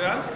kann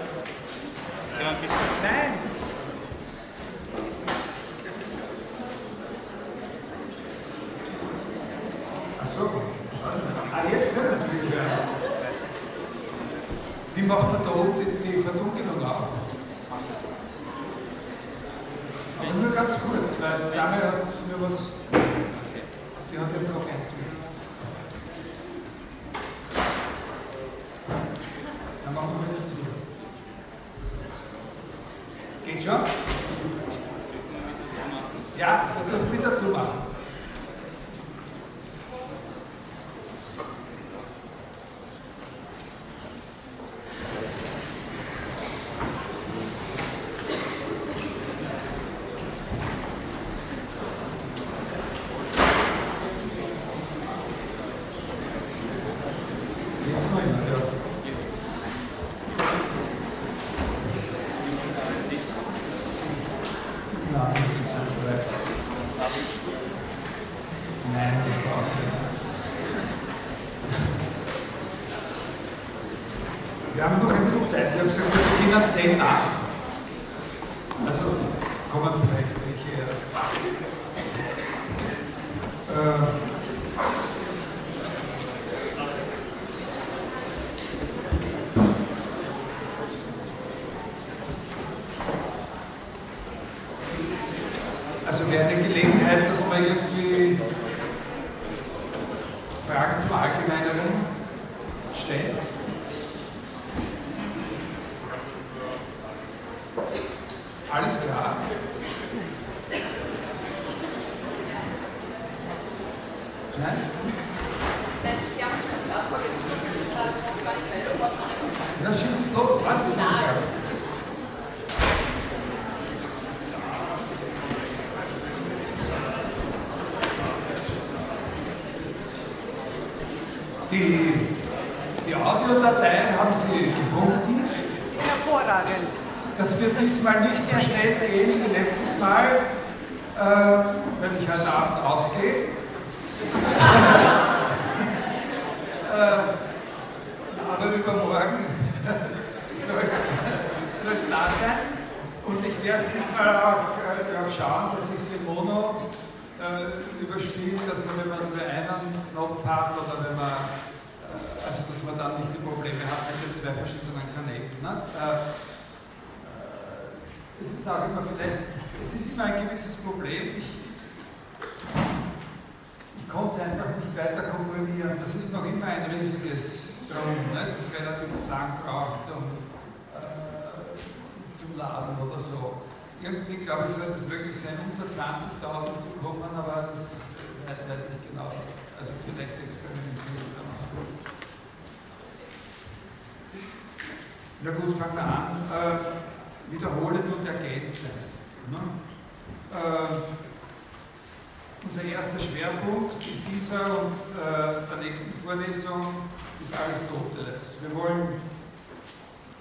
Vorlesung ist Aristoteles. Wir wollen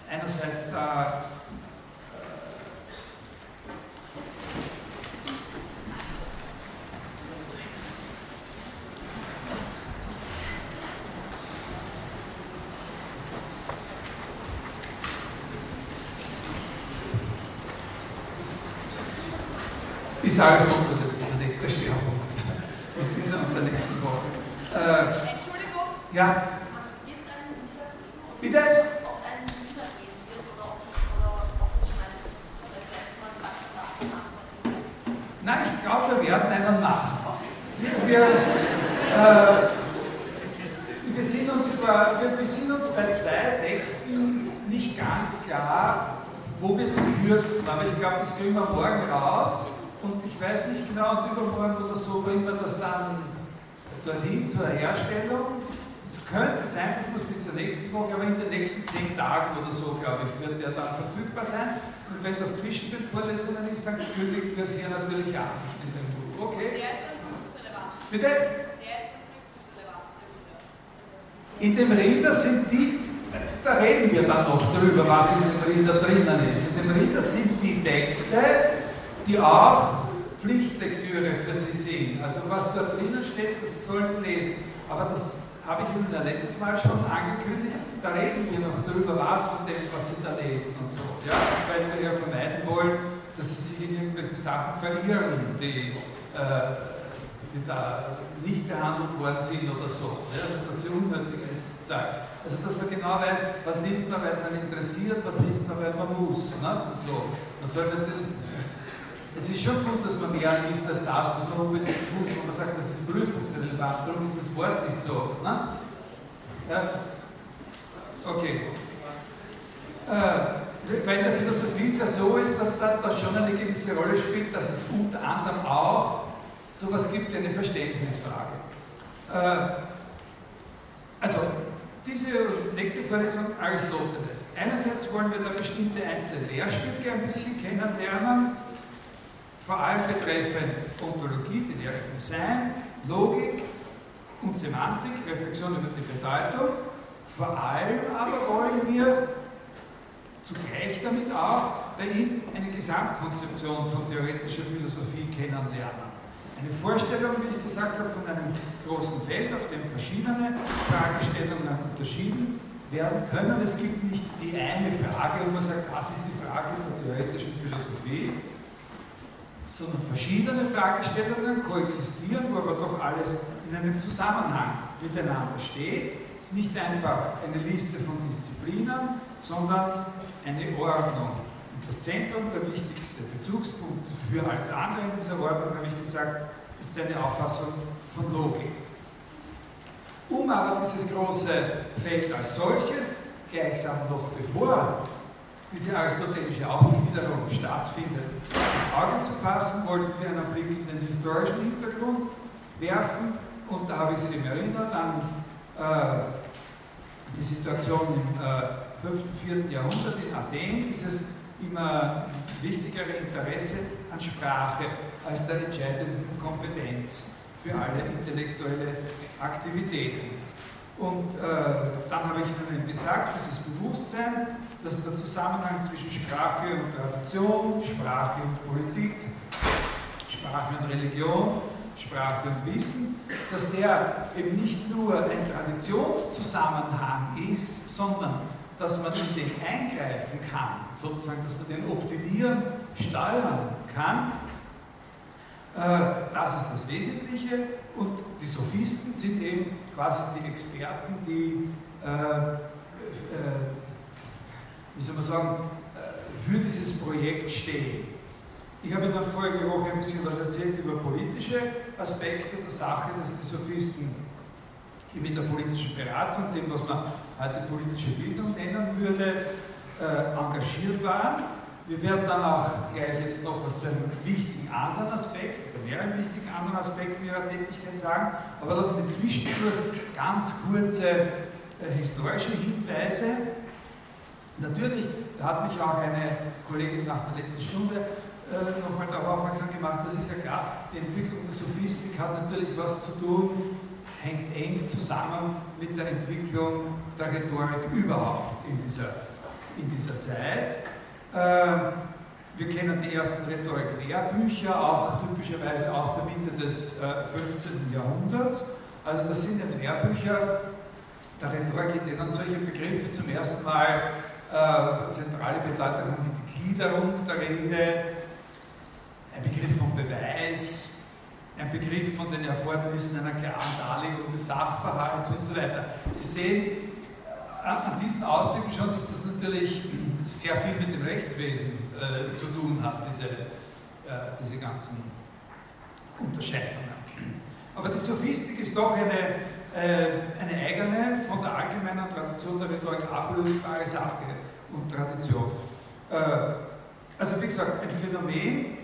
einerseits da ist Aristoteles unser nächster Schwerpunkt in dieser und der nächsten Woche. Äh, Entschuldigung? Ja? Jetzt einen Nieder Bitte? Ob es einen Niedergehen wird oder ob es, oder ob es schon ein, das letzte Mal gesagt hat, Nein, ich glaube, wir werden einen machen. Wir, wir, äh, wir, sind uns über, wir, wir sind uns bei zwei Texten nicht ganz klar, wo wir die kürzen, aber ich glaube, das kriegen wir morgen raus. Und ich weiß nicht genau, und übermorgen oder so bringen wir das dann dorthin zur Herstellung. Könnte sein, das muss bis zur nächsten Woche, aber in den nächsten zehn Tagen oder so, glaube ich, wird der dann verfügbar sein. Und wenn das zwischen den Vorlesungen ist, dann kündigen wir es hier natürlich an in dem Buch. Okay? Der ist dann. Bitte? Der ist dann relevant, der In dem Reader sind die, da reden wir dann noch drüber, was in dem Reader drinnen ist. In dem Reader sind die Texte, die auch Pflichtlektüre für Sie sind. Also was da drinnen steht, das sollen Sie lesen. Aber das habe ich Ihnen ja letztes Mal schon angekündigt, da reden wir noch drüber, was was Sie da lesen und so. Ja? Weil wir ja vermeiden wollen, dass Sie sich in irgendwelchen Sachen verirren, die, äh, die da nicht behandelt worden sind oder so. Ja? Also dass Sie unnötiges Zeit. Also dass man genau weiß, was liest man, weil es einen interessiert, was liest man, weil man muss. Ne? Und so. Man soll natürlich es ist schon gut, dass man mehr liest als das, was man unbedingt muss, wo man sagt, das ist prüfungsrelevant, darum ist das Wort nicht so. Ne? Ja? Okay. Äh, bei der Philosophie ist ja so ist, dass da, da schon eine gewisse Rolle spielt, dass es unter anderem auch sowas gibt wie eine Verständnisfrage. Äh, also, diese nächste Vorlesung Aristoteles. Einerseits wollen wir da bestimmte einzelne Lehrstücke ein bisschen kennenlernen, vor allem betreffend Ontologie, die Lehre vom Sein, Logik und Semantik, Reflexion über die Bedeutung. Vor allem aber wollen wir zugleich damit auch bei ihm eine Gesamtkonzeption von theoretischer Philosophie kennenlernen. Eine Vorstellung, wie ich gesagt habe, von einem großen Feld, auf dem verschiedene Fragestellungen unterschieden werden können. Es gibt nicht die eine Frage, wo man sagt, was ist die Frage der theoretischen Philosophie, sondern verschiedene Fragestellungen koexistieren, wo aber doch alles in einem Zusammenhang miteinander steht. Nicht einfach eine Liste von Disziplinen, sondern eine Ordnung. Und das Zentrum, der wichtigste Bezugspunkt für alles andere in dieser Ordnung, habe ich gesagt, ist seine Auffassung von Logik. Um aber dieses große Feld als solches gleichsam noch bevor diese aristotelische Aufgliederung stattfindet, ins Auge zu fassen, wollten wir einen Blick in den historischen Hintergrund werfen und da habe ich Sie erinnert an äh, die Situation im äh, 5. und 4. Jahrhundert in Athen, dieses immer wichtigere Interesse an Sprache als der entscheidenden Kompetenz für alle intellektuelle Aktivitäten. Und äh, dann habe ich Ihnen gesagt, dieses Bewusstsein, dass der Zusammenhang zwischen Sprache und Tradition, Sprache und Politik, Sprache und Religion, Sprache und Wissen, dass der eben nicht nur ein Traditionszusammenhang ist, sondern dass man in den eingreifen kann, sozusagen, dass man den optimieren, steuern kann. Äh, das ist das Wesentliche und die Sophisten sind eben quasi die Experten, die äh, äh, wie soll man sagen, äh, für dieses Projekt stehen. Ich habe in der vorigen Woche ein bisschen was erzählt über politische Aspekte der Sache, dass die Sophisten mit der politischen Beratung, dem, was man heute politische Bildung nennen würde, äh, engagiert waren. Wir werden dann auch gleich jetzt noch was zu einem wichtigen anderen Aspekt oder mehreren wichtigen anderen Aspekten ihrer Tätigkeit sagen, aber lassen wir zwischendurch ganz kurze äh, historische Hinweise. Natürlich, da hat mich auch eine Kollegin nach der letzten Stunde äh, nochmal darauf aufmerksam gemacht, das ist ja klar, die Entwicklung der Sophistik hat natürlich was zu tun, hängt eng zusammen mit der Entwicklung der Rhetorik überhaupt in dieser, in dieser Zeit. Äh, wir kennen die ersten Rhetorik-Lehrbücher, auch typischerweise aus der Mitte des äh, 15. Jahrhunderts. Also das sind ja Lehrbücher der Rhetorik, in denen solche Begriffe zum ersten Mal äh, zentrale Bedeutung haben wie die Gliederung der Rede, ein Begriff von Beweis, ein Begriff von den Erfordernissen einer klaren Darlegung des Sachverhalts und so weiter. Sie sehen äh, an, diesen Ausdrücken schon, dass das natürlich sehr viel mit dem Rechtswesen äh, zu tun hat, diese, äh, diese ganzen Unterscheidungen. Aber die Sophistik ist doch eine, äh, eine eigene, von der allgemeinen Tradition der Rhetorik ablösbare Sache und Tradition. Äh, also wie gesagt, ein Phänomen,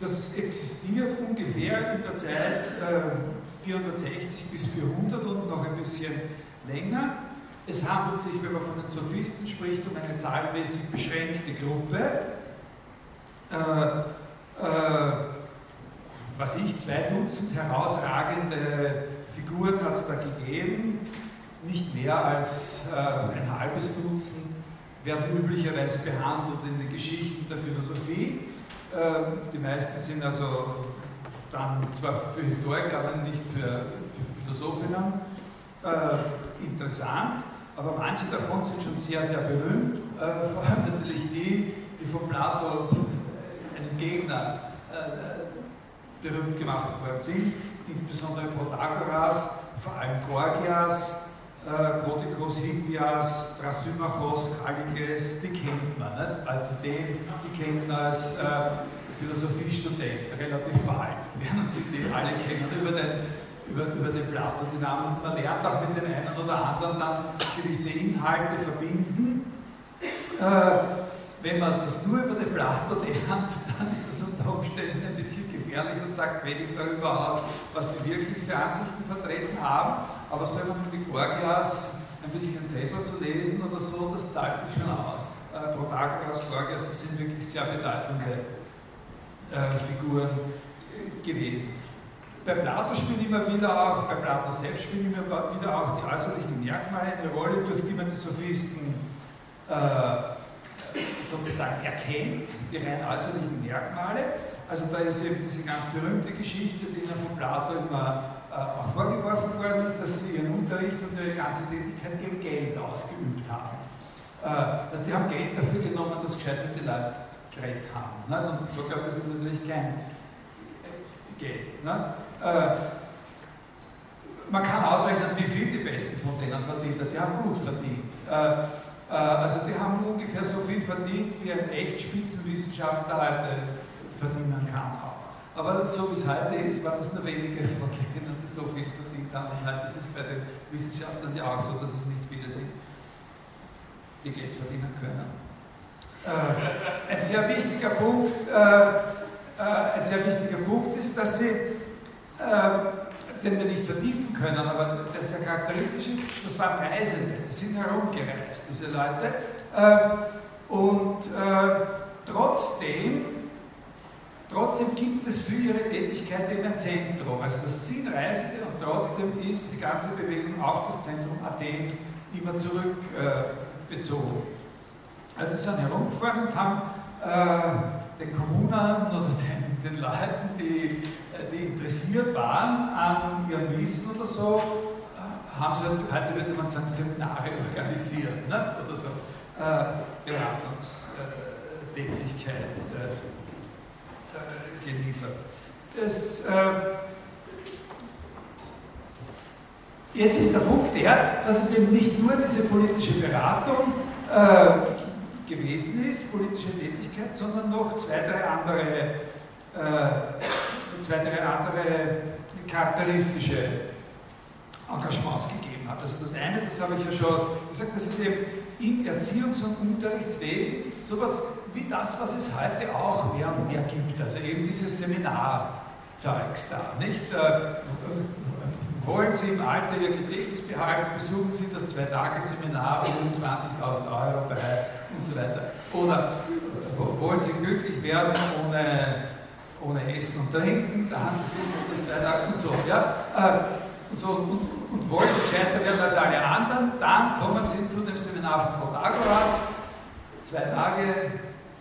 das existiert ungefähr in der Zeit äh, 460 bis 400 und noch ein bisschen länger. Es handelt sich, wenn man von den Sophisten spricht, um eine zahlenmäßig beschränkte Gruppe. Äh, äh, was ich, zwei Dutzend herausragende Figuren hat es da gegeben, nicht mehr als äh, ein halbes Dutzend werden üblicherweise behandelt in den Geschichten der Philosophie. Ähm, die meisten sind also dann zwar für Historiker, aber nicht für, für Philosophinnen äh, interessant, aber manche davon sind schon sehr, sehr berühmt. Äh, vor allem natürlich die, die von Plato, äh, einem Gegner, berühmt gemacht worden sind, insbesondere Protagoras, vor allem Gorgias, äh, Prodikos, Hippias, Thrasymachos, Kallikles, die kennt man. Nicht? Also den, die kennt man als äh, Philosophiestudent relativ bald. Lernen Sie die alle kennen über den, über, über den Plato, die Namen. Man lernt auch mit dem einen oder anderen dann gewisse Inhalte verbinden. Äh, wenn man das nur über den Plato lernt, dann ist das unter Umständen ein bisschen gefährlich und sagt wenig darüber aus, was die wirklich für Ansichten vertreten haben. Aber so jemanden wie Gorgias ein bisschen selber zu lesen oder so, das zahlt sich schon aus. Äh, Protagoras, Gorgias, das sind wirklich sehr bedeutende äh, Figuren äh, gewesen. Bei Plato spielen immer wieder auch, bei Plato selbst spielen immer wieder auch die äußerlichen Merkmale eine Rolle, durch die man die Sophisten äh, sozusagen erkennt, die rein äußerlichen Merkmale. Also da ist eben diese ganz berühmte Geschichte, die ihnen von Plato immer auch vorgeworfen worden ist, dass sie ihren Unterricht und ihre ganze Tätigkeit gegen Geld ausgeübt haben. Äh, also die haben Geld dafür genommen, dass gescheit mit den Leuten geredet haben. Ne? Und so gab es natürlich kein äh, Geld. Ne? man kann ausrechnen, wie viel die Besten von denen verdient haben. Die haben gut verdient. also die haben ungefähr so viel verdient, wie ein echt Spitzenwissenschaftler heute verdienen kann. Aber so wie es heute ist, war das nur wenige von denen die so viel verdient haben. Und heute ist es bei den Wissenschaftlern ja auch so, dass es nicht viele sind, die Geld verdienen können. Äh, ein sehr wichtiger Punkt, äh, äh, ein sehr wichtiger Punkt ist, dass sie, äh, den wir nicht vertiefen können, aber der sehr charakteristisch ist, das waren Reisende, die sind herumgereist, diese Leute. Äh, und äh, trotzdem Trotzdem gibt es für ihre Tätigkeit eben ein Zentrum. Also das sind Reisende und trotzdem ist die ganze Bewegung auf das Zentrum Athen immer zurückbezogen. Äh, also die sind herumgefahren und haben äh, den Kommunen oder den, den Leuten, die, äh, die interessiert waren an ihrem Wissen oder so, äh, haben sie, heute würde man sagen, Seminare organisiert ne? oder so, äh, Beratungstätigkeit. Äh, geliefert. Das, äh, jetzt ist der Punkt der, dass es eben nicht nur diese politische Beratung äh, gewesen ist, politische Tätigkeit, sondern noch zwei, drei andere, äh, zwei, drei andere charakteristische Engagements gegeben hat. Also das eine, das habe ich ja schon gesagt, das ist eben im Erziehungs- und Unterrichtswesen sowas wie das, was es heute auch mehr und mehr gibt. Also eben dieses Seminarzeugs da, nicht? Äh, wollen Sie im Alter Ihr Gedächtnis behalten, besuchen Sie das Zwei-Tage-Seminar um 20.000 Euro bei und so weiter. Oder wollen Sie glücklich werden ohne, ohne Essen und Trinken, da haben Sie das zwei Tage und so. Ja? Äh, und, so und, und wollen Sie gescheiter werden als alle anderen, dann kommen Sie zu dem Seminar von Protagoras, zwei Tage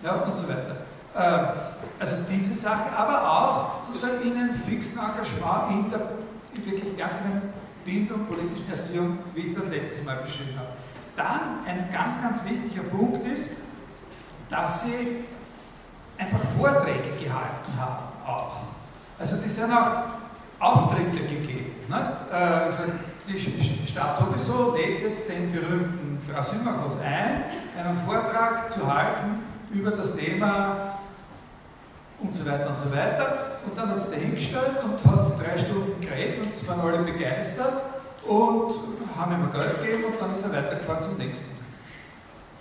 ja, und so weiter. Äh, also diese Sache, aber auch sozusagen in einem fixen Engagement in der in wirklich erstmal Bildung, politischen Erziehung, wie ich das letztes Mal beschrieben habe. Dann ein ganz, ganz wichtiger Punkt ist, dass sie einfach Vorträge gehalten haben auch. Also die sind auch Auftritte gegeben. Also die Stadt sowieso lädt jetzt den berühmten Trasimachos ein, einen Vortrag zu halten über das Thema und so weiter und so weiter. Und dann hat es dahingestellt und hat drei Stunden geredet und es waren alle begeistert und haben ihm Geld gegeben und dann ist er weitergefahren zum nächsten.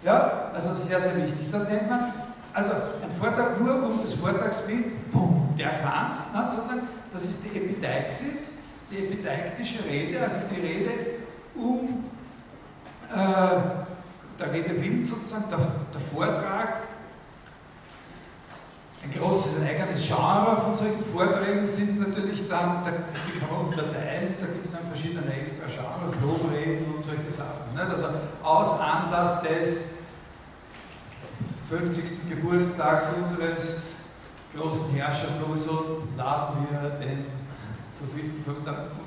Ja, also sehr, sehr wichtig. Das nennt man, also ein Vortrag nur um des Vortrags willen, boom, der kann es, sozusagen, das ist die Epideixis, die epideiktische Rede, also die Rede um äh, der Rede willen sozusagen, der, der Vortrag ein großes, eigenes Genre von solchen Vorträgen sind natürlich dann, die kann man unterteilen, da gibt es dann verschiedene extra Genres, Lobreden und solche Sachen. Nicht? Also aus Anlass des 50. Geburtstags unseres großen Herrschers sowieso laden wir den Sophisten so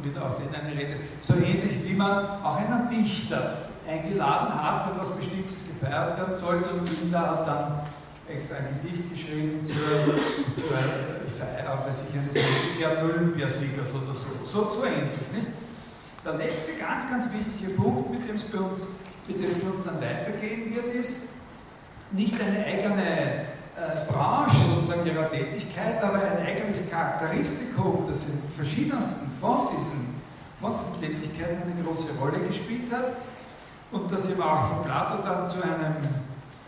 wieder auf den eine Rede. So ähnlich wie man auch einen Dichter eingeladen hat, wenn was Bestimmtes gefeiert werden sollte und ihn da dann extra ein Gedicht geschrieben zur, zur Feier, weiß ich, eines Olympiasiegers oder so. So, so ähnlich. Nicht? Der letzte ganz, ganz wichtige Punkt, mit dem es bei uns, mit dem es uns dann weitergehen wird, ist nicht eine eigene äh, Branche sozusagen ihrer Tätigkeit, aber ein eigenes Charakteristikum, das in verschiedensten von diesen, von diesen Tätigkeiten eine große Rolle gespielt hat und das eben auch von Plato dann zu einem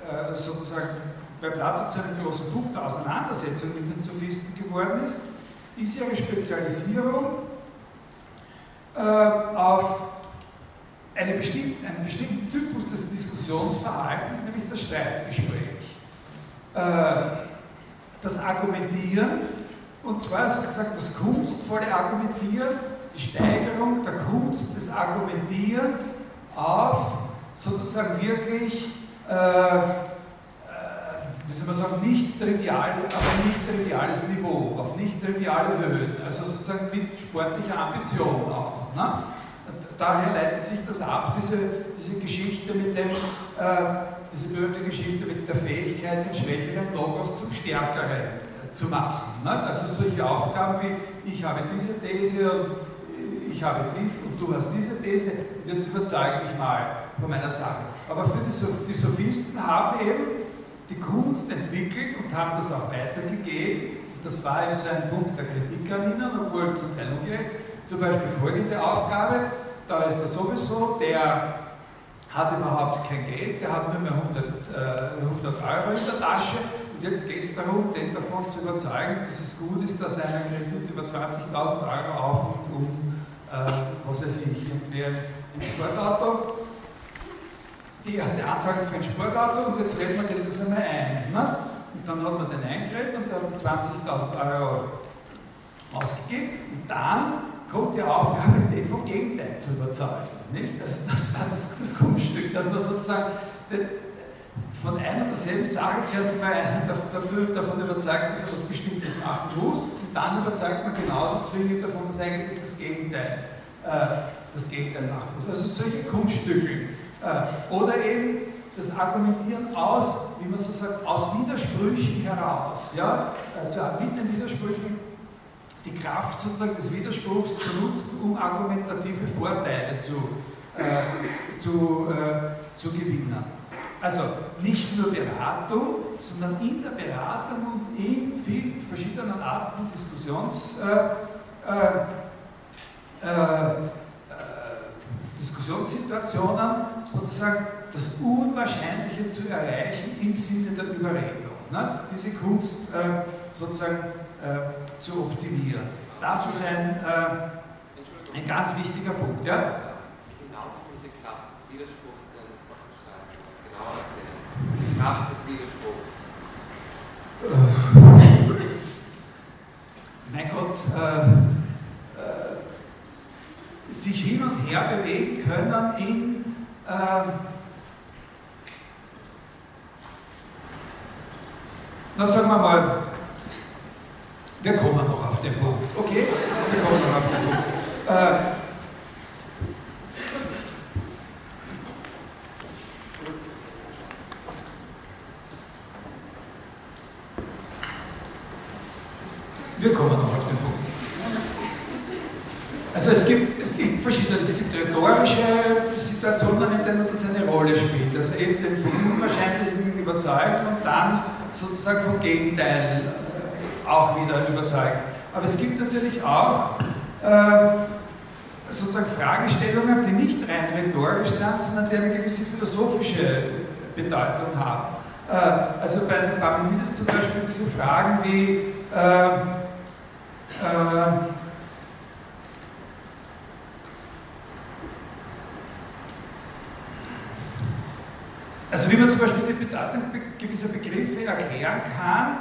äh, sozusagen bei Plato zu einem großen Punkt der Auseinandersetzung mit den Sophisten geworden ist, ist ihre Spezialisierung äh, auf eine bestimmte, einen bestimmten Typus des Diskussionsverhaltens, nämlich das Streitgespräch. Äh, das Argumentieren, und zwar ist gesagt das kunstvolle Argumentieren, die Steigerung der Kunst des Argumentierens auf sozusagen wirklich äh, wie soll man sagen, nicht trivial, aber nicht triviales Niveau, auf nicht triviale Höhen, also sozusagen mit sportlicher Ambition auch. Ne? Daher leitet sich das ab, diese, diese Geschichte mit dem, äh, diese berühmte Geschichte mit der Fähigkeit, den schwächeren Logos zum stärkeren äh, zu machen. Ne? Also solche Aufgaben wie, ich habe diese These und ich habe die und du hast diese These und jetzt überzeuge ich mal von meiner Sache. Aber für die, die Sophisten haben eben die Kunst entwickelt und haben das auch weitergegeben. Das war eben so ein Punkt der Kritik an ihnen, obwohl zum Teil ungerecht. Zum Beispiel folgende Aufgabe, da ist er sowieso, der hat überhaupt kein Geld, der hat nur mehr 100, äh, 100 Euro in der Tasche und jetzt geht es darum, den davon zu überzeugen, dass es gut ist, dass er einen Kredit über 20.000 Euro aufnimmt, um, äh, was weiß ich, irgendwie ein Sportauto die erste Anzahlung für ein Sportauto und jetzt reden wir den das einmal ein. Ne? Und dann hat man den eingeredet und der hat 20.000 Euro ausgegeben und dann kommt die Aufgabe, den vom Gegenteil zu überzeugen. Nicht? Also das war das, das Kunststück, dass man sozusagen den, von einer derselben Sache zuerst einmal dazu davon überzeugt, dass er was Bestimmtes machen muss und dann überzeugt man genauso zwingend davon, dass eigentlich das Gegenteil, äh, das Gegenteil machen muss. Also solche Kunststücke oder eben das Argumentieren aus, wie man so sagt, aus Widersprüchen heraus. Ja? Also mit den Widersprüchen die Kraft sozusagen des Widerspruchs zu nutzen, um argumentative Vorteile zu, äh, zu, äh, zu gewinnen. Also nicht nur Beratung, sondern in der Beratung und in vielen verschiedenen Arten von Diskussions, äh, äh, äh, Diskussionssituationen sozusagen das Unwahrscheinliche zu erreichen im Sinne der Überredung. Ne? Diese Kunst äh, sozusagen äh, zu optimieren. Das ist ein, äh, ein ganz wichtiger Punkt. Ja? Kraft des Widerspruchs? Mein Gott, äh, äh, sich hin und her bewegen können in äh, na sagen wir mal, wir kommen noch auf den Punkt, okay? Wir kommen noch auf den Punkt. Äh, Wir kommen noch auf den Punkt. Also es gibt, es gibt verschiedene, es gibt rhetorische Situationen, in denen das eine Rolle spielt. Also eben den vom Unwahrscheinlichen überzeugt und dann sozusagen vom Gegenteil äh, auch wieder überzeugt. Aber es gibt natürlich auch äh, sozusagen Fragestellungen, die nicht rein rhetorisch sind, sondern die eine gewisse philosophische Bedeutung haben. Äh, also bei den Parmenides zum Beispiel diese Fragen wie äh, also wie man zum Beispiel die Bedeutung gewisser Begriffe erklären kann,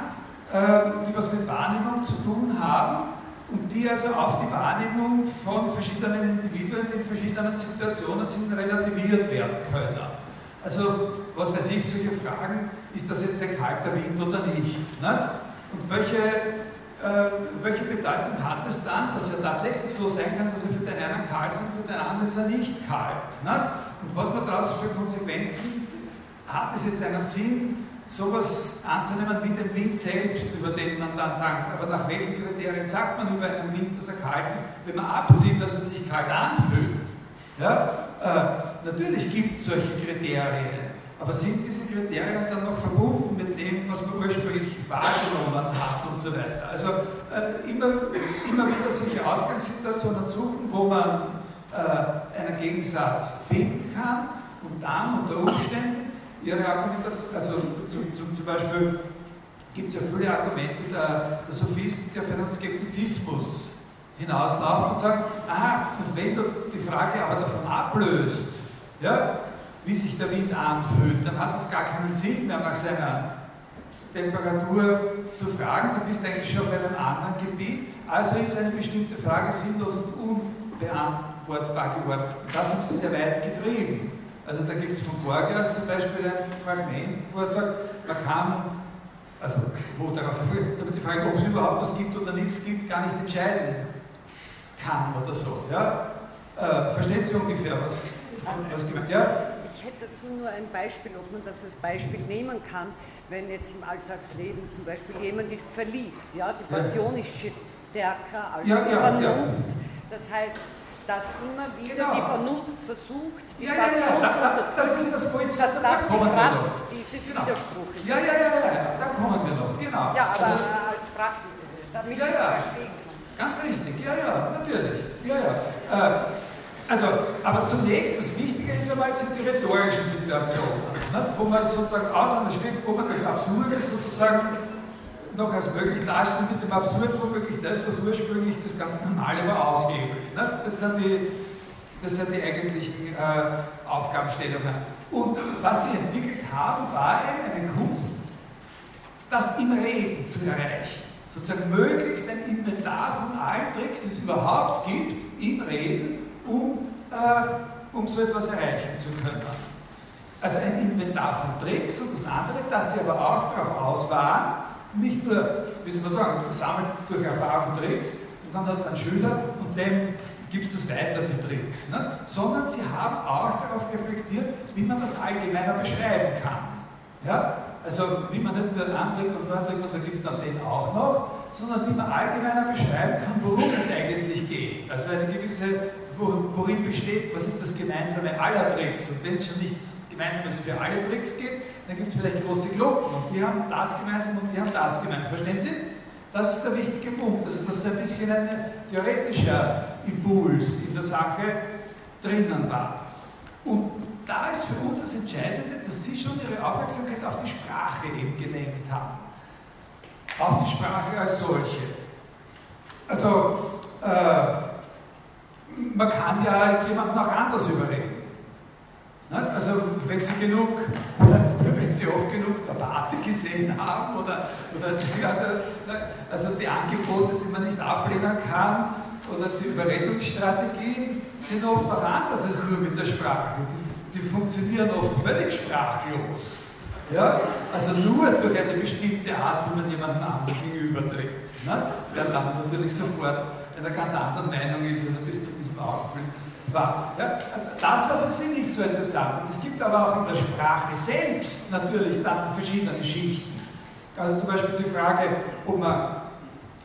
äh, die was mit Wahrnehmung zu tun haben und die also auf die Wahrnehmung von verschiedenen Individuen, in verschiedenen Situationen sind, relativiert werden können. Also, was weiß ich, solche Fragen, ist das jetzt ein kalter Wind oder nicht? nicht? Und welche äh, welche Bedeutung hat es dann, dass er tatsächlich so sein kann, dass er für den einen kalt ist und für den anderen ist er nicht kalt. Ne? Und was man daraus für Konsequenzen hat, es jetzt einen Sinn, sowas anzunehmen wie den Wind selbst, über den man dann sagt, aber nach welchen Kriterien sagt man über einen Wind, dass er kalt ist, wenn man abzieht, dass er sich kalt anfühlt. Ja? Äh, natürlich gibt es solche Kriterien. Aber sind diese Kriterien dann noch verbunden mit dem, was man ursprünglich wahrgenommen hat und so weiter? Also äh, immer, immer wieder solche Ausgangssituationen suchen, wo man äh, einen Gegensatz finden kann und dann unter Umständen ihre Argumentation, also zum, zum, zum Beispiel gibt es ja viele Argumente der, der Sophisten, die auf einen Skeptizismus hinauslaufen und sagen, aha, wenn du die Frage aber davon ablöst, ja, wie sich der Wind anfühlt, dann hat es gar keinen Sinn mehr nach seiner Temperatur zu fragen, du bist eigentlich schon auf einem anderen Gebiet, also ist eine bestimmte Frage sinnlos und unbeantwortbar geworden. Und das haben sie sehr weit getrieben. Also da gibt es von Borgas zum Beispiel ein Fragment, wo er sagt, man kann, also wo daraus damit die Frage, ob es überhaupt was gibt oder nichts gibt, gar nicht entscheiden kann oder so. Ja? Äh, verstehen Sie ungefähr, was, was gemeint Ja? hätte dazu nur ein Beispiel, ob man das als Beispiel nehmen kann, wenn jetzt im Alltagsleben zum Beispiel jemand ist verliebt, ja, die Passion ist stärker als ja, die Vernunft. Das heißt, dass immer wieder genau. die Vernunft versucht, die ja, Passion ja, ja. zu unterdrücken. Das ist das, wo ich dass das da die Kraft dieses genau. Widerspruchs Ja, ja, ja, ja, da kommen wir noch, genau. Ja, aber also, als Praktiker, damit ja, ich es ja. verstehen kann. Ganz richtig, ja, ja, natürlich. Ja, ja. Äh, also, aber zunächst, das Wichtige ist einmal, sind die rhetorischen Situationen, ne, wo man sozusagen auseinanderspielt, wo man das Absurde sozusagen noch als möglich darstellt, mit dem Absurd womöglich das, was ursprünglich das ganz Normale war, aushebelt. Ne? Das, sind die, das sind die eigentlichen äh, Aufgabenstellungen. Und was sie entwickelt haben, war eine Kunst, das im Reden zu erreichen. Sozusagen möglichst ein Inventar von allen Tricks, die es überhaupt gibt, im Reden, um, äh, um so etwas erreichen zu können. Also ein Inventar von Tricks und das andere, dass sie aber auch darauf aus waren, nicht nur, wie soll man sagen, sammelt durch Erfahrung Tricks und dann hast du einen Schüler und dem gibst du weiter, die Tricks, ne? sondern sie haben auch darauf reflektiert, wie man das allgemeiner beschreiben kann. Ja? Also wie man nicht nur einen Antrick und einen Antrick und da gibt es dann den auch noch, sondern wie man allgemeiner beschreiben kann, worum es eigentlich geht. Also eine gewisse worin besteht, was ist das Gemeinsame aller Tricks? Und wenn es schon nichts Gemeinsames für alle Tricks gibt, dann gibt es vielleicht große Glocken und die haben das gemeinsam und die haben das gemeinsam. Verstehen Sie? Das ist der wichtige Punkt. Also das ist ein bisschen ein theoretischer Impuls in der Sache drinnen war. Und da ist für uns das Entscheidende, dass Sie schon Ihre Aufmerksamkeit auf die Sprache eben gelenkt haben. Auf die Sprache als solche. Also, äh, man kann ja jemanden auch anders überreden. Also wenn Sie genug, wenn Sie oft genug der Warte gesehen haben oder, oder also die Angebote, die man nicht ablehnen kann oder die Überredungsstrategien sind oft auch anders als nur mit der Sprache. Die, die funktionieren oft völlig sprachlos. Ja? Also nur durch eine bestimmte Art, wie man jemanden anderen gegenübertritt, ne? der dann natürlich sofort einer ganz anderen Meinung ist, also bis zu diesem Augenblick war. Ja? Das war für sie nicht so interessant. Es gibt aber auch in der Sprache selbst natürlich dann verschiedene Schichten. Also zum Beispiel die Frage, ob man,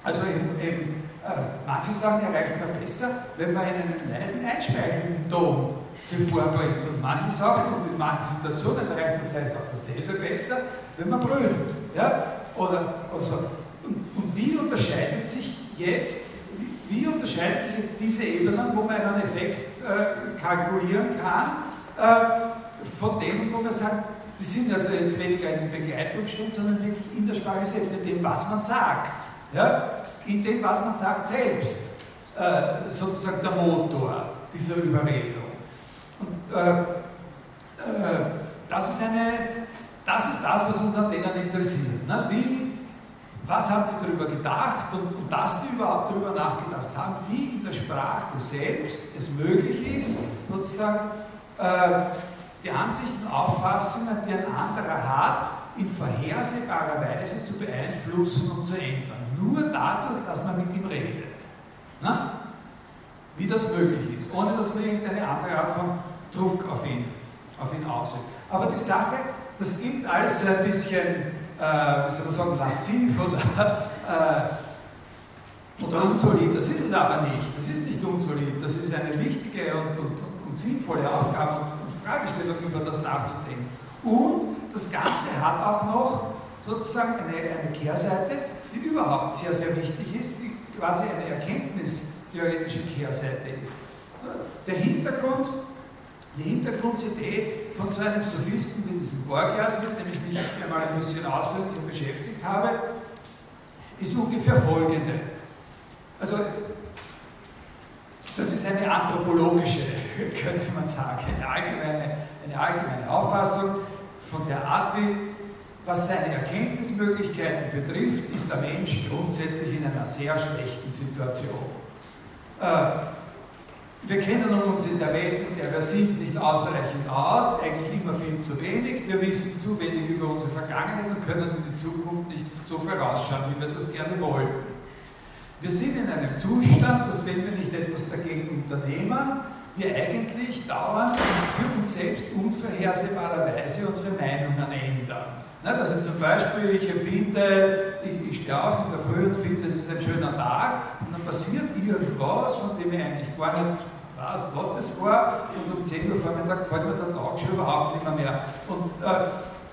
also eben, eben äh, manche sagen, erreicht man besser, wenn man in einen leisen, einspeichelnden Ton sich vorbringt. Und manche sagen, und in manchen Situationen erreicht man vielleicht auch dasselbe besser, wenn man brüllt. Ja? Oder, oder so. und, und wie unterscheidet sich jetzt wie unterscheidet sich jetzt diese Ebenen, wo man einen Effekt äh, kalkulieren kann, äh, von denen, wo man sagt, die sind also jetzt weniger eine Begleitumstand, sondern wirklich in der Sprache selbst, in dem, was man sagt. Ja? In dem, was man sagt, selbst. Äh, sozusagen der Motor dieser Überredung. Und, das, ist eine, das ist das, was uns an denen interessiert. Ne? Wie was haben die darüber gedacht und, und dass die überhaupt darüber nachgedacht haben, wie in der Sprache selbst es möglich ist, sozusagen äh, die Ansichten, Auffassungen, die ein anderer hat, in vorhersehbarer Weise zu beeinflussen und zu ändern. Nur dadurch, dass man mit ihm redet. Na? Wie das möglich ist, ohne dass man irgendeine andere Art von Druck auf ihn, auf ihn ausübt. Aber die Sache, das gibt alles so ein bisschen äh, wie soll man sagen, lasziv oder, äh, oder unsolid. Das ist es aber nicht. Das ist nicht unsolid. Das ist eine wichtige und, und, und sinnvolle Aufgabe und, und Fragestellung, über das nachzudenken. Und das Ganze hat auch noch sozusagen eine, eine Kehrseite, die überhaupt sehr, sehr wichtig ist, die quasi eine erkenntnistheoretische Kehrseite ist. Der Hintergrund die Hintergrundidee von so einem Sophisten wie diesem Borgias, mit dem ich mich einmal ein bisschen ausführlich beschäftigt habe, ist ungefähr folgende. Also, das ist eine anthropologische, könnte man sagen, eine allgemeine, eine allgemeine Auffassung von der Art, wie, was seine Erkenntnismöglichkeiten betrifft, ist der Mensch grundsätzlich in einer sehr schlechten Situation. Äh, wir kennen uns in der Welt, in der wir sind, nicht ausreichend aus, eigentlich immer viel zu wenig. Wir wissen zu wenig über unsere Vergangenheit und können in die Zukunft nicht so vorausschauen, wie wir das gerne wollen. Wir sind in einem Zustand, dass wenn wir nicht etwas dagegen unternehmen, wir eigentlich dauernd für uns selbst unvorhersehbarerweise unsere Meinungen ändern. Also zum Beispiel, ich empfinde, ich, ich stehe auf in der Früh und finde, es ist ein schöner Tag und dann passiert irgendwas, von dem ich eigentlich gar nicht weiß, was das war und um 10 Uhr Vormittag gefällt mir der Tag schon überhaupt nicht mehr. mehr. Und äh,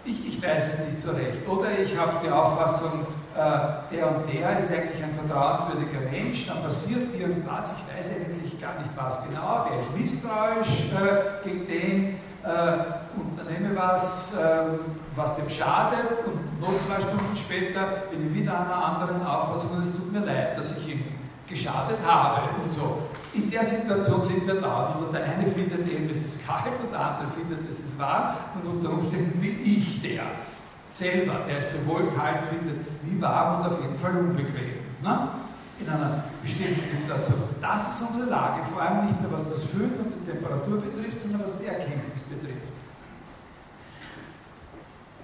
ich, ich weiß es nicht so recht. Oder ich habe die Auffassung, äh, der und der ist eigentlich ein vertrauenswürdiger Mensch, dann passiert irgendwas, ich weiß eigentlich gar nicht was genau, wäre ich misstrauisch äh, gegen den, äh, unternehme was, äh, was dem schadet und noch zwei Stunden später bin ich wieder einer anderen Auffassung und es tut mir leid, dass ich ihm geschadet habe und so. In der Situation sind wir da. Und der eine findet eben, es ist kalt und der andere findet, es ist warm und unter Umständen bin ich der selber, der es sowohl kalt findet wie warm und auf jeden Fall unbequem. Ne? In einer bestimmten Situation. Das ist unsere Lage, vor allem nicht nur was das Fühlen und die Temperatur betrifft, sondern was die Erkenntnis betrifft.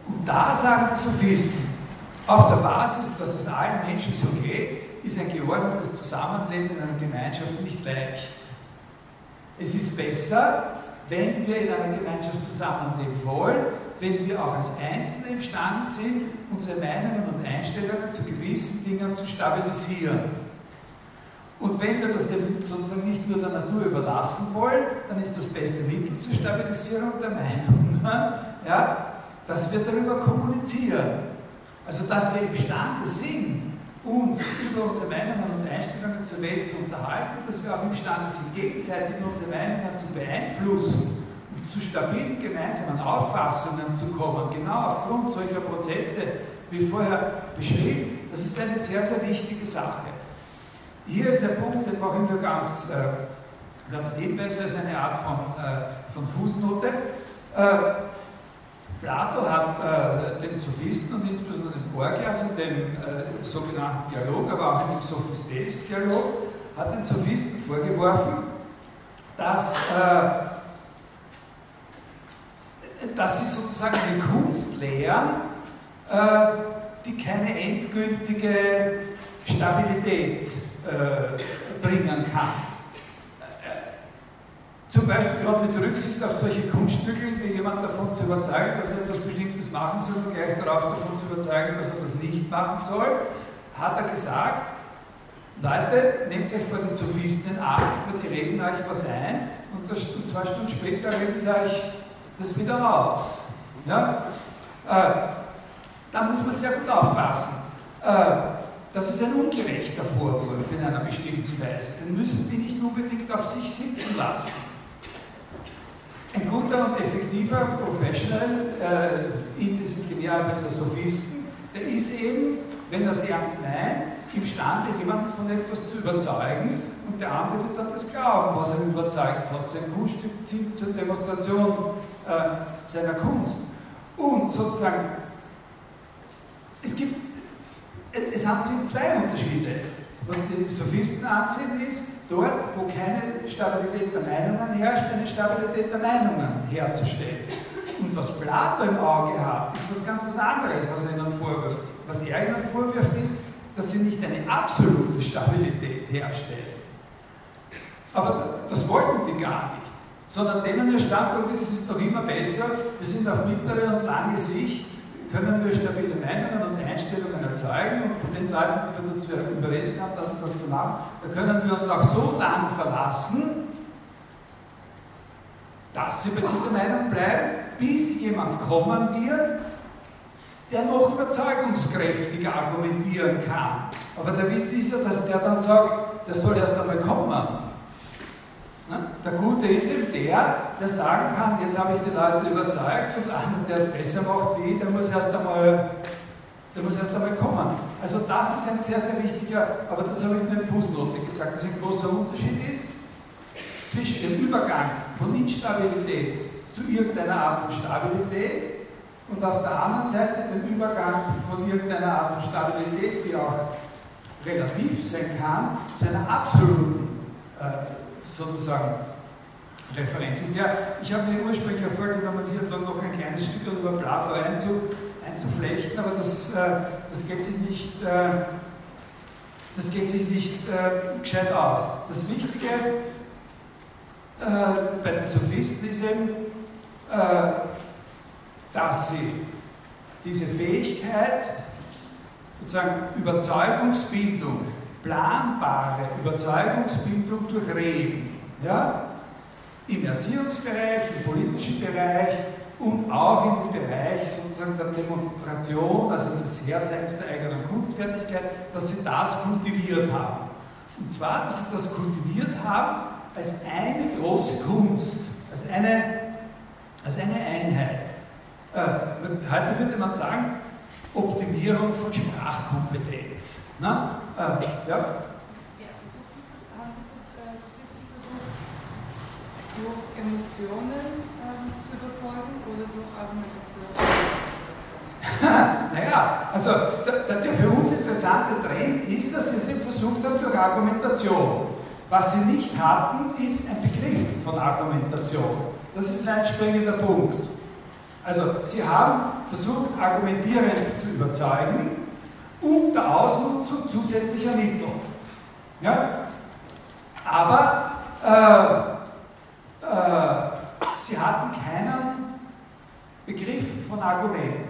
Und da sagen die Sophisten, auf der Basis, dass es allen Menschen so geht, ist ein geordnetes Zusammenleben in einer Gemeinschaft nicht leicht. Es ist besser, wenn wir in einer Gemeinschaft zusammenleben wollen, wenn wir auch als Einzelne imstande sind, unsere Meinungen und Einstellungen zu gewissen Dingen zu stabilisieren. Und wenn wir das sozusagen nicht nur der Natur überlassen wollen, dann ist das beste Mittel zur Stabilisierung der Meinung ja, dass wir darüber kommunizieren. Also dass wir imstande sind, uns über unsere Meinungen und Einstellungen zur Welt zu unterhalten, dass wir auch imstande sind, gegenseitig unsere Meinungen zu beeinflussen und zu stabilen gemeinsamen Auffassungen zu kommen, genau aufgrund solcher Prozesse, wie vorher beschrieben, das ist eine sehr, sehr wichtige Sache. Hier ist ein Punkt, den mache ich nur ganz, äh, ganz nebenbei, so als eine Art von, äh, von Fußnote. Äh, Plato hat äh, den Sophisten und insbesondere den Gorgias in dem äh, sogenannten Dialog, aber auch dem Sophistes-Dialog, hat den Sophisten vorgeworfen, dass, äh, dass sie sozusagen eine Kunst lehren, äh, die keine endgültige Stabilität äh, bringen kann. Zum Beispiel gerade mit Rücksicht auf solche Kunststücke, wie jemand davon zu überzeugen, dass er etwas Bestimmtes machen soll und gleich darauf davon zu überzeugen, dass er das nicht machen soll, hat er gesagt, Leute, nehmt euch vor den Sophisten in Acht, weil die reden euch was ein und, das, und zwei Stunden später reden sie euch das wieder raus. Ja? Äh, da muss man sehr gut aufpassen. Äh, das ist ein ungerechter Vorwurf in einer bestimmten Weise. Den müssen die nicht unbedingt auf sich sitzen lassen ein guter und effektiver Professional äh, in diesem Gewerbe der Sophisten, der ist eben, wenn er es ernst meint, imstande, jemanden von etwas zu überzeugen und der andere wird dann das glauben, was er überzeugt hat. Sein Kunststück zieht zur Demonstration äh, seiner Kunst. Und sozusagen, es gibt, es haben sich zwei Unterschiede. Was die Sophisten anziehen ist, dort, wo keine Stabilität der Meinungen herrscht, eine Stabilität der Meinungen herzustellen. Und was Plato im Auge hat, ist was ganz was anderes, was er ihnen vorwirft. Was er ihnen vorwirft, ist, dass sie nicht eine absolute Stabilität herstellen. Aber das wollten die gar nicht. Sondern denen ihr Standpunkt ist, es ist doch immer besser, wir sind auf mittlere und lange Sicht können wir stabile Meinungen und Einstellungen erzeugen und von den Leuten, die wir dazu überredet haben, das zu machen, da können wir uns auch so lang verlassen, dass sie bei dieser Meinung bleiben, bis jemand kommen wird, der noch überzeugungskräftiger argumentieren kann. Aber der Witz ist ja, dass der dann sagt, der soll erst einmal kommen. Ne? Der Gute ist eben der, der sagen kann, jetzt habe ich die Leute überzeugt und einer, der es besser macht wie ich, der muss erst einmal, der muss erst einmal kommen. Also das ist ein sehr, sehr wichtiger, aber das habe ich in der Fußnote gesagt, dass ein großer Unterschied ist zwischen dem Übergang von Instabilität zu irgendeiner Art von Stabilität und auf der anderen Seite den Übergang von irgendeiner Art von Stabilität, die auch relativ sein kann, zu einer absoluten äh, sozusagen Referenzen. Ja, ich habe mir ursprünglich vorgenommen, hier dann noch ein kleines Stück über Plato einzu, einzuflechten, aber das, äh, das geht sich nicht, äh, das geht sich nicht äh, gescheit aus. Das Wichtige äh, bei den Sophisten ist eben, äh, dass sie diese Fähigkeit, sozusagen Überzeugungsbildung planbare Überzeugungsbildung durch Reden. Ja? Im Erziehungsbereich, im politischen Bereich und auch im Bereich sozusagen der Demonstration, also des Herzeigens der eigenen Kunstfertigkeit, dass sie das kultiviert haben. Und zwar, dass sie das kultiviert haben als eine große Kunst, als eine, als eine Einheit. Äh, heute würde man sagen, Optimierung von Sprachkompetenz. Na? Äh, ja? Ja, versucht die, haben die Sophisten versucht, durch Emotionen ähm, zu überzeugen oder durch Argumentation? naja, also der, der, für uns interessante Trend ist, dass sie es versucht haben durch Argumentation. Was sie nicht hatten, ist ein Begriff von Argumentation. Das ist ein springender Punkt. Also sie haben versucht, argumentierend zu überzeugen, unter Ausnutzung zusätzlicher Mittel. Ja? Aber äh, äh, sie hatten keinen Begriff von Argument.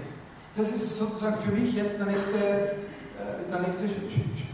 Das ist sozusagen für mich jetzt der nächste, äh, der nächste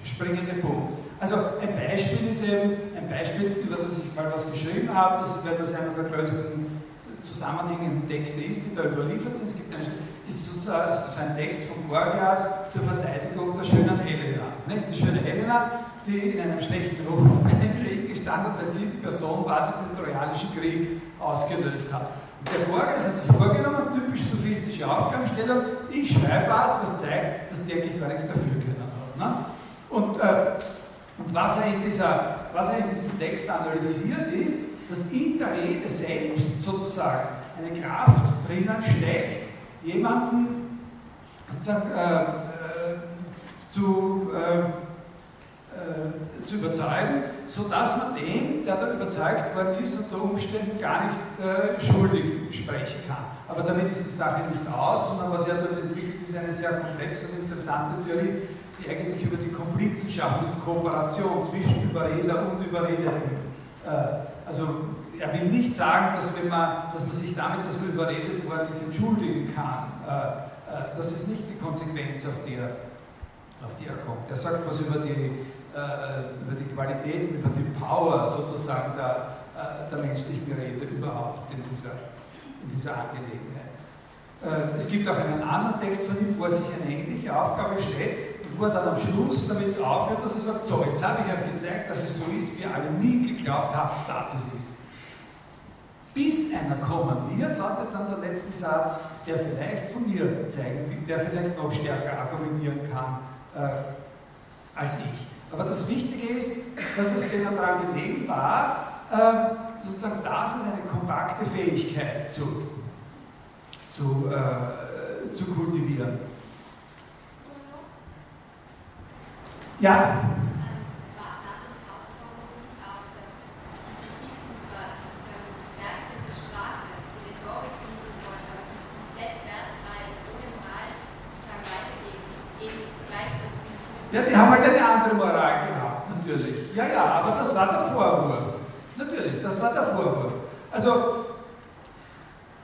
springende Punkt. Also ein Beispiel ist eben, ein Beispiel, über das ich mal was geschrieben habe, das wäre das einer der größten zusammenhängenden Texte ist, die da überliefert sind. Es gibt eine, ist sozusagen so ein Text von Gorgias zur Verteidigung der schönen Helena. Nicht? Die schöne Helena, die in einem schlechten Ruf gestanden weil sie die Person war, die den Trojanischen Krieg ausgelöst hat. Und der Gorgias hat sich vorgenommen, typisch sophistische Aufgabenstellung, ich schreibe was, was zeigt, dass der eigentlich gar nichts dafür können. Ne? Und, äh, und was, er in dieser, was er in diesem Text analysiert, ist, dass in der Rede selbst sozusagen eine Kraft drinnen steckt, jemanden sozusagen äh, äh, zu, äh, zu überzeugen, sodass man den, der da überzeugt worden ist, unter Umständen gar nicht äh, schuldig sprechen kann. Aber damit ist die Sache nicht aus, sondern was er dort entwickelt, ist eine sehr komplexe und interessante Theorie, die eigentlich über die Komplizenschaft und Kooperation zwischen Überreder und Überredeten äh, also er will nicht sagen, dass, wenn man, dass man sich damit, dass man überredet worden ist, entschuldigen kann. Äh, äh, das ist nicht die Konsequenz, auf die er, auf die er kommt. Er sagt was über die, über die Qualitäten, über die Power sozusagen der, der menschlichen Rede überhaupt in dieser, in dieser Angelegenheit. Es gibt auch einen anderen Text von ihm, wo er sich eine ähnliche Aufgabe stellt, wo er dann am Schluss damit aufhört, dass er sagt, so, jetzt habe ich euch gezeigt, dass es so ist, wie alle nie geglaubt habt, dass es ist. Bis einer kommen wird, lautet dann der letzte Satz, der vielleicht von mir zeigen will, der vielleicht noch stärker argumentieren kann äh, als ich. Aber das Wichtige ist, dass es denen daran gelegen war, äh, sozusagen das ist eine kompakte Fähigkeit zu, zu, äh, zu kultivieren. Ja, die haben halt eine andere Moral gehabt, natürlich. Ja, ja, aber das war der Vorwurf. Natürlich, das war der Vorwurf. Also,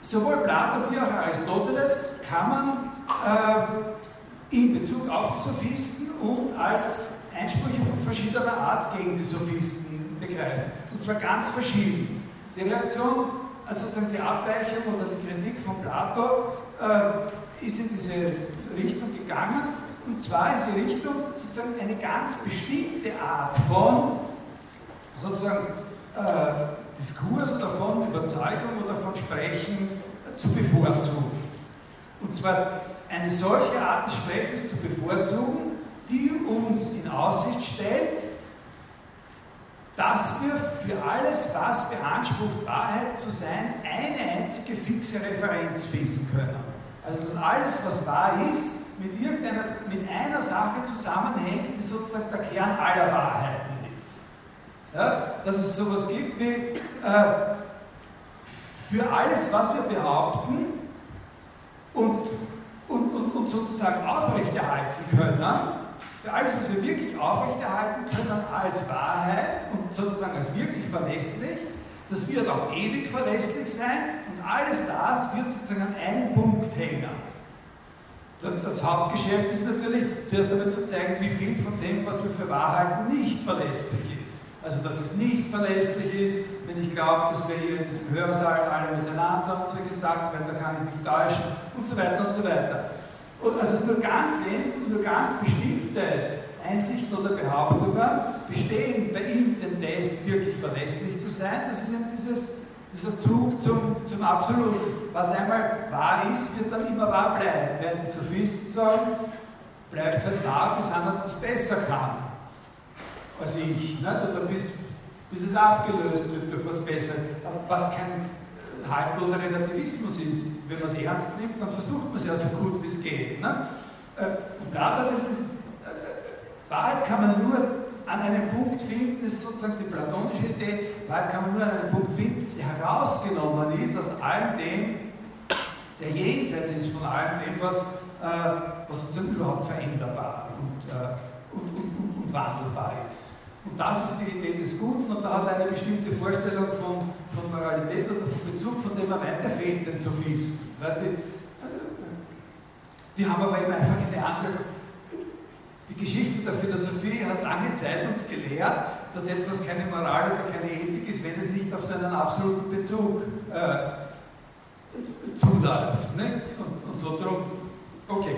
sowohl Plato wie auch Aristoteles kann man äh, in Bezug auf die Sophisten und als Einsprüche von verschiedener Art gegen die Sophisten begreifen. Und zwar ganz verschieden. Die Reaktion, also sozusagen die Abweichung oder die Kritik von Plato äh, ist in diese Richtung gegangen und zwar in die Richtung, sozusagen eine ganz bestimmte Art von sozusagen äh, Diskurs oder von Überzeugung oder von Sprechen zu bevorzugen. Und zwar eine solche Art des Sprechens zu bevorzugen, die uns in Aussicht stellt, dass wir für alles, was beansprucht, Wahrheit zu sein, eine einzige fixe Referenz finden können. Also dass alles, was wahr ist, mit, irgendeiner, mit einer Sache zusammenhängt, die sozusagen der Kern aller Wahrheiten ist. Ja, dass es sowas gibt wie äh, für alles, was wir behaupten und, und, und, und sozusagen aufrechterhalten können, alles, was wir wirklich aufrechterhalten können als Wahrheit und sozusagen als wirklich verlässlich, das wird auch ewig verlässlich sein und alles das wird sozusagen an einem Punkt hängen. Das Hauptgeschäft ist natürlich zuerst einmal zu zeigen, wie viel von dem, was wir für wahr halten, nicht verlässlich ist. Also, dass es nicht verlässlich ist, wenn ich glaube, dass wir hier in diesem Hörsaal alle miteinander und so gesagt werden, da kann ich mich täuschen und so weiter und so weiter. Und also nur ganz wenig, nur ganz bestimmte Einsichten oder Behauptungen bestehen bei ihm den Test wirklich verlässlich zu sein. Das ist eben dieses dieser Zug zum, zum Absoluten. Was einmal wahr ist, wird dann immer wahr bleiben. Während die Sophisten sagen, bleibt halt wahr, bis einer das besser kann als ich. Nicht? Oder bis, bis es abgelöst wird durch was Besseres. Was kein haltloser Relativismus ist. Wenn man es ernst nimmt, dann versucht man es ja so gut wie es geht. Ne? Und Platon, das, äh, Wahrheit kann man nur an einem Punkt finden, ist sozusagen die platonische Idee, Wahrheit kann man nur an einem Punkt finden, der herausgenommen ist aus allem dem, der jenseits ist von allem dem, was, äh, was sozusagen überhaupt veränderbar und, äh, und, und, und, wandelbar ist. Das ist die Idee des Guten und da hat er eine bestimmte Vorstellung von, von Moralität oder von Bezug, von dem er fehlt den Sophisten. Die, äh, die haben aber eben einfach eine andere die Geschichte der Philosophie hat lange Zeit uns gelehrt, dass etwas keine Moral oder keine Ethik ist, wenn es nicht auf seinen absoluten Bezug äh, zuläuft. Nicht? Und, und so drum, okay.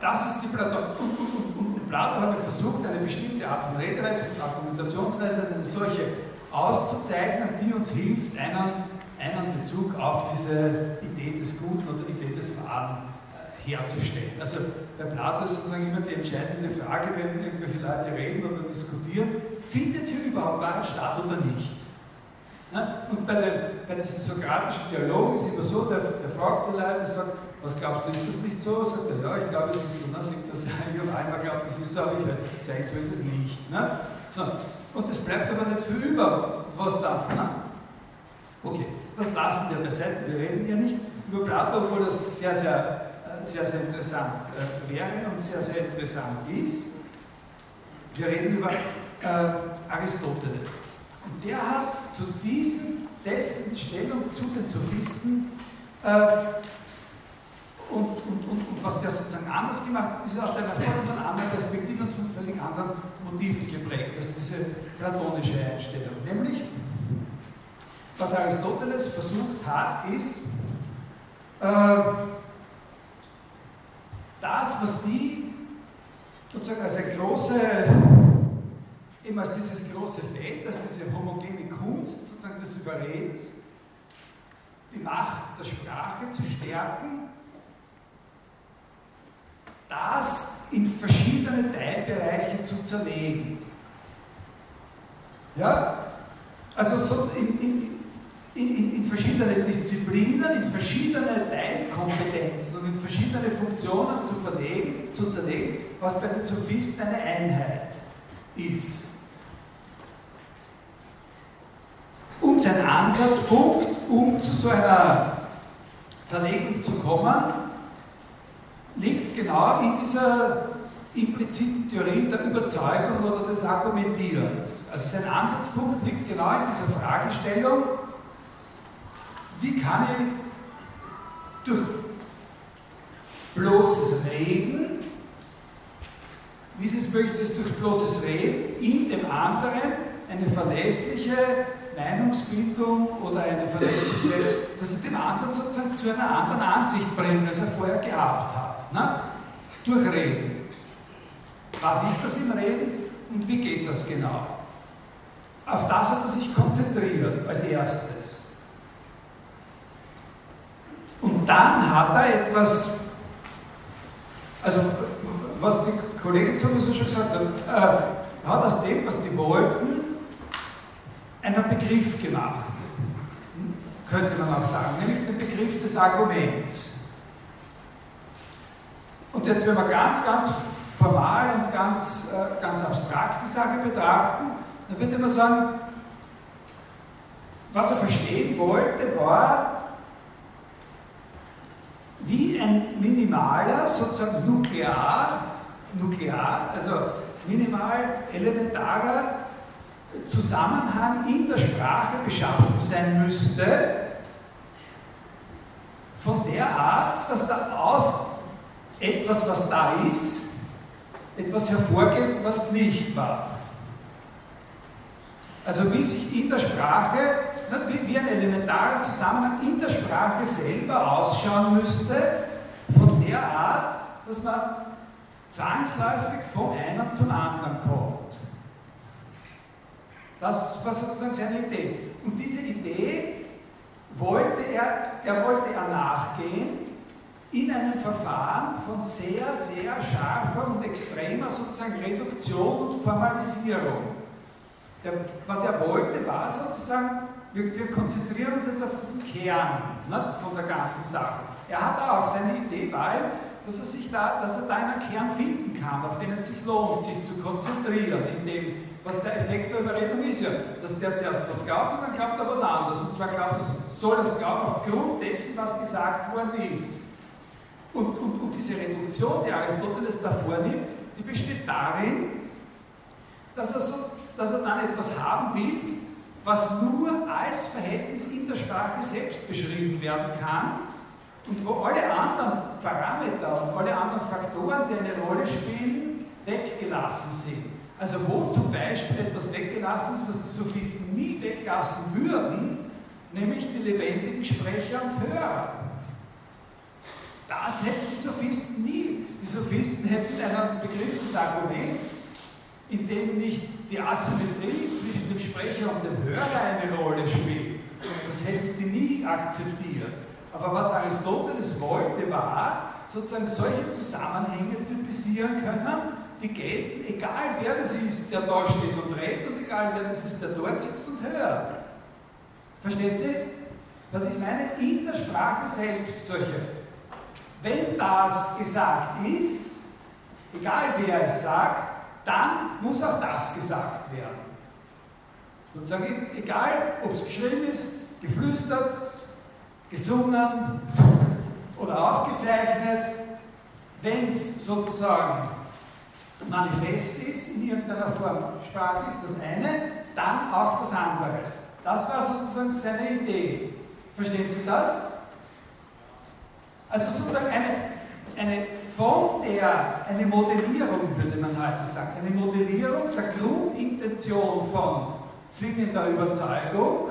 Das ist die Platon. Und, und, und, und Plato hat versucht, eine bestimmte Art von Redeweise, Argumentationsweise, eine solche auszuzeichnen, die uns hilft, einen, einen Bezug auf diese Idee des Guten oder Idee des Wahren äh, herzustellen. Also bei Plato ist sozusagen immer die entscheidende Frage, wenn irgendwelche Leute reden oder diskutieren, findet hier überhaupt Wahrheit statt oder nicht? Und bei, den, bei diesen sokratischen Dialogen ist immer so, der, der fragt die Leute, sagt, was glaubst du, ist das nicht so? Sagt er, ja, ich glaube, es ist so. Dann sagt das, ich habe einmal geglaubt, es ist so, aber ich zeigen, so ist es nicht. Ne? So. Und es bleibt aber nicht viel über, was da. Ne? Okay, das lassen wir beiseite, wir reden hier nicht über Plato, obwohl das sehr, sehr, äh, sehr, sehr interessant äh, wäre und sehr, sehr interessant ist. Wir reden über äh, Aristoteles. Und der hat zu diesen, dessen Stellung zu den Sophisten äh, und, und, und, und, was der sozusagen anders gemacht hat, ist aus einer vollkommen anderen Perspektive und von völlig anderen Motiven geprägt als diese platonische Einstellung. Nämlich, was Aristoteles versucht hat, ist, äh, das, was die sozusagen als eine große, eben als dieses große Feld, als diese homogene Kunst sozusagen des Überredens, die Macht der Sprache zu stärken das in verschiedene Teilbereiche zu zerlegen. Ja? Also so in, in, in, in, verschiedene Disziplinen, in verschiedene Teilkompetenzen und in verschiedene Funktionen zu, verlegen, zu zerlegen, was bei den Sophisten eine Einheit ist. Und sein Ansatzpunkt, um zu so einer Zerlegung zu kommen, liegt genau in dieser impliziten Theorie der Überzeugung oder des Argumentierens. Also sein Ansatzpunkt liegt genau in dieser Fragestellung, wie kann ich durch bloßes Reden, wie ist es möglich, dass durch bloßes Reden in dem anderen eine verlässliche Meinungsbildung oder eine verlässliche, dass es den anderen sozusagen zu einer anderen Ansicht bringt, als er vorher gehabt hat. Na? Durch Reden. Was ist das im Reden und wie geht das genau? Auf das hat er sich konzentriert als erstes. Und dann hat er etwas, also was die Kollegin sowieso schon gesagt hat, äh, hat aus dem, was die wollten, einen Begriff gemacht. Könnte man auch sagen, nämlich den Begriff des Arguments. Und jetzt, wenn wir ganz, ganz formal und ganz, äh, ganz abstrakt die Sache betrachten, dann würde man sagen, was er verstehen wollte, war, wie ein minimaler, sozusagen nuklear, nuklear, also minimal elementarer Zusammenhang in der Sprache beschaffen sein müsste, von der Art, dass da aus etwas, was da ist, etwas hervorgeht, was nicht war. Also wie sich in der Sprache, wie ein elementarer Zusammenhang in der Sprache selber ausschauen müsste, von der Art, dass man zwangsläufig vom einen zum anderen kommt. Das war sozusagen seine Idee. Und diese Idee wollte er, der wollte er nachgehen in einem Verfahren von sehr, sehr scharfer und extremer sozusagen Reduktion und Formalisierung. Der, was er wollte, war sozusagen, wir, wir, konzentrieren uns jetzt auf diesen Kern ne, von der ganzen Sache. Er hat auch, seine Idee war, dass er, sich da, dass er da einen Kern finden kann, auf den es sich lohnt, sich zu konzentrieren, in dem, was der Effekt der Überredung ist ja, dass der zuerst was glaubt und dann glaubt er was anderes. Und zwar glaubt, soll das glauben aufgrund dessen, was gesagt worden ist. Und, und, und diese Reduktion, die Aristoteles da vornimmt, die besteht darin, dass er, so, dass er dann etwas haben will, was nur als Verhältnis in der Sprache selbst beschrieben werden kann und wo alle anderen Parameter und alle anderen Faktoren, die eine Rolle spielen, weggelassen sind. Also wo zum Beispiel etwas weggelassen ist, was die Sophisten nie weglassen würden, nämlich die lebendigen Sprecher und Hörer. Das hätten die Sophisten nie. Die Sophisten hätten einen Begriff des Arguments, in dem nicht die Asymmetrie zwischen dem Sprecher und dem Hörer eine Rolle spielt. Das hätten die nie akzeptiert. Aber was Aristoteles wollte, war sozusagen solche Zusammenhänge typisieren können, die gelten, egal wer das ist, der da steht und redet und egal wer das ist, der dort sitzt und hört. Versteht Sie? Was ich meine? In der Sprache selbst solche. Wenn das gesagt ist, egal wer es sagt, dann muss auch das gesagt werden. Sozusagen, egal ob es geschrieben ist, geflüstert, gesungen oder aufgezeichnet, wenn es sozusagen manifest ist, in irgendeiner Form sprachlich, das eine, dann auch das andere. Das war sozusagen seine Idee. Verstehen Sie das? Also sozusagen eine, eine von der, eine Modellierung, würde man heute sagen, eine Modellierung der Grundintention von zwingender Überzeugung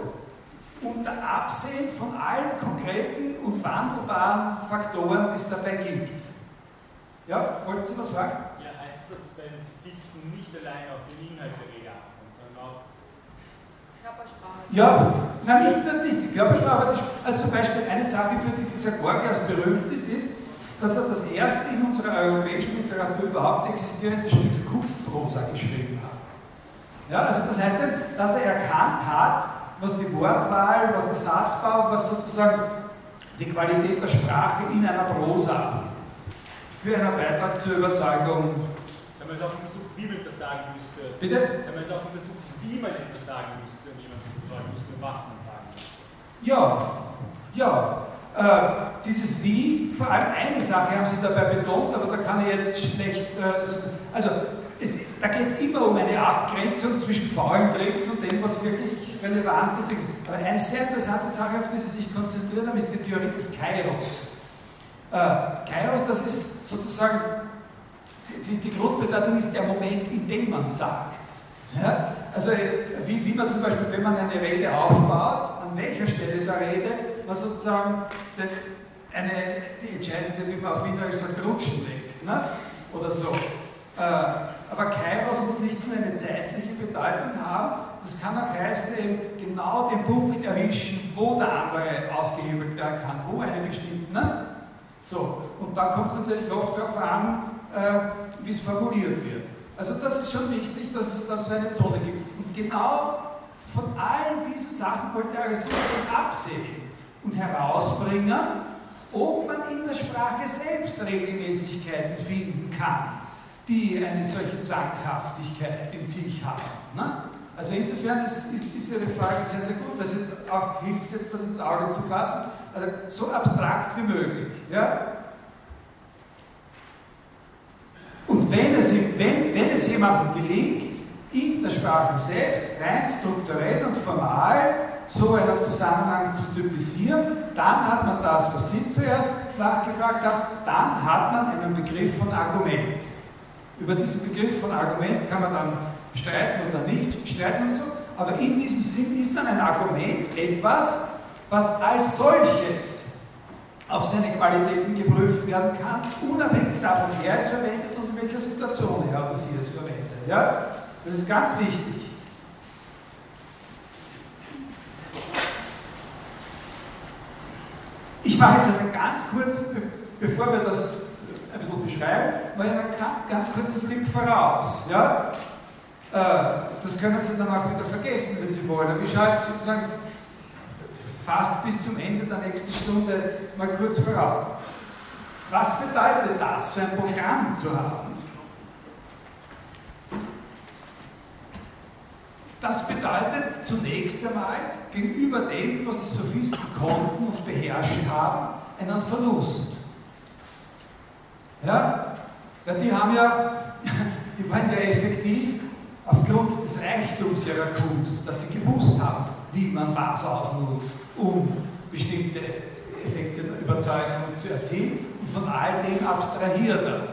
unter Absehen von allen konkreten und wandelbaren Faktoren, die es dabei gibt. Ja, wollten Sie was fragen? Ja, heißt es, dass bei den Sophisten nicht allein auf den Inhalt der Rede ankommt, sondern auch Körpersprache. Ja, nein, nicht, nicht die Körpersprache, aber also zum Beispiel eine Sache, für die dieser Gorgias berühmt ist, ist, dass er das erste in unserer europäischen Literatur überhaupt existierende Stück Kunstprosa geschrieben hat. Ja, also das heißt, dass er erkannt hat, was die Wortwahl, was der Satzbau, was sozusagen die Qualität der Sprache in einer Prosa für einen Beitrag zur Überzeugung. Sie haben jetzt auch untersucht, wie man das sagen müsste. Bitte? Sie haben jetzt auch untersucht, wie man etwas sagen müsste, überzeugen, nicht nur was man sagen muss. Ja, ja. Äh, dieses Wie, vor allem eine Sache haben Sie dabei betont, aber da kann ich jetzt schlecht. Äh, also, es, da geht es immer um eine Abgrenzung zwischen faulen Tricks und dem, was wirklich relevant ist. Aber eine sehr interessante Sache, auf die Sie sich konzentrieren haben, ist die Theorie des Kairos. Äh, Kairos, das ist sozusagen, die, die Grundbedeutung ist der Moment, in dem man sagt. Ja? Also, wie, wie man zum Beispiel, wenn man eine Rede aufbaut, an welcher Stelle der Rede man sozusagen den, eine, die entscheidende, wie man auf Wienerisch sagt, Rutschen legt. Ne? Oder so. Äh, aber Kairos muss nicht nur eine zeitliche Bedeutung haben, das kann auch heißen, eben genau den Punkt erwischen, wo der andere ausgehebelt werden kann, wo eine bestimmte. Ne? So, und da kommt es natürlich oft darauf an, äh, wie es formuliert wird. Also das ist schon wichtig, dass es da so eine Zone gibt. Und genau von allen diesen Sachen wollte Aristoteles absehen und herausbringen, ob man in der Sprache selbst Regelmäßigkeiten finden kann, die eine solche Zwangshaftigkeit in sich haben. Ne? Also insofern ist, ist, ist Ihre Frage sehr, sehr gut, weil sie auch hilft, jetzt das ins Auge zu fassen. Also so abstrakt wie möglich. Ja? Und wenn es, wenn, wenn es jemandem gelingt, in der Sprache selbst rein strukturell und formal so einen Zusammenhang zu typisieren, dann hat man das, was Sie zuerst nachgefragt haben, dann hat man einen Begriff von Argument. Über diesen Begriff von Argument kann man dann streiten oder nicht streiten und so, aber in diesem Sinn ist dann ein Argument etwas, was als solches auf seine Qualitäten geprüft werden kann, unabhängig davon, wer es verwendet welcher Situation er oder sie es verwendet. Ja? Das ist ganz wichtig. Ich mache jetzt einen ganz kurzen, bevor wir das ein bisschen beschreiben, mal einen ganz kurzen Blick voraus. Ja? Äh, das können Sie dann auch wieder vergessen, wenn Sie wollen. Aber ich schaue jetzt sozusagen fast bis zum Ende der nächsten Stunde mal kurz voraus. Was bedeutet das, so ein Programm zu haben? Das bedeutet zunächst einmal gegenüber dem, was die Sophisten konnten und beherrscht haben, einen Verlust. Ja? Weil die haben ja, die waren ja effektiv aufgrund des Reichtums ihrer Kunst, dass sie gewusst haben, wie man was ausnutzt, um bestimmte Effekte der Überzeugung zu erzielen und von all dem abstrahiert er.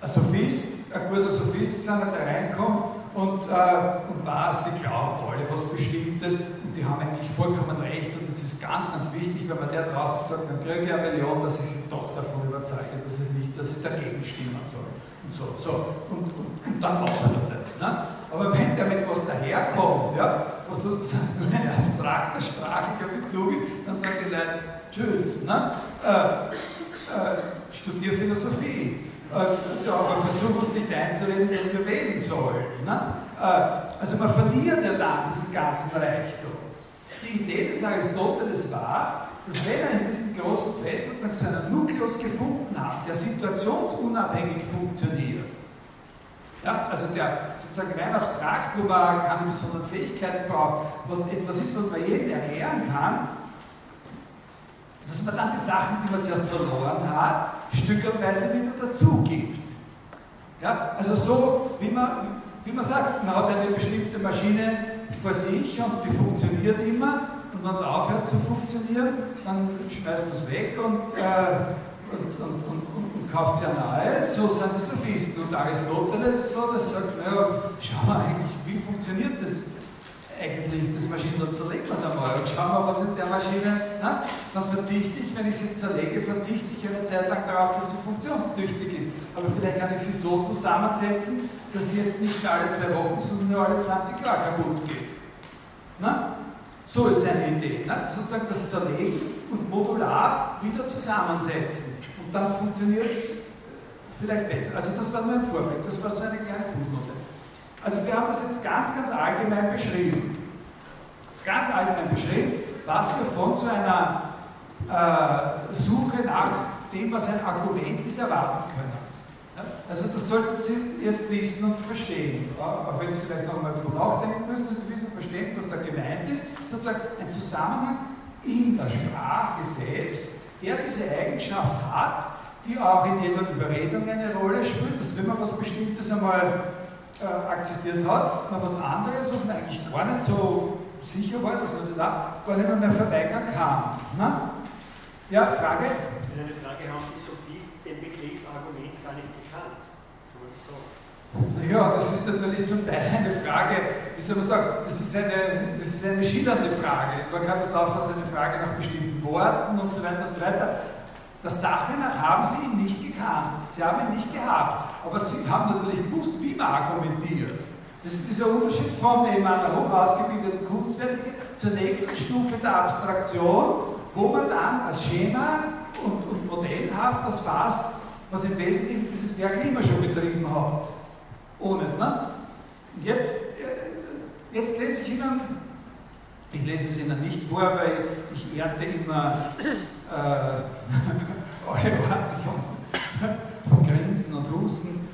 Ein Sophist, ein guter Sophist ist einer, der reinkommt und, äh, und was, die glauben alle was Bestimmtes und die haben eigentlich vollkommen recht und das ist ganz, ganz wichtig, wenn man der draußen sagt, dann kriege ich eine Million, dass ich sie doch davon überzeuge, dass es nicht, dass ich dagegen stimmen soll. Und so, so. Und, und, und dann macht er das. Ne? Aber wenn der mit was daherkommt, ja, was sozusagen ein abstrakter sprachlicher Bezug ist, dann sagen die Leute, tschüss, ne? Äh, äh, studier Philosophie. Äh, ja, aber versuch uns nicht einzureden, wie wir wählen sollen. Ne? Äh, also man verliert ja dann diesen ganzen Reichtum. Die Idee des Aristoteles war, dass wenn er in diesem großen Feld sozusagen so einen Nukleus gefunden hat, der situationsunabhängig funktioniert, ja, also der sozusagen rein abstrakt, wo man keine besonderen Fähigkeiten braucht, was etwas ist, was man jedem erklären kann, dass man dann die Sachen, die man zuerst verloren hat, stückerweise wieder dazu gibt. Ja, also so, wie man, wie man sagt, man hat eine bestimmte Maschine vor sich und die funktioniert immer und wenn es aufhört zu funktionieren, dann schmeißt man es weg und, äh, und, und, und, und, kauft sich eine neue. So sind die Sophisten. Und Aristoteles ist so, dass sagt, naja, schau mal eigentlich, wie funktioniert das eigentlich das Maschine zerlegen wir es einmal und schauen wir, was in der Maschine, na, dann verzichte ich, wenn ich sie zerlege, verzichte ich eine Zeit lang darauf, dass sie funktionstüchtig ist. Aber vielleicht kann ich sie so zusammensetzen, dass sie jetzt nicht alle zwei Wochen, sondern nur alle 20 Jahre kaputt geht. Na? So ist seine Idee. Na? Sozusagen das Zerlegen und modular wieder zusammensetzen. Und dann funktioniert es vielleicht besser. Also das war nur ein Vorblick, das war so eine kleine Fußnote. Also wir haben das jetzt ganz, ganz allgemein beschrieben. Ganz allgemein beschrieben, was wir von so einer äh, Suche nach dem, was ein Argument ist, erwarten können. Ja? Also das sollten Sie jetzt wissen und verstehen. Ja? Auch wenn Sie vielleicht noch einmal drüber nachdenken müssen und wissen und verstehen, was da gemeint ist. Sozusagen ein Zusammenhang in der Sprache selbst, der diese Eigenschaft hat, die auch in jeder Überredung eine Rolle spielt, dass wenn man was Bestimmtes einmal äh, akzeptiert hat, man was anderes, was man eigentlich gar nicht so sicher war, dass man das auch gar nicht mehr verweigern kann. Ne? Ja, Frage? Ich will eine Frage haben, die Sophist den Begriff Argument gar nicht bekannt. Kann man das sagen? Ja, das ist natürlich zum Teil eine Frage, wie soll man sagen, das ist eine, das ist eine schillernde Frage. Man kann das auch als eine Frage nach bestimmten Worten und so weiter und so weiter. Der Sache nach haben sie ihn nicht gekannt, sie haben ihn nicht gehabt, aber sie haben natürlich gewusst, wie man argumentiert. Das ist dieser Unterschied von eben einer hoch ausgebildeten Kunstfertigen zur nächsten Stufe der Abstraktion, wo man dann als Schema und, und modellhaft das fasst, was im Wesentlichen dieses Werk immer schon betrieben hat. Ohne, ne? Und jetzt, äh, jetzt lese ich Ihnen, ich lese es Ihnen nicht vor, weil ich ernte immer äh, alle Arten von, von Grinsen und Husten,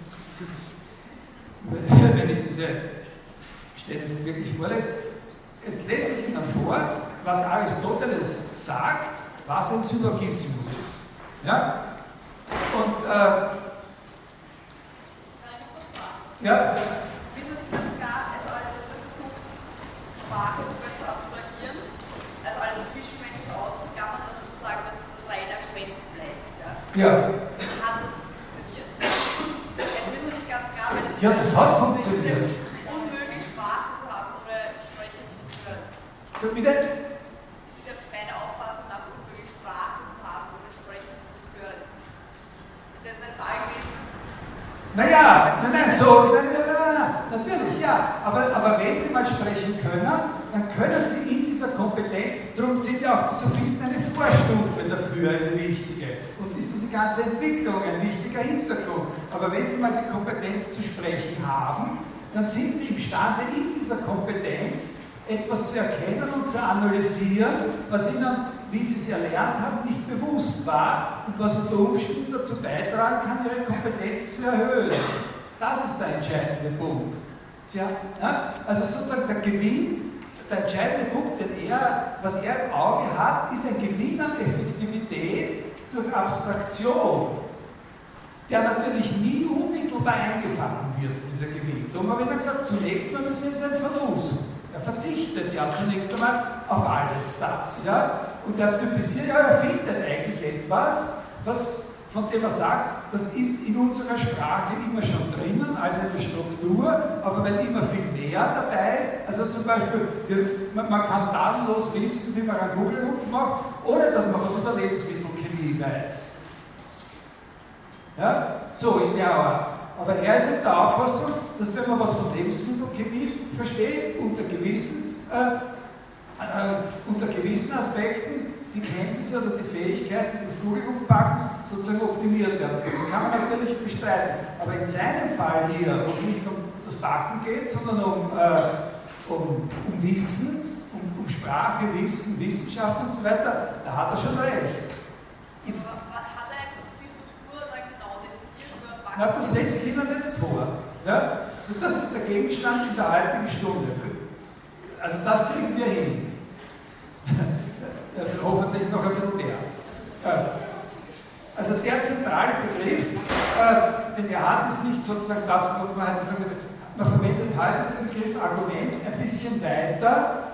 wenn ich diese Stelle wirklich vorlese. Jetzt lese ich Ihnen vor, was Aristoteles sagt, was ein Syllogismus ist. Ja? Und äh, ja, Ich bin mir nicht ganz klar, also als das versucht, Sprache sogar zu abstrahieren, also alles Zwischenmenschen auszuklammern, dass sozusagen das, das reine Argument bleibt. Ja. Hat das funktioniert? Es ist mir nicht ganz klar, weil es Ja, ist das hat funktioniert. unmöglich, Sprache zu haben ohne Sprechen und Hören. bitte? Es ist ja meine Auffassung nach unmöglich, Sprache zu haben ohne Sprechen und Hören. Das wäre jetzt meine Frage gewesen. Naja, nein, nein, so, nein, nein, nein, nein, natürlich, ja. Aber, aber wenn Sie mal sprechen können, dann können Sie in dieser Kompetenz, darum sind ja auch die Sophisten eine Vorstufe dafür, eine wichtige. Diese ganze Entwicklung ein wichtiger Hintergrund. Aber wenn Sie mal die Kompetenz zu sprechen haben, dann sind Sie imstande, in dieser Kompetenz etwas zu erkennen und zu analysieren, was Ihnen, wie Sie es erlernt haben, nicht bewusst war und was unter Umständen dazu beitragen kann, Ihre Kompetenz zu erhöhen. Das ist der entscheidende Punkt. Sie ja, also sozusagen der Gewinn, der entscheidende Punkt, den er, was er im Auge hat, ist ein Gewinn an Effektivität durch Abstraktion, der natürlich nie unmittelbar eingefangen wird, dieser Gewinn. Darum habe ich dann gesagt, zunächst mal ist es ein Verlust. Er verzichtet ja zunächst einmal auf alles das. Ja? Und er typisiert, ja, er findet eigentlich etwas, was von dem er sagt, das ist in unserer Sprache immer schon drinnen, als eine Struktur, aber wenn immer viel mehr dabei ist, also zum Beispiel, man, kann tadellos wissen, wie man einen Google-Ruf macht, ohne dass man was über Lebensmittelchemie weiß. Ja? So in der Art. Aber er ist in der Auffassung, dass wenn man was von Lebensmittelchemie versteht, unter gewissen, äh, äh, unter gewissen Aspekten, die Kenntnisse oder die Fähigkeiten des Kugelhupfbackens sozusagen optimiert werden können. Kann man natürlich bestreiten. Aber in seinem Fall hier, wo es nicht um das Backen geht, sondern um, äh, um, um Wissen, um, um Sprache, Wissen, Wissenschaft und so weiter, da hat er schon recht. Na, das lese ich Ihnen jetzt vor. Ja? Und das ist der Gegenstand in der heutigen Stunde. Also das kriegen wir hin. Hoffentlich noch ein bisschen mehr. Also der zentrale Begriff, äh, den er hat, ist nicht sozusagen das, was man heute sagt, man verwendet heute den Begriff Argument ein bisschen weiter,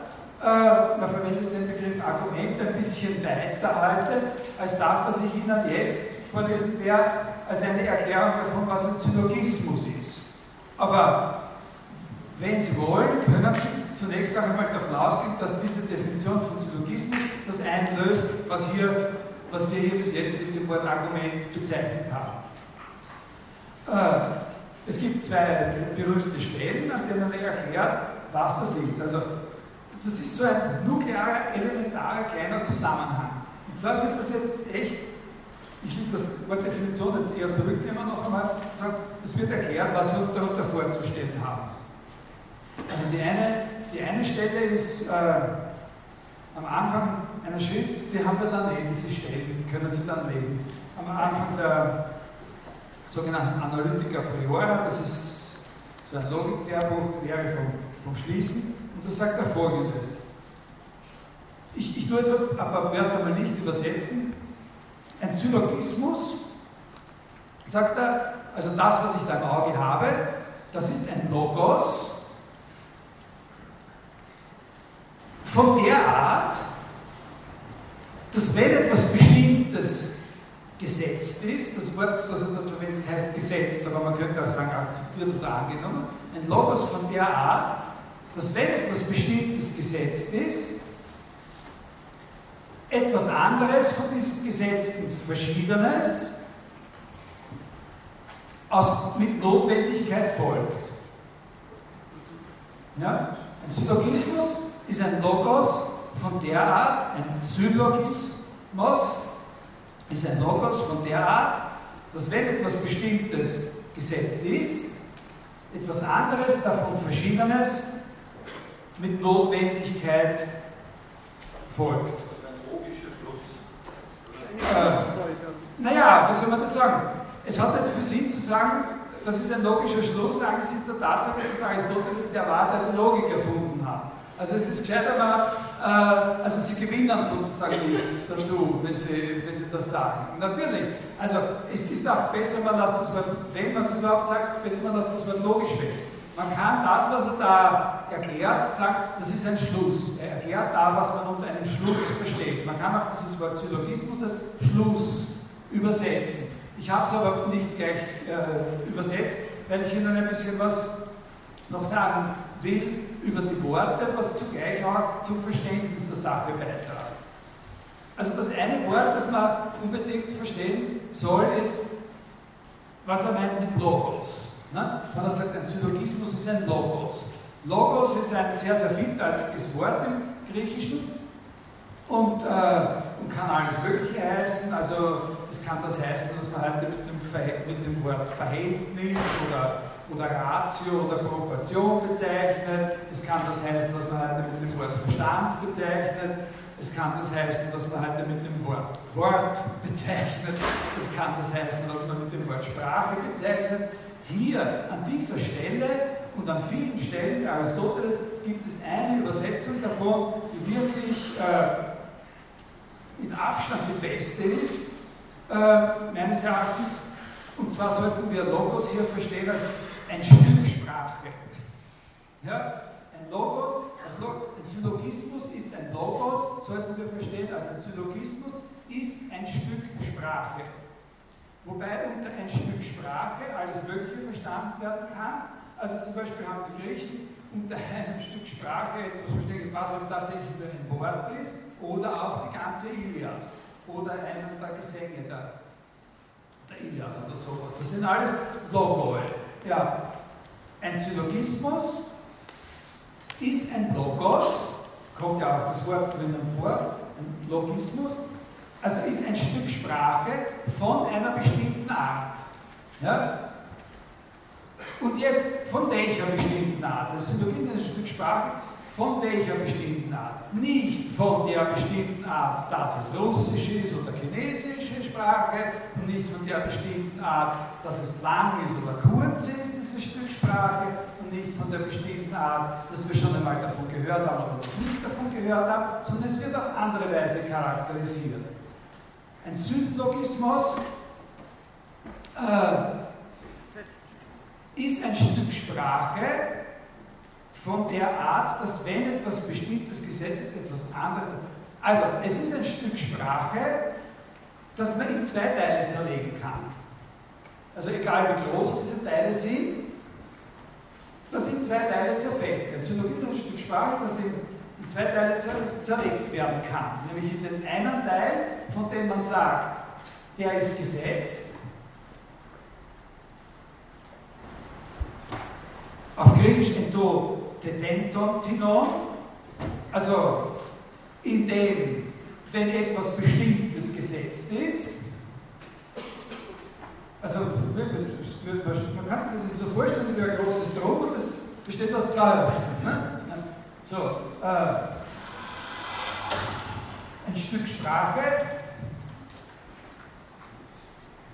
man verwendet den Begriff Argument ein bisschen weiter heute, als das, was ich Ihnen jetzt vorlesen werde, als eine Erklärung davon, was ein Syllogismus ist. Aber wenn Sie wollen, können Sie zunächst einmal davon ausgehen, dass diese Definition von Syllogismus das einlöst, was, hier, was wir hier bis jetzt mit dem Wort Argument bezeichnet haben. Äh, es gibt zwei berühmte Stellen, an denen er erklärt, was das ist. Also, das ist so ein nuklearer, elementarer, kleiner Zusammenhang. Und zwar wird das jetzt echt, ich will das Wort Definition jetzt eher zurücknehmen noch einmal, es wird erklärt, was wir uns darunter vorzustellen haben. Also die eine, die eine Stelle ist äh, am Anfang einer Schrift, die haben wir dann eh, diese Stellen, die können Sie dann lesen. Am Anfang der sogenannten Analytica Priora, das ist so ein Logiklehrbuch, Lehre vom, vom Schließen, und das sagt er folgendes. Ich, ich tue jetzt aber Wörter mal nicht übersetzen. Ein Syllogismus, sagt er, also das, was ich da im Auge habe, das ist ein Logos, von der Art, dass wenn etwas Bestimmtes gesetzt ist, das Wort, das er da verwendet, heißt gesetzt, aber man könnte auch sagen akzeptiert oder angenommen, ein Logos von der Art, dass wenn etwas Bestimmtes gesetzt ist, etwas anderes von diesem Gesetzten Verschiedenes aus, mit Notwendigkeit folgt. Ja? Ein Syllogismus ist ein Logos von der Art, ein Syllogismus ist ein Logos von der Art, dass wenn etwas Bestimmtes gesetzt ist, etwas anderes, davon Verschiedenes mit Notwendigkeit folgt. Äh, naja, wie soll man das sagen? Es hat nicht für Sinn zu sagen, das ist ein logischer Schluss angesichts der Tatsache, dass Aristoteles der war, der die Logik erfunden hat. Also es ist gescheit, aber äh, also sie gewinnen sozusagen nichts dazu, wenn sie, wenn sie das sagen. Natürlich, also es ist auch besser, man lässt das Wort, wenn man es überhaupt sagt, besser man lässt das Wort logisch weg. Man kann das, was er da erklärt, sagen, das ist ein Schluss. Er erklärt da, was man unter einem Schluss versteht. Man kann auch dieses Wort Syllogismus als Schluss übersetzen. Ich habe es aber nicht gleich äh, übersetzt, weil ich Ihnen ein bisschen was noch sagen will über die Worte, was zugleich auch zum Verständnis der Sache beiträgt. Also das eine Wort, das man unbedingt verstehen soll, ist, was er meint mit Logos. Ne? Er sagt, ein Syllogismus ist ein Logos. Logos ist ein sehr, sehr vieldeutiges Wort im Griechischen und, äh, und kann alles Mögliche heißen. Also es kann das heißen, dass man heute mit dem, mit dem Wort Verhältnis oder oder Ratio oder Proportion bezeichnet. Es kann das heißen, dass man heute mit dem Wort Verstand bezeichnet. Es kann das heißen, dass man heute mit dem Wort Wort bezeichnet. Es kann das heißen, dass man mit dem Wort Sprache bezeichnet. Hier an dieser Stelle und an vielen Stellen bei Aristoteles gibt es eine Übersetzung davon, die wirklich äh, mit Abstand die beste ist, äh, meines Erachtens. Und zwar sollten wir Logos hier verstehen als ein Stück Sprache. Ja? Ein Logos, ein Syllogismus ist ein Logos, sollten wir verstehen, also ein Syllogismus ist ein Stück Sprache. Wobei unter ein Stück Sprache alles Mögliche verstanden werden kann. Also zum Beispiel haben die Griechen unter einem Stück Sprache etwas verstehen, was eben tatsächlich nur ein Wort ist, oder auch die ganze Ilias oder einen der Gesänge der, der Ilias oder sowas. Das sind alles Logoi. Ja, ein Syllogismus ist ein Logos, kommt ja auch das Wort drinnen vor, ein Logismus, also ist ein Stück Sprache von einer bestimmten Art. Ja? Und jetzt von welcher bestimmten Art? Das Syllogismus ist ein Stück Sprache von welcher bestimmten Art? Nicht von der bestimmten Art, dass es Russisch ist oder chinesische Sprache und nicht von der bestimmten Art, dass es lang ist oder kurz ist, dieses Stück Sprache und nicht von der bestimmten Art, dass wir schon einmal davon gehört haben oder nicht davon gehört haben, sondern es wird auf andere Weise charakterisiert. Ein Syntlogismus äh, ist ein Stück Sprache, von der Art, dass wenn etwas bestimmtes Gesetz ist, etwas anderes. Also, es ist ein Stück Sprache, das man in zwei Teile zerlegen kann. Also egal wie groß diese Teile sind, das in zwei Teile zerfällt. Ein Synonym ist ein Stück Sprache, das in zwei Teile zerlegt werden kann. Nämlich in den einen Teil, von dem man sagt, der ist gesetzt. Auf Griechisch ento Tetenton-Tinon, also in dem, wenn etwas Bestimmtes gesetzt ist, also man kann sich das so vorstellen wie ein großes Drum und das besteht aus zwei Hälften. Ne? So, äh, ein Stück Sprache,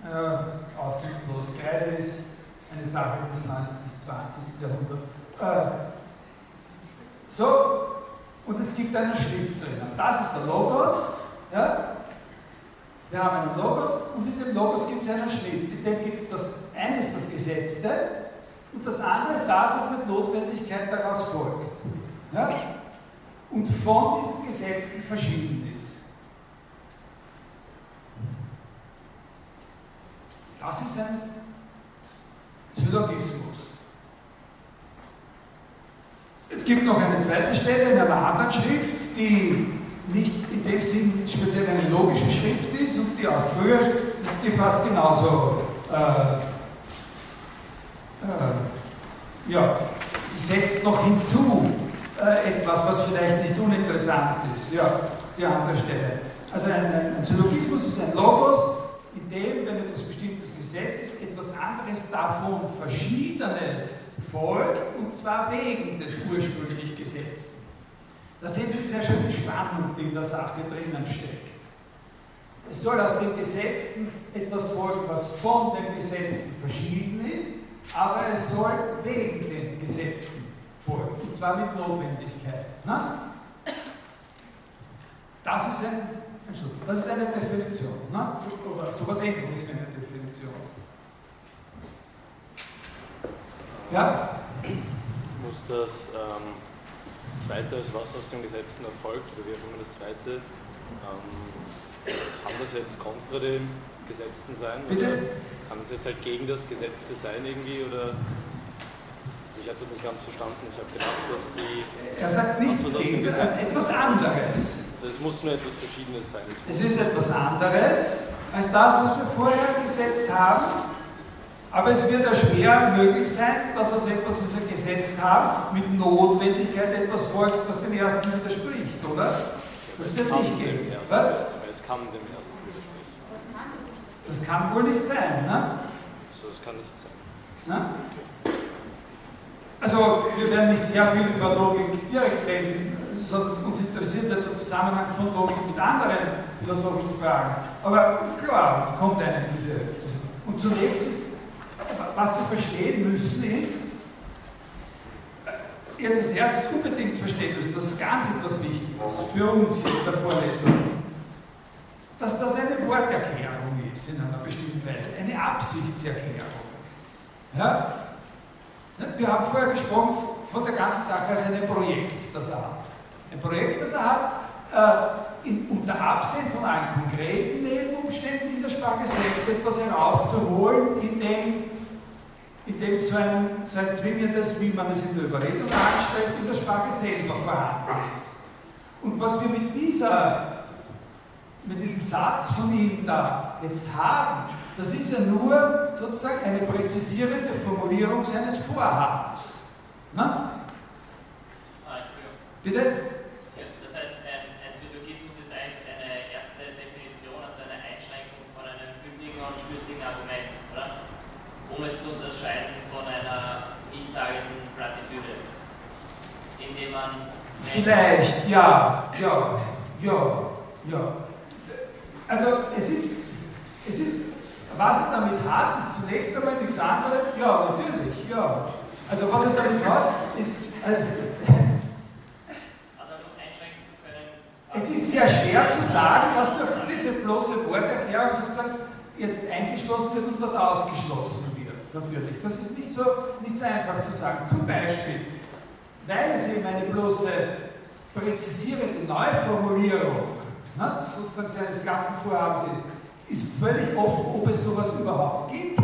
äh, aussichtslos. Kreide ist eine Sache des 19. bis 20. Jahrhunderts. Äh, so, und es gibt eine Schrift drinnen. Das ist der Logos. Ja? Wir haben einen Logos und in dem Logos gibt es einen Schrift. In dem gibt es das, eine ist das Gesetzte und das andere ist das, was mit Notwendigkeit daraus folgt. Ja? Und von diesen Gesetzen verschieden ist. Das ist ein Syllogismus. Es gibt noch eine zweite Stelle in einer anderen Schrift, die nicht in dem Sinn speziell eine logische Schrift ist und die auch früher, die fast genauso, äh, äh, ja, setzt noch hinzu äh, etwas, was vielleicht nicht uninteressant ist, ja, die andere Stelle. Also ein, ein, Syllogismus ist ein Logos, in dem, wenn etwas bestimmtes Gesetz ist, etwas anderes davon Verschiedenes folgt, und zwar wegen des ursprünglich Gesetzten. Da sehen Sie sehr schön die Spannung, die in der Sache drinnen steckt. Es soll aus dem Gesetzten etwas folgen, was von dem Gesetzten verschieden ist, aber es soll wegen den Gesetzten folgen, und zwar mit Notwendigkeit. Na? Das ist, ein, das ist eine Definition, na? oder sowas ähnliches wie eine Definition. Ja? Muss das ähm, Zweite als was aus dem Gesetzen erfolgt, oder wie auch immer das Zweite, ähm, kann das jetzt kontra dem Gesetzten sein? Bitte? kann das jetzt halt gegen das Gesetzte sein irgendwie, oder ich habe das nicht ganz verstanden. Ich habe gedacht, dass die. Er sagt nicht gegen, etwas anderes. Also es muss nur etwas Verschiedenes sein. Es, es ist etwas anderes als das, was wir vorher gesetzt haben. Aber es wird ja schwer möglich sein, dass aus etwas, was wir gesetzt haben, mit Notwendigkeit etwas folgt, was dem ersten widerspricht, oder? Das wird nicht gehen. Was? Es kann dem ersten widersprechen. Das kann wohl nicht sein, ne? So, das kann nicht sein. Na? Also, wir werden nicht sehr viel über Logik direkt reden, uns interessiert der Zusammenhang von Logik mit anderen philosophischen Fragen. Aber klar, kommt einem diese. Und zunächst ist was Sie verstehen müssen, ist, jetzt als erstes unbedingt verstehen müssen, das ist ganz etwas Wichtiges für uns hier in der Vorlesung, dass das eine Worterklärung ist in einer bestimmten Weise, eine Absichtserklärung. Ja? Wir haben vorher gesprochen von der ganzen Sache als ein Projekt, das hat. Ein Projekt, das er hat, äh, in, unter Absehen von allen konkreten Nebenumständen Umständen in der Sprache selbst etwas herauszuholen, in dem, in dem so, ein, so ein zwingendes, wie man es in der Überredung anstellt, in der Sprache selber vorhanden ist. Und was wir mit, dieser, mit diesem Satz von ihm da jetzt haben, das ist ja nur sozusagen eine präzisierende Formulierung seines Vorhabens. Na? Ah. Bitte? Um es zu unterscheiden von einer nichtssagenden Plattitüde. Indem man. Vielleicht, ja, ja, ja, ja. Also es ist, es ist, was er damit hat, ist zunächst einmal nichts anderes. Ja, natürlich, ja. Also was er damit hat, ist, äh, Also einschränken zu können. es ist sehr schwer zu sagen, was durch diese bloße Worterklärung sozusagen jetzt eingeschlossen wird und was ausgeschlossen. Natürlich. Das ist nicht so, nicht so einfach zu sagen. Zum Beispiel, weil es eben eine bloße präzisierende Neuformulierung ne, sozusagen seines ganzen Vorhabens ist, ist völlig offen, ob es sowas überhaupt gibt.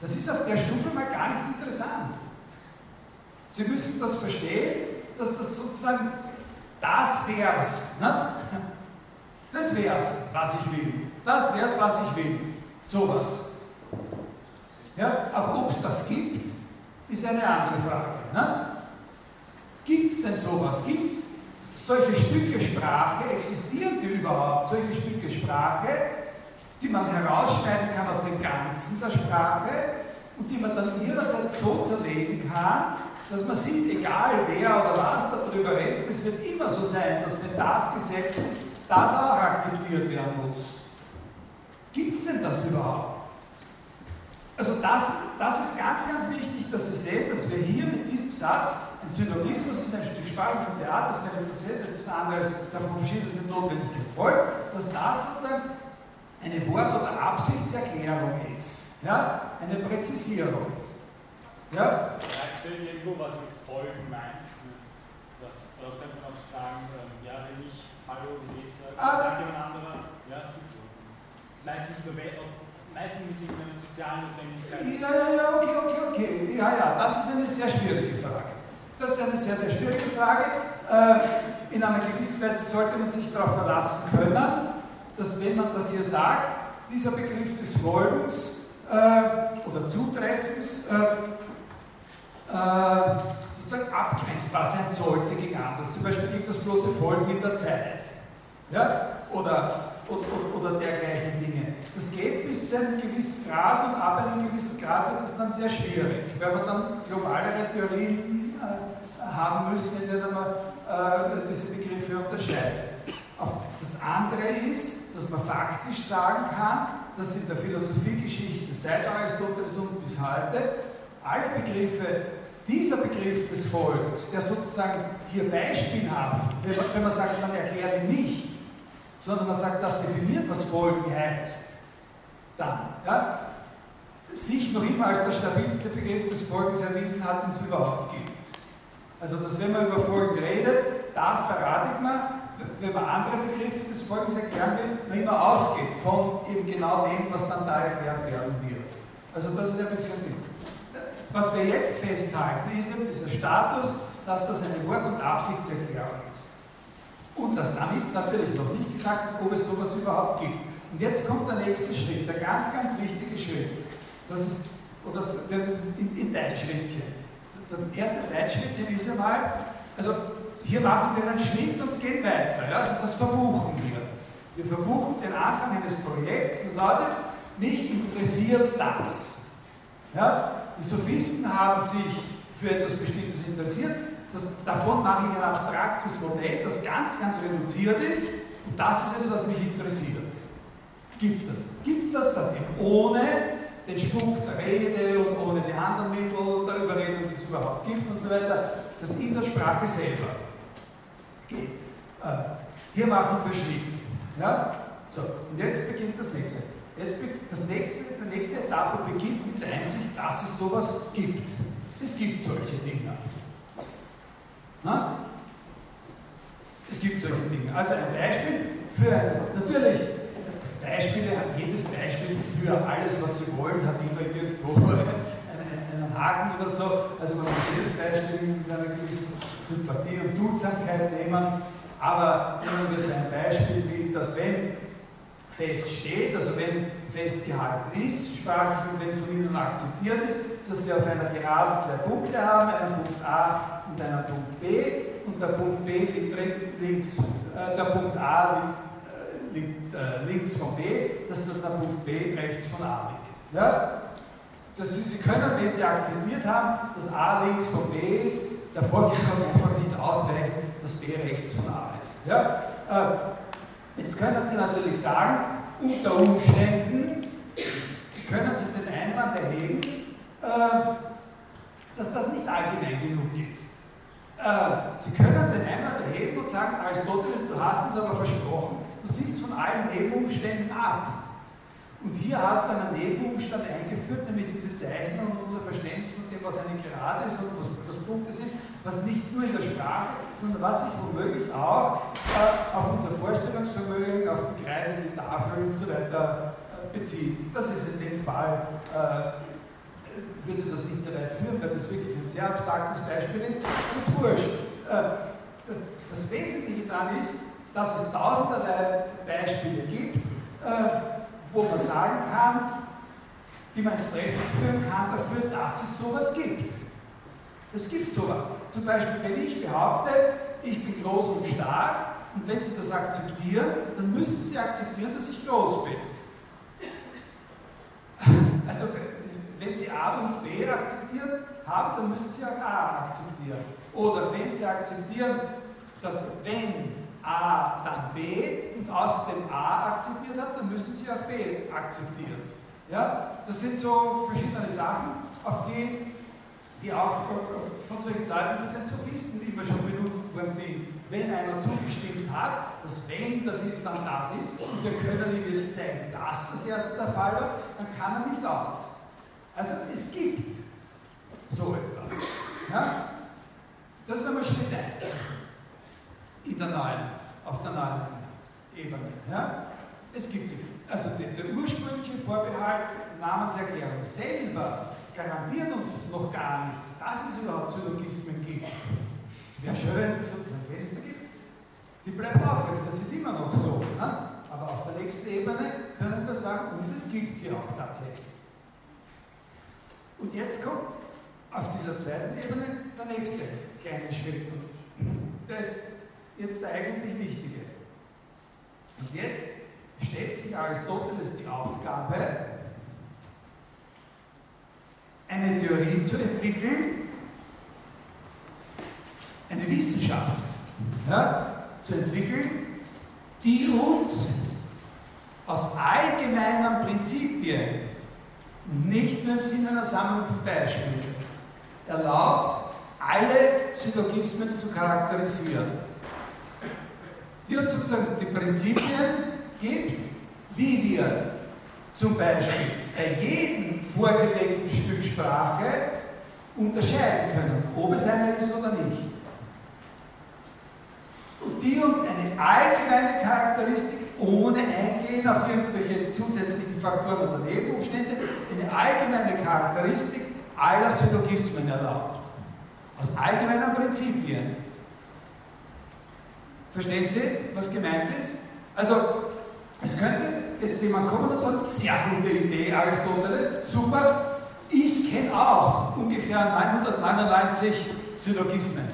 Das ist auf der Stufe mal gar nicht interessant. Sie müssen das verstehen, dass das sozusagen das wär's. Nicht? Das wär's, was ich will. Das wär's, was ich will. Sowas. Ja, aber ob es das gibt, ist eine andere Frage. Gibt es denn sowas? Gibt es solche Stücke Sprache? Existieren die überhaupt? Solche Stücke Sprache, die man herausschneiden kann aus dem Ganzen der Sprache und die man dann ihrerseits so zerlegen kann, dass man sieht, egal wer oder was darüber redet, es wird immer so sein, dass wenn das gesetzt ist, das auch akzeptiert werden muss. Gibt es denn das überhaupt? Also das, das ist ganz, ganz wichtig, dass Sie sehen, dass wir hier mit diesem Satz, ein Syllogismus ist ein Stück Sprache von Theater, das wäre etwas anderes, davon verschiedene Notwendigkeit folgt, dass das sozusagen eine Wort- oder Absichtserklärung ist. Ja? Eine Präzisierung. Ja? Er irgendwo, was mit Folgen meint? Das, das könnte man auch sagen, ähm, ja, wenn ich Hallo, wie geht's, äh, Ah. sagt jemand anderer, ja, super. Das ist meistens, über, meistens mit irgendeiner sozialen Notwendigkeit. Ja, ja, ja, okay, okay, okay. Ja, ja, das ist eine sehr schwierige Frage. Das ist eine sehr, sehr schwierige Frage. Äh, in einer gewissen Weise sollte man sich darauf verlassen können, dass wenn man das hier sagt, dieser Begriff des Folgens äh, oder Zutreffens äh, sozusagen abgrenzbar sein sollte gegen anderes. Zum Beispiel gegen das bloße Folgen in der Zeit. Ja? Oder, oder, oder dergleichen Dinge. Das geht bis zu einem gewissen Grad und ab einem gewissen Grad wird es dann sehr schwierig, weil wir dann globalere Theorien äh, haben müssen, in denen man äh, diese Begriffe unterscheidet. Das andere ist, dass man faktisch sagen kann, dass in der Philosophiegeschichte seit Aristoteles und bis heute alle Begriffe, dieser Begriff des Folgens, der sozusagen hier beispielhaft, wenn man, wenn man sagt, man erklärt ihn nicht, sondern man sagt, das definiert, was Folgen heißt, dann, ja, sich noch immer als der stabilste Begriff des Folgens erwiesen hat, den es überhaupt gibt. Also, dass wenn man über Folgen redet, das Paradigma, wenn man andere Begriffe des Folgens erklären will, man immer ausgeht von eben genau dem, was dann da erklärt werden wird. Also, das ist ein bisschen Ding. Was wir jetzt festhalten, ist eben dieser Status, dass das eine Wort- und Absichtserklärung ist. Und dass damit natürlich noch nicht gesagt ist, ob es sowas überhaupt gibt. Und jetzt kommt der nächste Schritt, der ganz, ganz wichtige Schritt. Das ist, oder das, in, in Teilschrittchen. Das erste Teilschrittchen ist einmal, also hier machen wir einen Schnitt und gehen weiter. Ja? Also das verbuchen wir. Wir verbuchen den Anfang eines Projekts, das lautet, mich interessiert das. Ja? Die Sophisten haben sich für etwas Bestimmtes interessiert. Das, davon mache ich ein abstraktes Modell, das ganz, ganz reduziert ist. Und das ist es, was mich interessiert. Gibt es das? Gibt es das, dass eben ohne den Spuk der Rede und ohne die anderen Mittel der Überredung, die es überhaupt gibt und so weiter, das in der Sprache selber geht. Äh, hier machen wir Schnitt. Ja? So, und jetzt beginnt das nächste. Jetzt das nächste, die nächste Etappe beginnt mit der Einsicht, dass es sowas gibt. Es gibt solche Dinge. Na? Es gibt solche Dinge. Also ein Beispiel für natürlich, Beispiele jedes Beispiel für alles, was Sie wollen, hat immer irgendwo einen, Haken oder so. Also man kann jedes Beispiel mit einer gewissen Sympathie und Duldsamkeit nehmen. Aber nehmen wir so ein Beispiel wie, dass wenn feststeht, also wenn festgehalten ist, sprachlich und wenn von Ihnen akzeptiert ist, dass wir auf einer Geraden zwei Punkte haben, einen Punkt A und einen Punkt B, und der Punkt B liegt links, äh, der Punkt A liegt, liegt äh, links von B, dass dann der Punkt B rechts von A liegt. Ja? Das ist, Sie können, wenn Sie akzeptiert haben, dass A links von B ist, der Folgerung einfach nicht ausweichen, dass B rechts von A ist. Ja? Äh, jetzt können Sie natürlich sagen, unter Umständen können Sie den Einwand erheben, äh, dass das nicht allgemein genug ist. Äh, Sie können den Einwand erheben und sagen, Aristoteles, du hast es aber versprochen, du siehst von allen Nebenumständen ab. Und hier hast du einen Nebenumstand eingeführt, nämlich diese Zeichnung und unser Verständnis von dem, was eine Gerade ist und was, was Punkte sind, was nicht nur in der Sprache, sondern was sich womöglich auch äh, auf unser Vorstellungsvermögen, auf die Kreide, die Tafel und so weiter äh, bezieht. Das ist in dem Fall äh, würde das nicht so weit führen, weil das wirklich ein sehr abstraktes Beispiel ist, aber ist wurscht. Äh, das, das Wesentliche daran ist, dass es tausenderlei Beispiele gibt, äh, wo man sagen kann, die man ins Treffen führen kann dafür, dass es sowas gibt. Es gibt sowas. Zum Beispiel, wenn ich behaupte, ich bin groß und stark, und wenn Sie das akzeptieren, dann müssen Sie akzeptieren, dass ich groß bin. Also, wenn Sie A und B akzeptieren haben, dann müssen Sie auch A akzeptieren. Oder wenn Sie akzeptieren, dass wenn A dann B und außerdem A akzeptiert hat, dann müssen Sie auch B akzeptieren. Ja? Das sind so verschiedene Sachen, auf die, die auch von solchen Leuten mit den Sophisten immer schon benutzt worden sind. Wenn einer zugestimmt hat, dass wenn das ist, dann das ist, und wir können ihm jetzt zeigen, dass das erste der Fall war, dann kann er nicht aus. Also es gibt so etwas. Ja? Das ist einmal Schritt 1 in der neuen, auf der neuen Ebene. Ja? Es gibt sie. Also der, der ursprüngliche Vorbehalt, Namenserklärung selber garantiert uns noch gar nicht, dass es überhaupt Syllogismen gibt. Es wäre schön, wenn es sie gibt. Die bleiben aufrecht, das ist immer noch so. Ne? Aber auf der nächsten Ebene können wir sagen, und es gibt sie auch tatsächlich. Und jetzt kommt auf dieser zweiten Ebene der nächste kleine Schritt. Das jetzt der eigentlich Wichtige. Und jetzt stellt sich Aristoteles die Aufgabe, eine Theorie zu entwickeln, eine Wissenschaft ja, zu entwickeln, die uns aus allgemeinen Prinzipien nicht nur im Sinne einer Sammlung von Beispielen, erlaubt, alle Syllogismen zu charakterisieren. Die uns sozusagen die Prinzipien gibt, wie wir zum Beispiel bei jedem vorgelegten Stück Sprache unterscheiden können, ob es eine ist oder nicht. Und die uns eine allgemeine Charakteristik ohne Eingehen auf irgendwelche zusätzlichen Faktoren oder Nebenumstände eine allgemeine Charakteristik aller Syllogismen erlaubt. Aus allgemeinen Prinzipien. Verstehen Sie, was gemeint ist? Also, es könnte jetzt jemand kommen und sagen, sehr gute Idee, Aristoteles, super, ich kenne auch ungefähr 999 Syllogismen.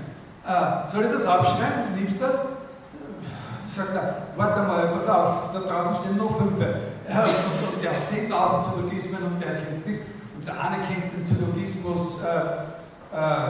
Äh, soll ich das aufschreiben? Du nimmst das? sagt er, warte mal, pass auf, da draußen stehen noch fünf. Und der hat 10.000 Syllogismen und der kennt nichts. Und der eine kennt den Syllogismus, äh, äh,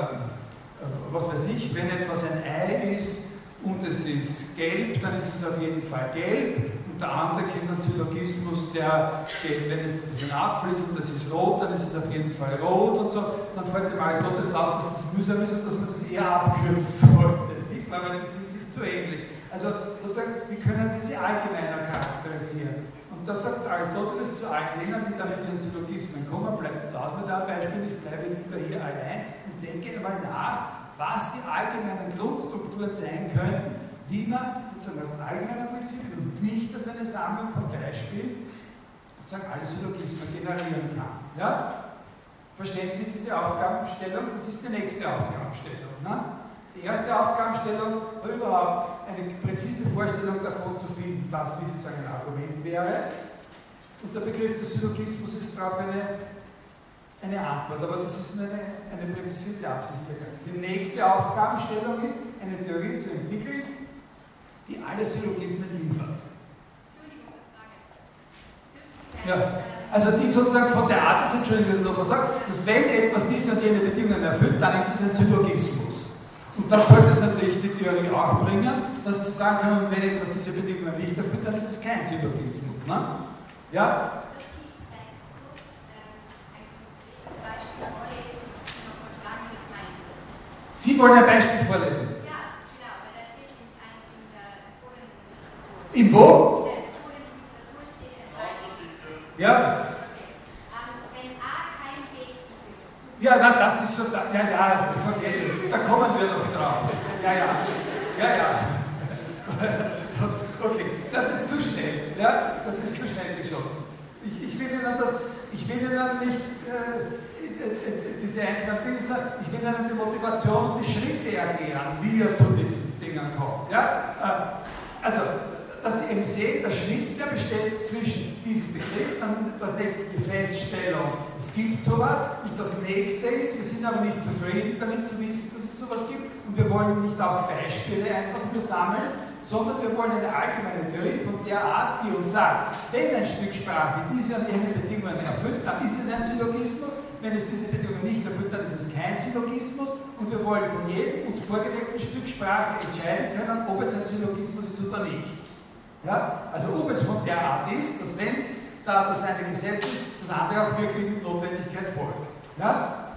was weiß ich, wenn etwas ein Ei ist und es ist gelb, dann ist es auf jeden Fall gelb. Und der andere kennt den Syllogismus, der, wenn es ein Apfel ist und das ist rot, dann ist es auf jeden Fall rot und so. Dann fällt dem Aristoteles auf, dass das mühsam ist und dass man das eher abkürzen sollte. Nicht? Weil die sind sich zu ähnlich. Also sozusagen, wir können diese allgemeiner charakterisieren. Und das sagt Aristoteles zu allen denen, die da mit den Syllogismen kommen, bleibt es aus mit einem Beispiel, ich bleibe lieber hier allein und denke einmal nach, was die allgemeinen Grundstrukturen sein könnten, wie man sozusagen als allgemeiner Prinzip und nicht als eine Sammlung von Beispielen sozusagen alle Syllogismen generieren kann. Ja? Verstehen Sie diese Aufgabenstellung? Das ist die nächste Aufgabenstellung. Ne? Die erste Aufgabenstellung war überhaupt eine präzise Vorstellung davon zu finden, was, wie Sie sagen, ein Argument wäre. Und der Begriff des Syllogismus ist darauf eine, eine Antwort, aber das ist eine, eine präzisierte Absichtserklärung. Die nächste Aufgabenstellung ist, eine Theorie zu entwickeln, die alle Syllogismen liefert. Ja, also die sozusagen von der Art ist, Entschuldigung, dass ich nochmal sage, dass wenn etwas diese und jene Bedingungen erfüllt, dann ist es ein Syllogismus. Und dann sollte es natürlich die Theorie auch bringen, dass sie sagen können, wenn etwas diese Bedingungen nicht erfüllt, dann ist es kein Syllogismus. Ne? Ja? Sie wollen ein Beispiel vorlesen? Ja, genau, weil da steht nämlich eins in der empfohlenen Im wo? In der empfohlenen Literatur steht ein Beispiel. Ja. Ähm, wenn A kein B zugibt. Ja, na, das ist schon, da, ja, ja, vergessen. Da kommen wir noch drauf. Ja, ja, ja, ja. Okay, das ist zu schnell. Ja, das ist zu schnell geschossen. Ich, ich will Ihnen das, ich will Ihnen nicht äh, diese einzelnen Dinge sagen, ich will Ihnen die Motivation und die Schritte erklären, wie er zu diesen Dingen kommt. Ja? Äh, also, dass Sie eben sehen, der Schritt, der besteht zwischen diesem Begriff, dann das nächste die Feststellung, es gibt sowas, und das nächste ist, wir sind aber nicht zufrieden damit zu wissen, dass es sowas gibt, und wir wollen nicht auch Beispiele einfach nur sammeln, sondern wir wollen eine allgemeine Theorie von der Art, die uns sagt, wenn ein Stück Sprache diese und jene Bedingungen erfüllt, dann ist es ein Syllogismus, wenn es diese Bedingungen nicht erfüllt, dann ist es kein Syllogismus und wir wollen von jedem uns vorgelegten Stück Sprache entscheiden können, ob es ein Syllogismus ist oder nicht. Ja? Also ob es von der Art ist, dass wenn da das eine Gesetz ist, das andere auch wirklich mit Notwendigkeit folgt. Ja?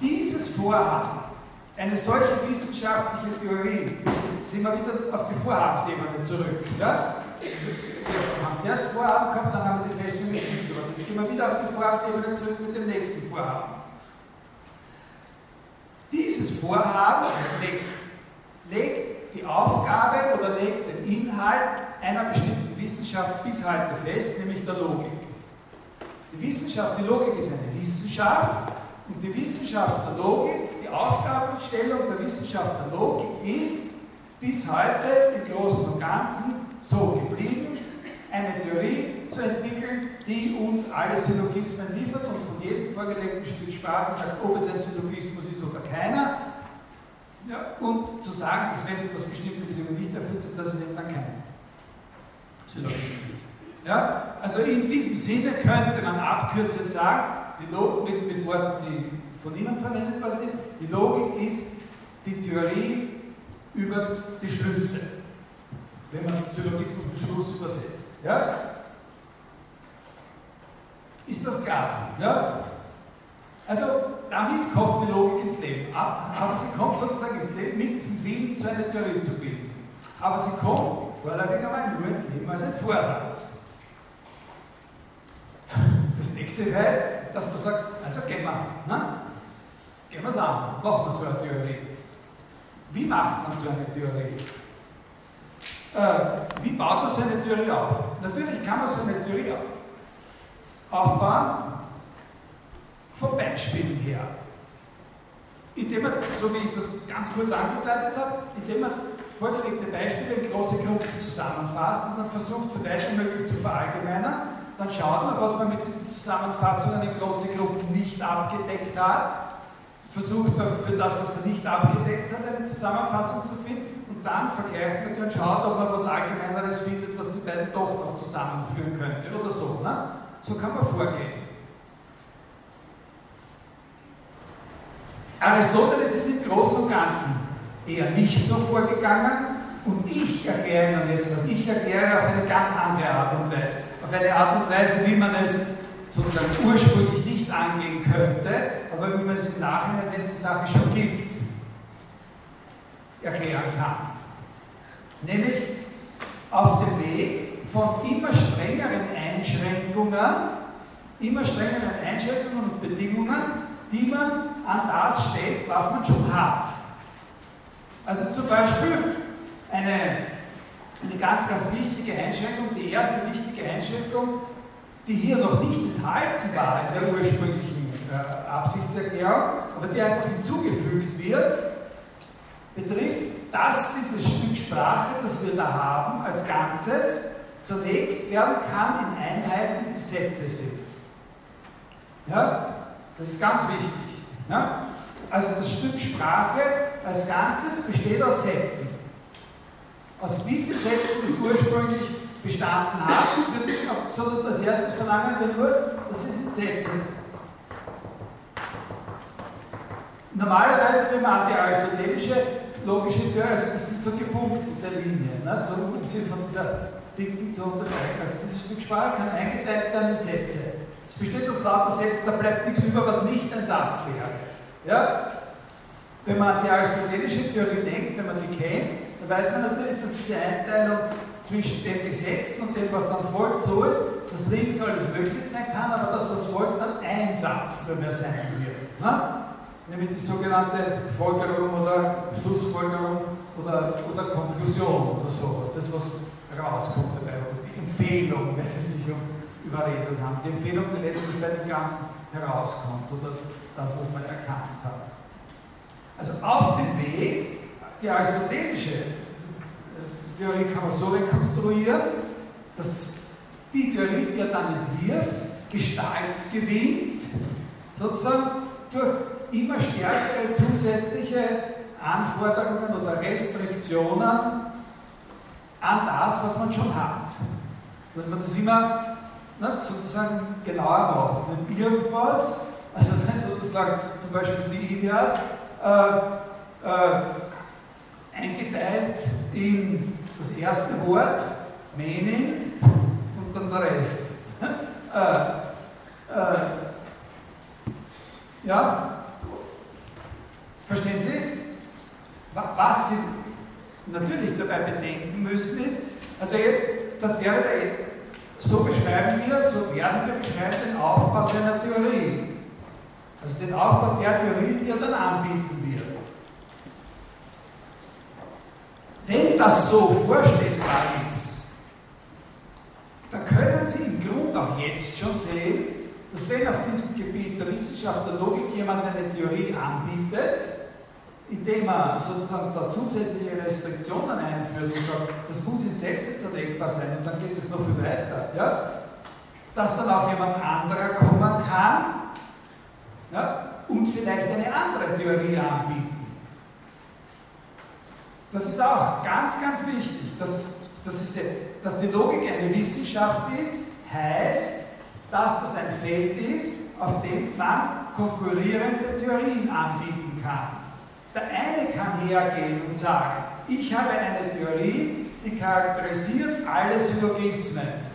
Dieses Vorhaben, eine solche wissenschaftliche Theorie, jetzt sind wir wieder auf die Vorhabensebene zurück. Ja? Wir haben zuerst Vorhaben gehabt, dann haben wir die Feststellung, es gibt sowas. Jetzt gehen wir wieder auf die Vorhabensebene zurück mit dem nächsten Vorhaben. Dieses Vorhaben legt, legt die Aufgabe oder legt den Inhalt einer bestimmten Wissenschaft bis heute fest, nämlich der Logik. Die Wissenschaft, die Logik ist eine Wissenschaft und die Wissenschaft der Logik, die Aufgabenstellung der Wissenschaft der Logik ist bis heute im Großen und Ganzen so geblieben, eine Theorie zu entwickeln, die uns alle Syllogismen liefert und von jedem vorgelegten Stück Sprache sagt, ob es ein Syllogismus ist oder keiner. Ja, und zu sagen, dass wenn etwas bestimmte Bedingungen nicht erfüllt ist, dass es eben dann kein Syllogismus ist. Ja? Also in diesem Sinne könnte man abkürzend sagen, die Logik, mit, mit Worten, die von Ihnen verwendet worden sind, die Logik ist die Theorie über die Schlüsse, wenn man Syllogismus mit Schluss übersetzt. Ja? Ist das klar? Ja? Also damit kommt die Logik ins Leben. Aber sie kommt sozusagen ins Leben mit diesem Willen, so eine Theorie zu bilden. Aber sie kommt vorläufig einmal nur ins Leben als ein Vorsatz. Das nächste wäre, dass man sagt, also gehen wir, ne? gehen wir es an, machen wir so eine Theorie. Wie macht man so eine Theorie? Äh, wie baut man so eine Theorie auf? Natürlich kann man so eine Theorie aufbauen von Beispielen her. Indem man, so wie ich das ganz kurz angedeutet habe, indem man vorgelegte Beispiele in große Gruppen zusammenfasst und dann versucht, weit wie möglich zu verallgemeinern. Dann schaut man, was man mit diesen Zusammenfassungen in große Gruppen nicht abgedeckt hat. Versucht man für das, was man nicht abgedeckt hat, eine Zusammenfassung zu finden und dann vergleicht man die und schaut, ob man was Allgemeineres findet, was die beiden doch noch zusammenführen könnte oder so. Ne? So kann man vorgehen. Aristoteles ist im Großen und Ganzen eher nicht so vorgegangen und ich erkläre Ihnen jetzt was. Ich erkläre auf eine ganz andere Art und Weise. Auf eine Art und Weise, wie man es sozusagen ursprünglich nicht angehen könnte, aber wie man es im Nachhinein, wenn es die Sache schon gibt, erklären kann. Nämlich auf dem Weg von immer strengeren Einschränkungen, immer strengeren Einschränkungen und Bedingungen, die man an das stellt, was man schon hat. Also zum Beispiel eine, eine ganz, ganz wichtige Einschränkung, die erste wichtige Einschränkung, die hier noch nicht enthalten war in der ursprünglichen äh, Absichtserklärung, aber die einfach hinzugefügt wird, betrifft, dass dieses Stück Sprache, das wir da haben, als Ganzes zerlegt werden kann in Einheiten, die Sätze sind. Ja? Das ist ganz wichtig. Ja? Also das Stück Sprache als Ganzes besteht aus Sätzen. Aus wie vielen Sätzen es ursprünglich bestanden hat, würde ich absolut als erstes verlangen, wenn nur, das sind Sätze. Normalerweise, wenn man an die aristotelische logische Theorie, also das sind so gepunktete Linien, ne, so, um sie von dieser dicken zu unterscheiden. Also dieses Stück Sprache kann eingeteilt werden in Sätze. Es besteht aus lauter Sätzen, da bleibt nichts über, was nicht ein Satz wäre. Ja? Wenn man an die aristotelische Theorie denkt, wenn man die kennt, dann weiß man natürlich, dass diese Einteilung zwischen dem Gesetzten und dem, was dann folgt, so ist, dass links alles möglich sein kann, aber dass das folgt dann ein Satz nur mehr sein wird. Ne? Nämlich die sogenannte Folgerung oder Schlussfolgerung oder, oder Konklusion oder sowas. Das, was rauskommt dabei, oder die Empfehlung, wenn es sich um Überredung handelt. Die Empfehlung, die letztlich bei dem Ganzen herauskommt oder das, was man erkannt hat. Also auf dem Weg, die aristotelische Theorie kann man so rekonstruieren, dass die Theorie, die er dann entwirft, Gestalt gewinnt, sozusagen durch immer stärkere zusätzliche Anforderungen oder Restriktionen an das, was man schon hat. Dass man das immer ne, sozusagen genauer macht. Nicht irgendwas, also wenn sozusagen zum Beispiel die Ilias äh, äh, eingeteilt in das erste Wort, Meaning, und dann der Rest. äh, äh, ja, verstehen Sie? Was Sie natürlich dabei bedenken müssen ist, also das wäre der, so beschreiben wir, so werden wir beschreiben den Aufbau seiner Theorie. Also den Aufbau der Theorie, die er dann anbieten wird. Wenn das so vorstellbar ist, dann können Sie im Grunde auch jetzt schon sehen, dass wenn auf diesem Gebiet der Wissenschaft der Logik jemand eine Theorie anbietet, indem er sozusagen da zusätzliche Restriktionen einführt und sagt, das muss in Sätze zerlegbar sein und dann geht es noch viel weiter, ja? dass dann auch jemand anderer kommen kann ja? und vielleicht eine andere Theorie anbieten. Das ist auch ganz, ganz wichtig, dass, dass, es, dass die Logik eine Wissenschaft ist, heißt, dass das ein Feld ist, auf dem man konkurrierende Theorien anbieten kann. Der eine kann hergehen und sagen, ich habe eine Theorie, die charakterisiert alle Syllogismen.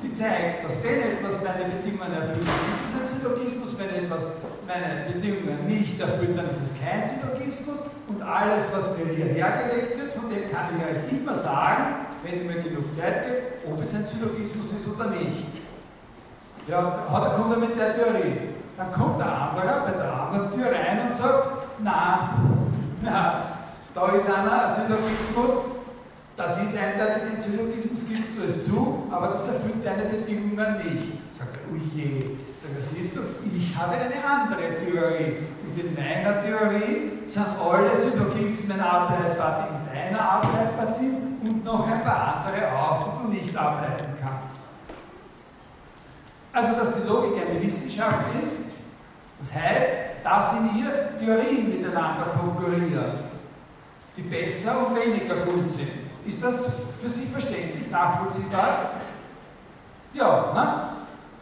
Die zeigt, dass wenn etwas meine Bedingungen erfüllt, ist es ein Syllogismus, wenn etwas meine Bedingungen nicht erfüllt, dann ist es kein Syllogismus und alles, was mir hier hergelegt wird, von dem kann ich euch immer sagen, wenn ihr mir genug Zeit gebt, ob es ein Syllogismus ist oder nicht. Ja, hat er kommt mit der Theorie. Dann kommt der andere bei der anderen Tür rein und sagt, na, na, da ist einer, ein Syllogismus, das ist eindeutig ein Syllogismus, gibst du es zu, aber das erfüllt deine Bedingungen nicht. Sagt er, oh je. Sagt er, siehst du, ich habe eine andere Theorie. Und in meiner Theorie sind alle Syllogismen ableitbar, die in deiner ableitbar sind und noch ein paar andere auch, die du nicht ableiten kannst. Also, dass die Logik eine Wissenschaft ist, das heißt, dass in ihr Theorien miteinander konkurrieren, die besser und weniger gut sind. Ist das für Sie verständlich, nachvollziehbar? Ja, ne?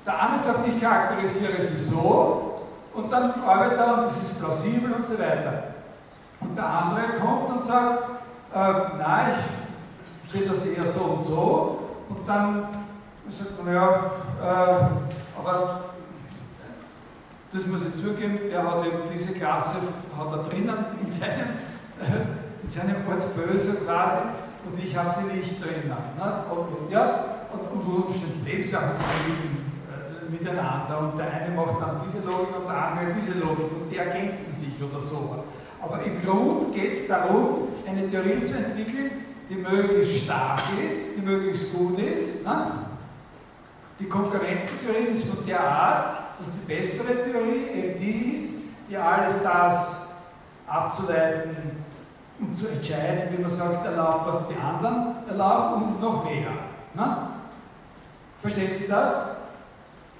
Der eine sagt, ich charakterisiere sie so und dann arbeitet er und das ist plausibel und so weiter. Und der andere kommt und sagt, äh, nein, ich sehe das eher so und so und dann sagt man, ja, äh, aber das muss ich zugeben, der hat eben diese Klasse hat er drinnen in seinem, in seinem Portfolio quasi und ich habe sie nicht drinnen. Ne? Und, ja, und unter Umständen leben sie auch äh, miteinander und der eine macht dann diese Logik und der andere diese Logik und die ergänzen sich oder sowas. Aber im Grund geht es darum, eine Theorie zu entwickeln, die möglichst stark ist, die möglichst gut ist, ne? Die Konkurrenztheorie ist von der Art, dass die bessere Theorie eben die ist, die alles das abzuleiten und zu entscheiden, wie man sagt, erlaubt, was die anderen erlauben und noch mehr. Na? Verstehen Sie das?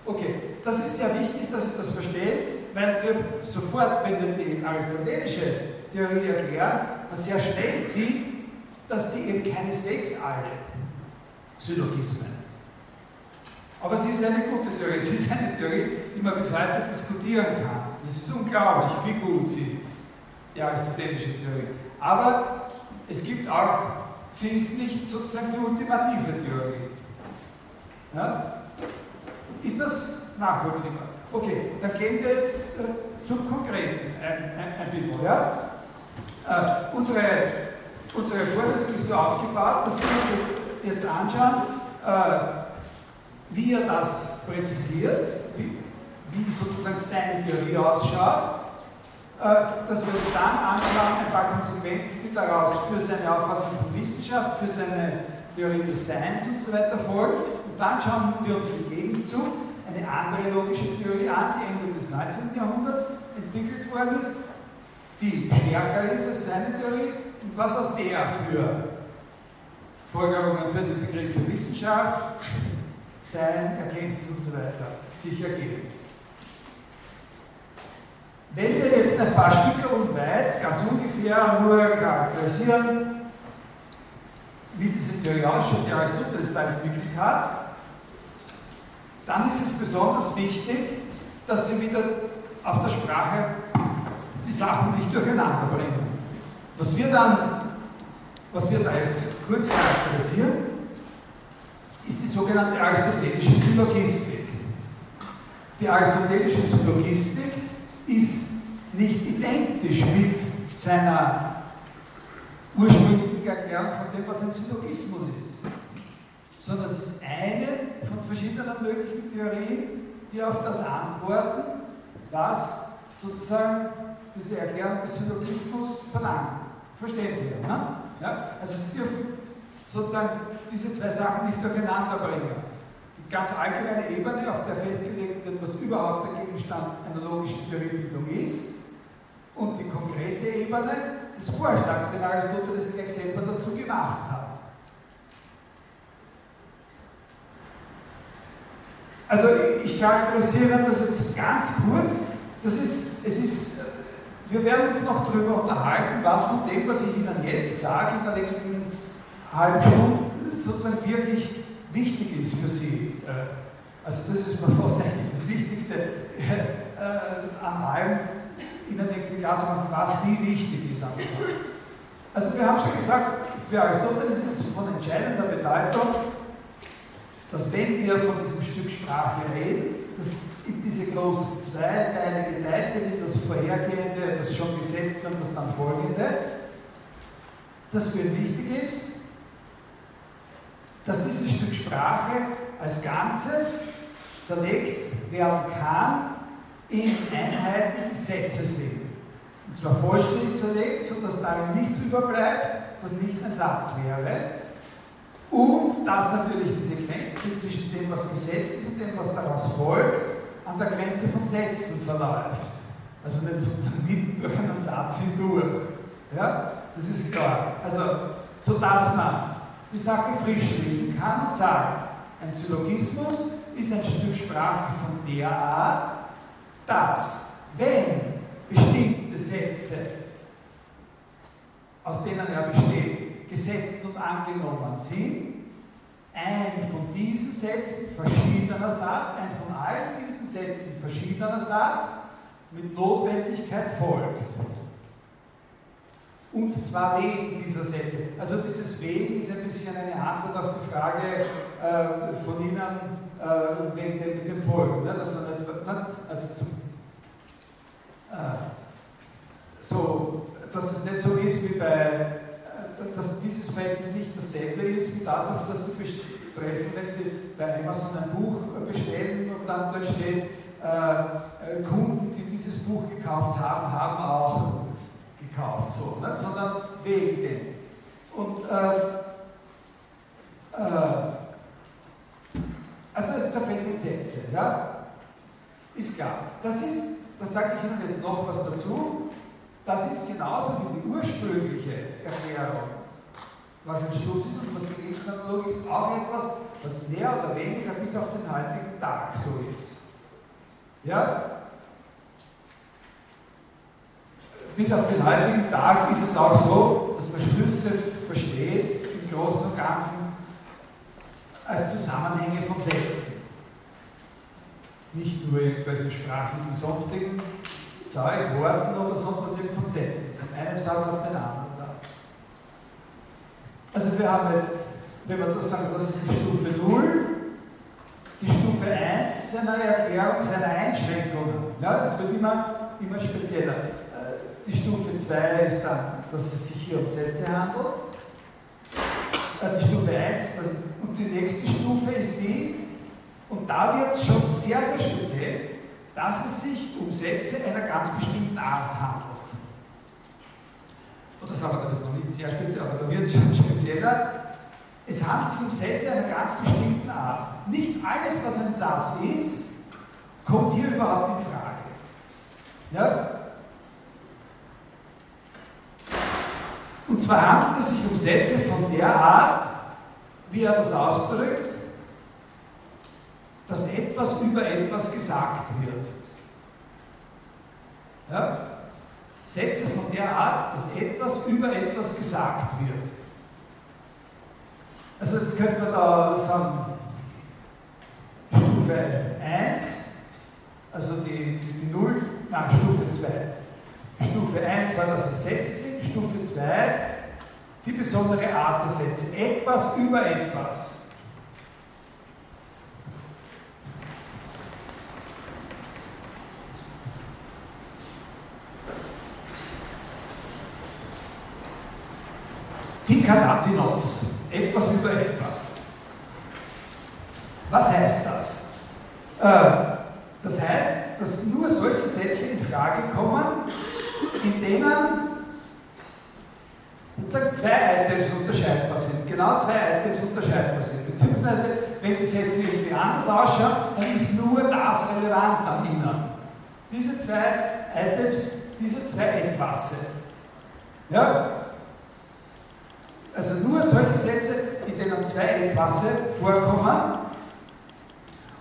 Okay, das ist sehr wichtig, dass Sie das verstehen, weil wir sofort, wenn wir die aristotelische Theorie erklären, man sehr schnell sieht, dass die eben keineswegs alle Syllogismen. Aber sie ist eine gute Theorie, sie ist eine Theorie, die man bis heute diskutieren kann. Das ist unglaublich, wie gut sie ist, die aristotelische Theorie. Aber es gibt auch, sie ist nicht sozusagen die ultimative Theorie. Ja? Ist das nachvollziehbar? Okay, dann gehen wir jetzt äh, zum Konkreten ein, ein, ein bisschen. Ja? Äh, unsere, unsere Vorlesung ist so aufgebaut, dass wir uns jetzt anschauen, äh, wie er das präzisiert, wie, wie sozusagen seine Theorie ausschaut, dass wir uns dann anschauen, ein paar Konsequenzen, die daraus für seine Auffassung von Wissenschaft, für seine Theorie des Seins und so weiter folgen. Und dann schauen wir uns im Gegenzug eine andere logische Theorie an, die Ende des 19. Jahrhunderts entwickelt worden ist, die stärker ist als seine Theorie und was aus der für Folgerungen für den Begriff Wissenschaft, Sein, Erkenntnis und so weiter sich ergeben. Wenn wir jetzt ein paar Stücke und weit, ganz ungefähr nur charakterisieren, wie diese Theorie ausschaut, die Aristoteles da entwickelt hat, dann ist es besonders wichtig, dass sie wieder auf der Sprache die Sachen nicht durcheinander bringen. Was wir dann, was wir da jetzt kurz charakterisieren, ist die sogenannte aristotelische Syllogistik. Die aristotelische Syllogistik ist nicht identisch mit seiner ursprünglichen Erklärung von dem, was ein Syllogismus ist, sondern es ist eine von verschiedenen möglichen Theorien, die auf das antworten, was sozusagen diese Erklärung des Syllogismus verlangt. Verstehen Sie, ne? ja? Also Sie dürfen sozusagen diese zwei Sachen nicht durcheinander bringen die ganz allgemeine Ebene, auf der festgelegt wird, was überhaupt der Gegenstand einer logischen Theoriebildung ist, und die konkrete Ebene des Vorschlags, den Aristoteles gleich selber dazu gemacht hat. Also ich charakterisiere das jetzt ganz kurz. Das ist, es ist, wir werden uns noch darüber unterhalten, was von dem, was ich Ihnen jetzt sage, in der nächsten halben Stunde sozusagen wirklich wichtig ist für Sie. Äh, also das ist mir fast eigentlich das Wichtigste an allem, Ihnen irgendwie klar zu machen, was wie wichtig ist. Also wir haben schon gesagt, für Aristoteles ist es von entscheidender Bedeutung, dass wenn wir von diesem Stück Sprache reden, dass in diese großen zweiteilige Leitlinien, das vorhergehende, das schon gesetzte und das dann folgende, dass für ihn wichtig ist, dass dieses Stück Sprache als Ganzes zerlegt werden kann in Einheiten, die Sätze sind. Und zwar vollständig zerlegt, sodass darin nichts überbleibt, was nicht ein Satz wäre. Und dass natürlich diese Grenze zwischen dem, was gesetzt ist und dem, was daraus folgt, an der Grenze von Sätzen verläuft. Also nicht sozusagen mitten durch einen Satz hindurch. Ja, das ist klar. Also, sodass man die Sache frisch lesen kann und sagt, ein Syllogismus ist ein Stück Sprache von der Art, dass, wenn bestimmte Sätze, aus denen er besteht, gesetzt und angenommen sind, ein von diesen Sätzen verschiedener Satz, ein von allen diesen Sätzen verschiedener Satz mit Notwendigkeit folgt. Und zwar wegen dieser Sätze. Also dieses Wegen ist ein bisschen eine Antwort auf die Frage äh, von Ihnen äh, wegen dem, mit den Folgen. Ne? Also, nicht, also zum, äh, so, dass es nicht so ist wie bei, äh, dass dieses Verhältnis nicht dasselbe ist wie das, auf das Sie treffen, wenn Sie bei Amazon ein Buch bestellen und dann dort steht, äh, Kunden, die dieses Buch gekauft haben, haben auch gekauft, so, ne? sondern wegen dem. Und äh, äh, Also es zerfällt in Sätze, ja? Ist klar. Das ist, das sage ich Ihnen jetzt noch was dazu, das ist genauso wie die ursprüngliche Erklärung, was ein Schluss ist und was die Gegenstandlogik ist, auch etwas, was mehr oder weniger bis auf den heutigen Tag so ist. Ja? Bis auf den heutigen Tag ist es auch so, dass man Schlüsse versteht, im Großen und Ganzen, als Zusammenhänge von Sätzen. Nicht nur bei den sprachlichen sonstigen Zeug, Worten oder sonst was von Sätzen, von einem Satz auf den anderen Satz. Also wir haben jetzt, wenn wir das sagen, das ist die Stufe 0, die Stufe 1 ist eine Erklärung seiner Einschränkungen. Ja, das wird immer, immer spezieller. Die Stufe 2 ist dann, dass es sich hier um Sätze handelt. Äh, die Stufe 1 und die nächste Stufe ist die, und da wird es schon sehr, sehr speziell, dass es sich um Sätze einer ganz bestimmten Art handelt. Und das haben wir jetzt noch nicht sehr speziell, aber da wird es schon spezieller. Es handelt sich um Sätze einer ganz bestimmten Art. Nicht alles, was ein Satz ist, kommt hier überhaupt in Frage. Ja? Und zwar handelt es sich um Sätze von der Art, wie er das ausdrückt, dass etwas über etwas gesagt wird. Ja? Sätze von der Art, dass etwas über etwas gesagt wird. Also jetzt könnte man da sagen, Stufe 1, also die, die, die 0, nein, Stufe 2. Stufe 1 war, dass es Sätze sind, Stufe 2 die besondere Art der Sätze. Etwas über etwas. Tikanatinos, etwas über etwas. Was heißt das? Äh, das heißt, dass nur solche Sätze in Frage kommen, in denen sozusagen zwei Items unterscheidbar sind. Genau zwei Items unterscheidbar sind. Beziehungsweise, wenn die Sätze irgendwie anders ausschauen, dann ist nur das relevant an ihnen. Diese zwei Items, diese zwei Etwasse. Ja? Also nur solche Sätze, in denen zwei Etwasse vorkommen.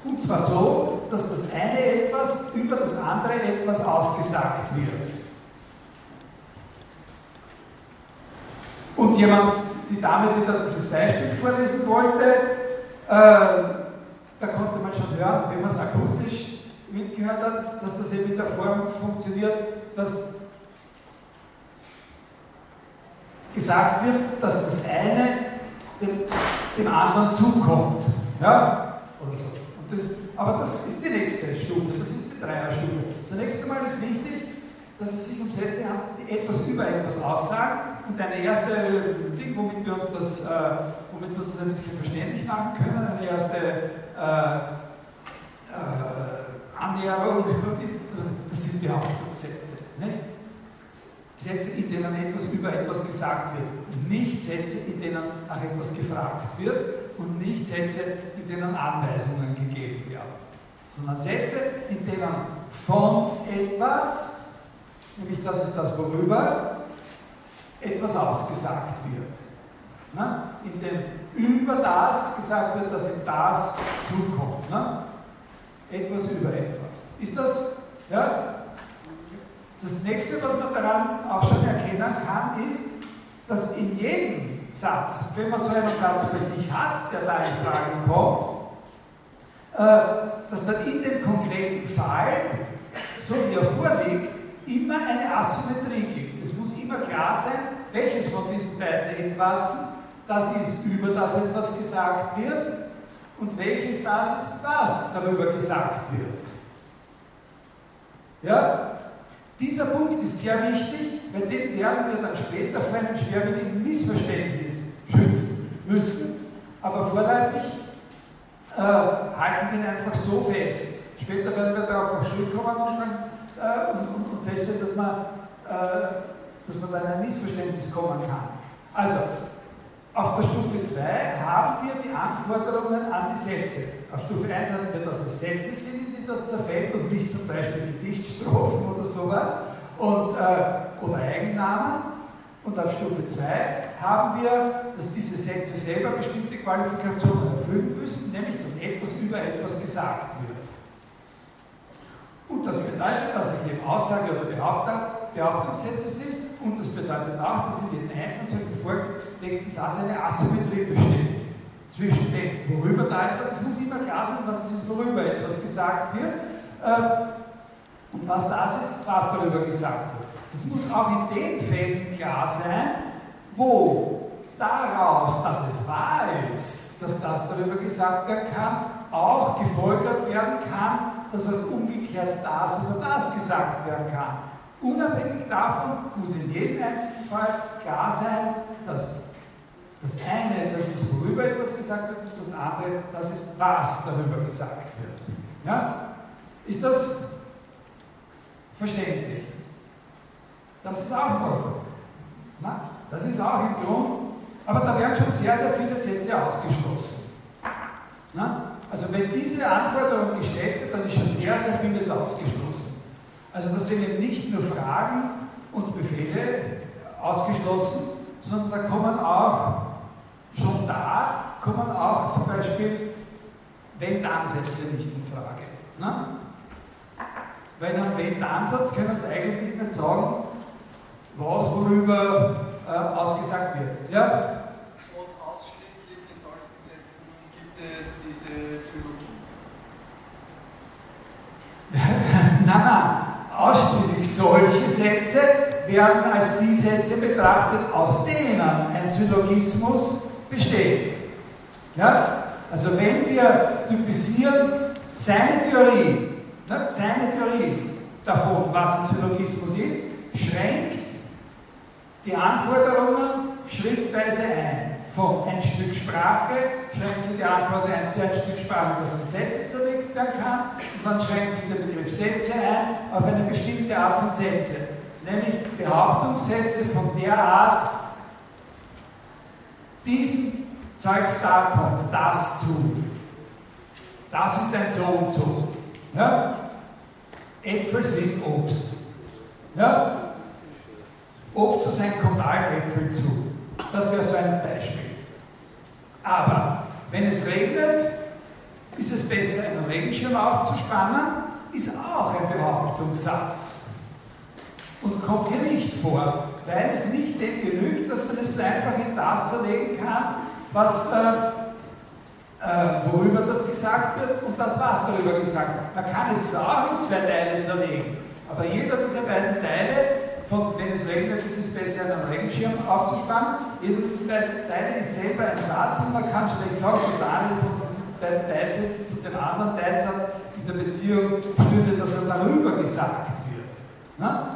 Und zwar so, dass das eine etwas über das andere etwas ausgesagt wird. Und jemand, die Dame, die da dieses Beispiel vorlesen wollte, äh, da konnte man schon hören, wenn man es akustisch mitgehört hat, dass das eben in der Form funktioniert, dass gesagt wird, dass das eine dem, dem anderen zukommt. Ja? Oder so. Das, aber das ist die nächste Stufe, das ist die Dreierstufe. Zunächst einmal ist wichtig, dass es sich um Sätze handelt, die etwas über etwas aussagen. Und eine erste Ding, womit wir uns das, äh, womit wir uns das ein bisschen verständlich machen können, eine erste äh, äh, Annäherung ist, das sind. Nicht? Sätze, in denen etwas über etwas gesagt wird. Nicht Sätze, in denen nach etwas gefragt wird und nicht Sätze, in denen Anweisungen gegeben werden. Sondern Sätze, in denen von etwas nämlich das ist das, worüber etwas ausgesagt wird. Ne? In dem über das gesagt wird, dass ihm das zukommt. Ne? Etwas über etwas. Ist das, ja? Das nächste, was man daran auch schon erkennen kann, ist, dass in jedem Satz, wenn man so einen Satz für sich hat, der da in Frage kommt, äh, dass dann in dem konkreten Fall, so wie er vorliegt, immer eine Asymmetrie gibt. Es muss immer klar sein, welches von diesen beiden Etwasen das ist, über das etwas gesagt wird und welches das ist, was darüber gesagt wird. Ja? Dieser Punkt ist sehr wichtig, weil den werden wir dann später vor einem schwerwiegenden Missverständnis schützen müssen. Aber vorläufig äh, halten wir ihn einfach so fest. Später werden wir darauf auch zurückkommen und äh, und, und, und, feststellen, dass man, äh, dass man da in ein Missverständnis kommen kann. Also, Auf der Stufe 2 haben wir die Anforderungen an die Sätze. Auf Stufe 1 haben wir, dass es Sätze sind, in die das zerfällt und nicht zum Beispiel Gedichtstrophen oder sowas und, äh, oder Eigennamen. Und auf Stufe 2 haben wir, dass diese Sätze selber bestimmte Qualifikationen erfüllen müssen, nämlich dass etwas über etwas gesagt wird. Und das bedeutet, dass es eben Aussage- oder Behauptungssätze sind und das bedeutet auch, dass in jedem einzelnen solchen vorgelegten Satz eine Asymmetrie besteht. Zwischen dem, worüber da etwas, es muss immer klar sein, was das ist, worüber etwas gesagt wird, äh, und was das ist, was darüber gesagt wird. Das muss auch in den Fällen klar sein, wo daraus, dass es wahr ist, dass das darüber gesagt werden kann, auch gefolgert werden kann, dass auch umgekehrt das über das gesagt werden kann. Unabhängig davon muss in jedem einzelnen Fall klar sein, dass das eine, das ist, worüber etwas gesagt wird, und das andere, das ist, was darüber gesagt wird. Ja? Ist das verständlich? Das ist auch noch. Na, das ist auch im Grund, aber da werden schon sehr, sehr viele Sätze ausgeschlossen. Na? Also wenn diese Anforderung gestellt wird, dann ist schon sehr, sehr vieles ausgeschlossen. Also das sind eben nicht nur Fragen und Befehle ausgeschlossen, sondern da kommen auch, schon da, kommen auch zum Beispiel Wenn-Dann-Sätze nicht in Frage. Ne? Weil in einem Wenn-Dann-Satz können Sie eigentlich nicht sagen, was worüber äh, ausgesagt wird. Ja? Und ausschließlich in solchen Sätzen gibt es diese Sylogie. nein, nein. Ausschließlich solche Sätze werden als die Sätze betrachtet, aus denen ein Syllogismus besteht. Ja? Also wenn wir typisieren seine Theorie, ne, seine Theorie davon, was ein Syllogismus ist, schränkt die Anforderungen schrittweise ein. Von ein Stück Sprache schränkt sie die Anforderung ein zu ein Stück Sprache, das in Sätze zerlegt werden kann, und dann schränkt sie den Begriff Sätze ein auf eine bestimmte Art von Sätze, nämlich Behauptungssätze von der Art, diesem Zeugs da kommt das zu. Das ist ein so und so. Ja? Äpfel sind Obst. Ja? Obst zu sein kommt allen Äpfeln zu. Das wäre so ein Beispiel. Aber wenn es regnet, ist es besser, einen Regenschirm aufzuspannen, ist auch ein Behauptungssatz. Und kommt hier nicht vor, weil es nicht dem genügt, dass man es einfach in das zerlegen kann, was, äh, äh, worüber das gesagt wird und das, was darüber gesagt wird. Man kann es zwar auch in zwei Teile zerlegen, aber jeder dieser beiden Teile von, wenn es regnet, ist es besser, einen Regenschirm aufzuspannen. Jeder dieser beiden Teile ist selber ein Satz und man kann schlecht sagen, dass der eine von diesen beiden Teilsätzen zu dem anderen Teilsatz in der Beziehung stünde, dass er darüber gesagt wird. Na?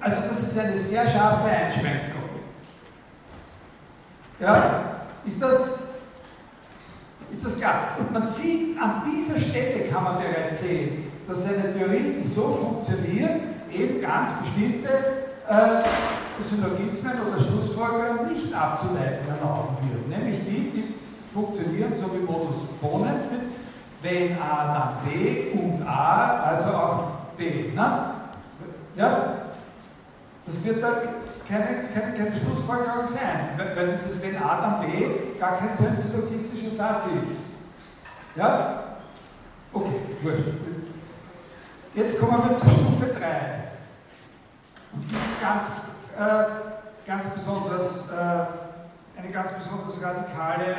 Also das ist eine sehr scharfe Einschränkung. Ja, ist das, ist das klar? Und man sieht, an dieser Stelle kann man bereits sehen, dass eine Theorie, die so funktioniert, eben ganz bestimmte äh, Syllogismen oder Schlussfolgerungen nicht abzuleiten erlauben wird. Nämlich die, die funktionieren so wie Modus Ponens mit wenn A dann B und A, also auch B. Ne? Ja? Das wird dann keine, keine, keine Schlussfolgerung sein, weil, dieses wenn A dann B gar kein so Satz ist. Ja? Okay, gut. Jetzt kommen wir zur Stufe 3. Und die ist ganz, äh, ganz besonders, äh, eine ganz besonders radikale,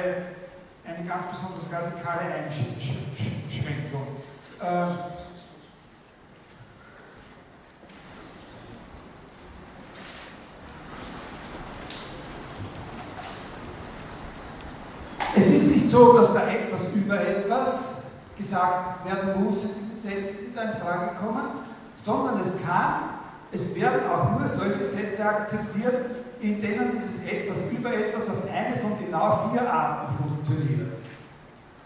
eine ganz besonders radikale Einschränkung. Äh, es ist nicht so, dass da etwas über etwas gesagt werden muss diese Sätze, die da in Frage kommen, sondern es kann es werden auch nur solche Sätze akzeptiert, in denen dieses etwas über etwas auf eine von genau vier Arten funktioniert.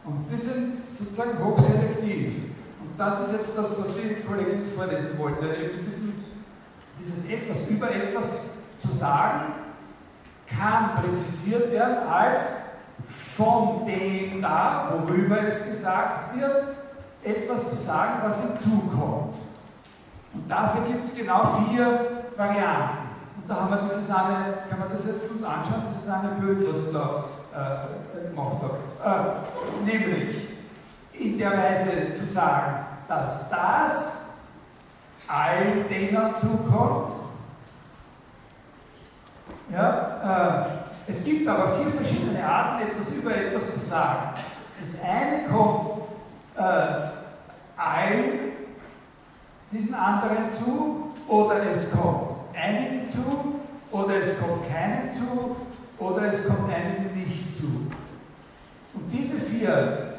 Und die sind sozusagen hochselektiv. Und das ist jetzt das, was die Kollegin vorlesen wollte. Eben diesem, dieses etwas über etwas zu sagen, kann präzisiert werden als von dem da, worüber es gesagt wird, etwas zu sagen, was hinzukommt. Und dafür gibt es genau vier Varianten. Und da haben wir dieses eine, kann man das jetzt uns anschauen, dieses eine Bild, was ich da äh, gemacht habe. Äh, nämlich in der Weise zu sagen, dass das all denen zukommt. Ja, äh, es gibt aber vier verschiedene Arten, etwas über etwas zu sagen. Das eine kommt äh, allen diesen anderen zu oder es kommt einigen zu oder es kommt keinem zu oder es kommt einigen nicht zu. Und diese vier,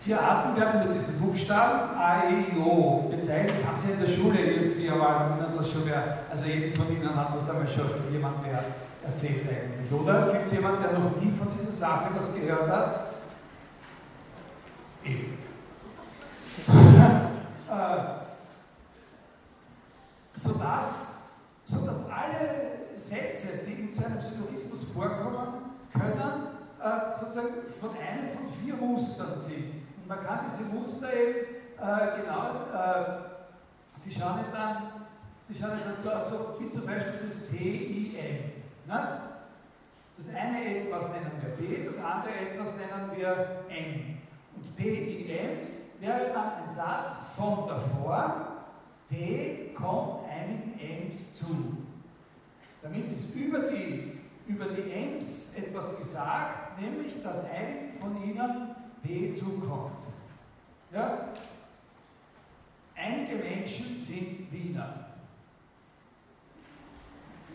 vier Arten werden mit diesen Buchstaben A, E, I, O bezeichnet. Das haben Sie in der Schule irgendwie, aber Ihnen das schon wer, also jeden von Ihnen hat das einmal schon jemand wer erzählt eigentlich. Oder gibt es jemanden, der noch nie von dieser Sache was gehört hat? Eben. äh, sodass, sodass alle Sätze, die in so einem Syllogismus vorkommen, können äh, sozusagen von einem von vier Mustern sind. Und man kann diese Muster eben äh, genau, äh, die schauen dann, die schauen dann so aus, so, wie zum Beispiel dieses P-I-N. Das eine etwas nennen wir P, das andere etwas nennen wir N. Und P-I-N wäre dann ein Satz von Form, P kommt einigen Ms zu. Damit ist über die, über die Ms etwas gesagt, nämlich dass einigen von ihnen P zukommt. Ja? Einige Menschen sind Wiener.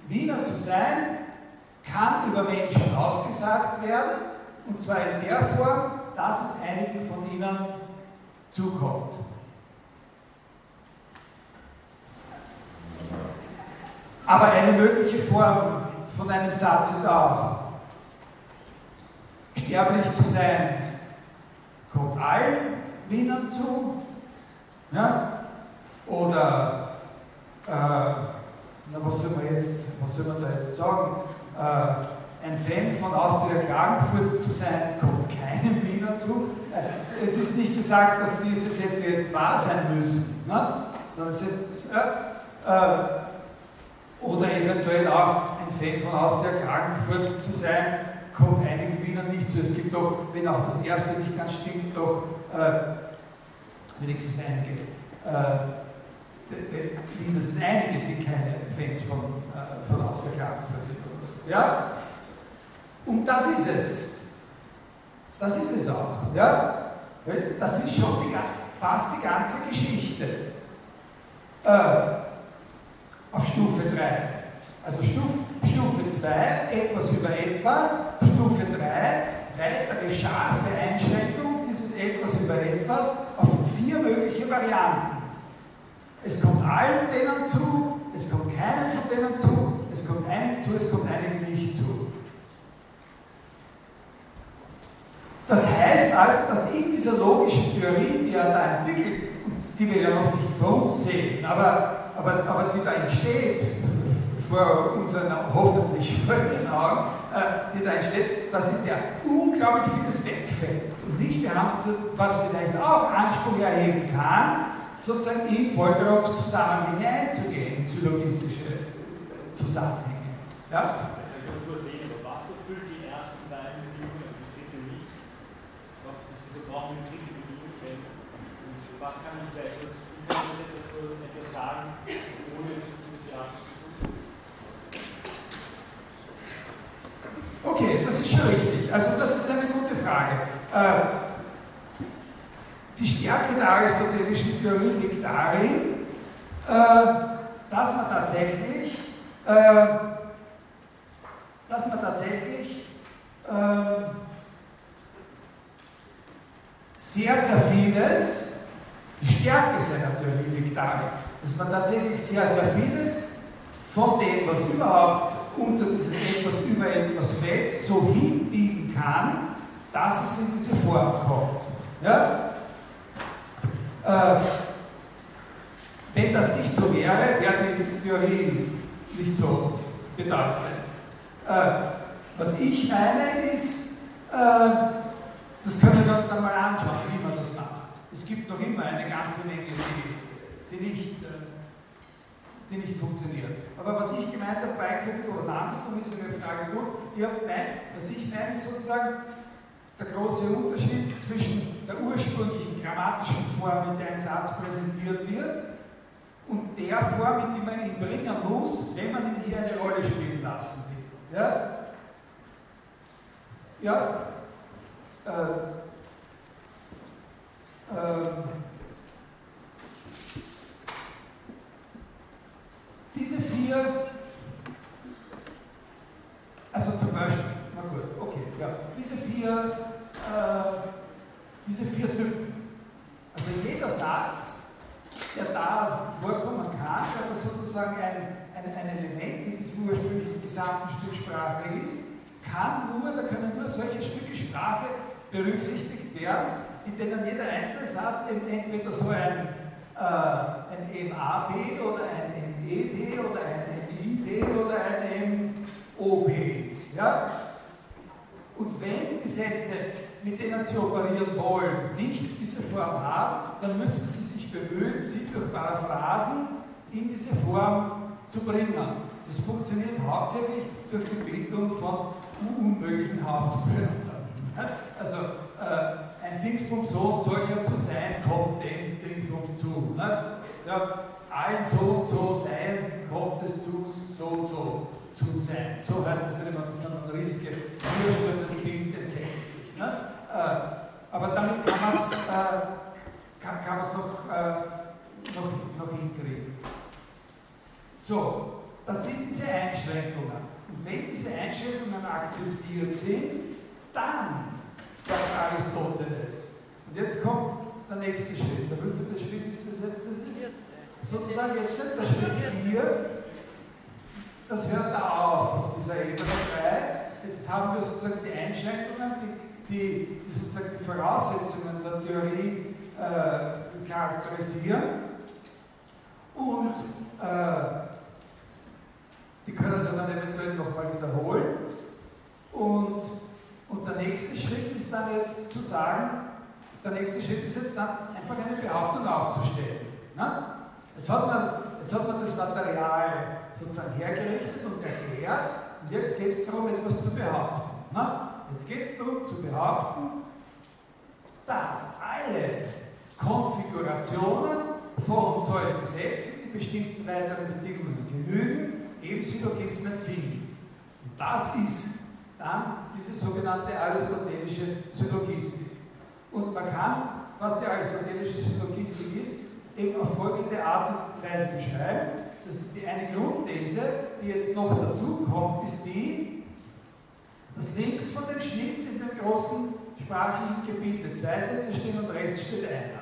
Wiener zu sein, kann über Menschen ausgesagt werden, und zwar in der Form, dass es einigen von ihnen zukommt. Aber eine mögliche Form von einem Satz ist auch, sterblich zu sein, kommt allen Wienern zu, ja? oder äh, na, was soll man jetzt, was soll man da jetzt sagen? Äh, ein Fan von Austria Klagenfurt zu sein, kommt keinem Wiener zu. Äh, es ist nicht gesagt, dass diese Sätze jetzt wahr sein müssen. Ne? Äh, oder eventuell auch ein Fan von Austria Klagenfurt zu sein, kommt einigen Wienern nicht zu. Es gibt doch, wenn auch das erste nicht ganz stimmt, doch äh, wenigstens einige. Äh, mindestens einige, die keine Fans von, äh, von Austria Klagenfurt sind. Ja? Und das ist es. Das ist es auch. Ja? Das ist schon die, fast die ganze Geschichte. Äh, auf Stufe 3. Also Stufe, Stufe 2, etwas über etwas. Stufe 3, weitere scharfe Einschränkung dieses etwas über etwas auf vier mögliche Varianten. Es kommt allen denen zu, es kommt keinem von denen zu, es kommt einigen zu, es kommt einigen nicht zu. Das heißt also, dass in dieser logischen Theorie, die er da entwickelt, die wir ja noch nicht vor uns sehen, aber, aber, aber die da entsteht, vor unseren, hoffentlich ihren Augen, äh, die da entsteht, dass in der unglaublich vieles wegfällt und nicht behandelt wird, was vielleicht auch Anspruch erheben kann, sozusagen in Folgerungszusammenhänge einzugehen, in syllogistische Zusammenhänge. Ja? Ich muss nur sehen, aber was erfüllt die ersten beiden Bedingungen und die dritte nicht? Wieso brauchen wir die dritte Bedingung? Und was kann ich da etwas, wie kann ich etwas, etwas sagen, ohne es auf diese vier Arten zu tun? Okay, das ist schon richtig. Also das ist eine gute Frage. Äh, die Stärke der aristotelischen Theorie liegt darin, äh, dass man tatsächlich, äh, dass man tatsächlich äh, sehr, sehr vieles, die Stärke seiner Theorie liegt darin, dass man tatsächlich sehr, sehr vieles von dem, was überhaupt unter dieses etwas über etwas fällt, so hinbiegen kann, dass es in diese Form kommt. Ja? Äh, wenn das nicht so wäre, wäre die Theorie nicht so bedeutend. Äh, Was ich meine ist, äh, das können wir uns dann mal anschauen, wie man das macht. Es gibt noch immer eine ganze Menge, die, die nicht, äh, die nicht funktionieren. Aber was ich gemeint habe, bei könnte was anderes tun, ist eine Frage gut. Ich mein, was ich meine, ist sozusagen der große Unterschied zwischen der ursprünglichen grammatischen Form, in der ein Satz präsentiert wird, und der Form, in die man ihn bringen muss, wenn man ihn hier eine Rolle spielen lassen will. Ja? Ja, äh, äh, diese vier, also zum Beispiel, na gut, okay, ja, diese vier, äh, diese vier Typen, also jeder Satz, der da vorkommen kann, der sozusagen ein, ein, ein Element in diesem ursprünglichen gesamten Stück Sprache ist, kann nur, da können nur solche Stücke Sprache berücksichtigt werden, in denen jeder einzelne Satz entweder so ein, äh, ein MAB oder ein MEP oder ein MIP oder ein MOP ist. Ja? Und wenn die Sätze, mit denen Sie operieren wollen, nicht diese Form haben, dann müssen Sie bemühen, sie durch Paraphrasen in diese Form zu bringen. Das funktioniert hauptsächlich durch die Bildung von unmöglichen Hauptwörtern. Also äh, ein Dingsbums so und solcher zu sein, kommt dem Dingsbums zu. Ne? Ja, allen so und so sein, kommt es zu so und so zu sein. So heißt es, wenn man das an Rieske und das klingt entsetzlich. Ne? Äh, aber damit kann man es äh, kann, kann noch, äh, noch, noch hinkriegen. So, das sind diese Einschränkungen. Und wenn diese Einschränkungen akzeptiert sind, dann, sagt Aristoteles, und jetzt kommt der nächste Schritt. Der wievielte Schritt ist das jetzt? Das ist sozusagen jetzt der Schritt 4, das hört da auf, auf dieser Ebene 3. Jetzt haben wir sozusagen die Einschränkungen, die, die, die sozusagen die Voraussetzungen der Theorie äh, charakterisieren. Und äh, die können wir dann eventuell nochmal wiederholen. Und, und der nächste Schritt ist dann jetzt zu sagen, der nächste Schritt ist jetzt dann einfach eine Behauptung aufzustellen. Ne? Jetzt, hat man, jetzt hat man das Material sozusagen hergerichtet und erklärt und jetzt geht es darum, etwas zu behaupten. Ne? Jetzt geht es darum zu behaupten, dass alle Konfigurationen von solchen Sätzen, die bestimmten weiteren Bedingungen genügen, eben Syllogismen sind. Und das ist dann diese sogenannte aristotelische Syllogistik. Und man kann, was die aristotelische Syllogistik ist, eben auf folgende Art und Weise beschreiben. Das ist die eine Grundthese, die jetzt noch dazu kommt, ist die, dass links von dem Schnitt in dem großen sprachlichen Gebilde zwei Sätze stehen und rechts steht einer.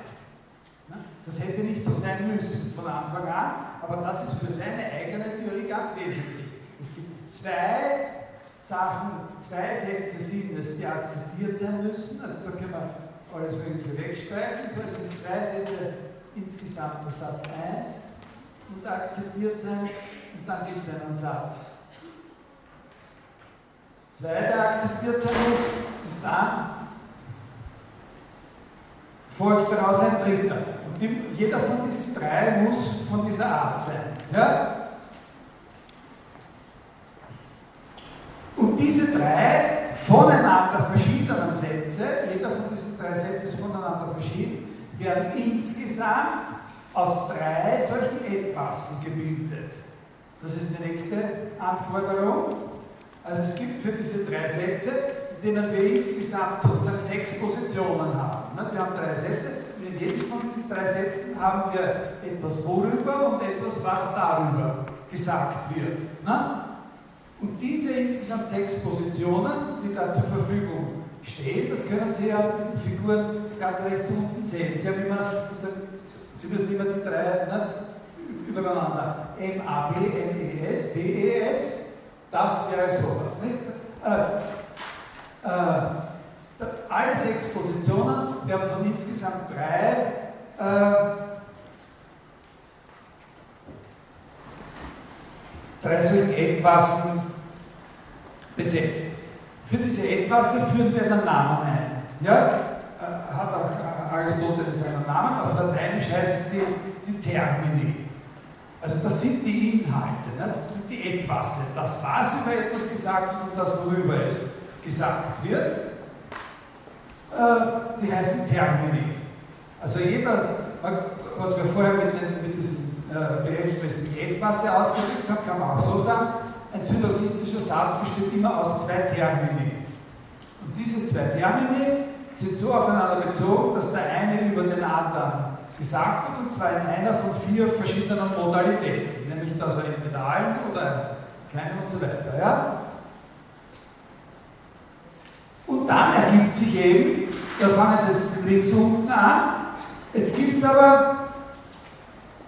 Das hätte nicht so sein müssen von Anfang an, aber das ist für seine eigene Theorie ganz wesentlich. Es gibt zwei Sachen, zwei Sätze sind es, die akzeptiert sein müssen, also da können wir alles Mögliche wegstreichen, so es sind zwei Sätze insgesamt, der Satz 1 muss akzeptiert sein und dann gibt es einen Satz 2, der akzeptiert sein muss und dann folgt daraus ein dritter. Und jeder von diesen drei muss von dieser Art sein. Ja? Und diese drei voneinander verschiedenen Sätze, jeder von diesen drei Sätzen ist voneinander verschieden, werden insgesamt aus drei solchen Etwassen gebildet. Das ist die nächste Anforderung. Also es gibt für diese drei Sätze, denen wir insgesamt sozusagen sechs Positionen haben. Wir haben drei Sätze, in jedem von diesen drei Sätzen haben wir etwas worüber und etwas, was darüber gesagt wird. Und diese insgesamt sechs Positionen, die da zur Verfügung stehen, das können Sie ja an diesen Figuren ganz rechts unten sehen. Sie, haben immer, Sie müssen immer die drei nicht, übereinander. M, A, B, M, E, S, B, E, S, das wäre sowas. Nicht? Äh, äh, alle sechs Positionen werden von insgesamt drei äh, Endwassen besetzt. Für diese Etwasse führen wir einen Namen ein. Ja? Äh, hat auch Aristoteles einen Namen, auf Lateinisch heißen die, die Termini. Also das sind die Inhalte, ne? die Etwasse, das, was über etwas gesagt wird und das, worüber es gesagt wird, äh, die heißen Termini. Also jeder, was wir vorher mit, den, mit diesem äh, Etwasse ausgedrückt haben, kann man auch so sagen, ein syllogistischer Satz besteht immer aus zwei Termini. Und diese zwei Termini sind so aufeinander bezogen, dass der eine über den anderen gesagt wird, und zwar in einer von vier verschiedenen Modalitäten, nämlich dass er in Pedalen oder klein und so weiter. Ja? Und dann ergibt sich eben, da fangen jetzt links unten an, jetzt gibt es aber,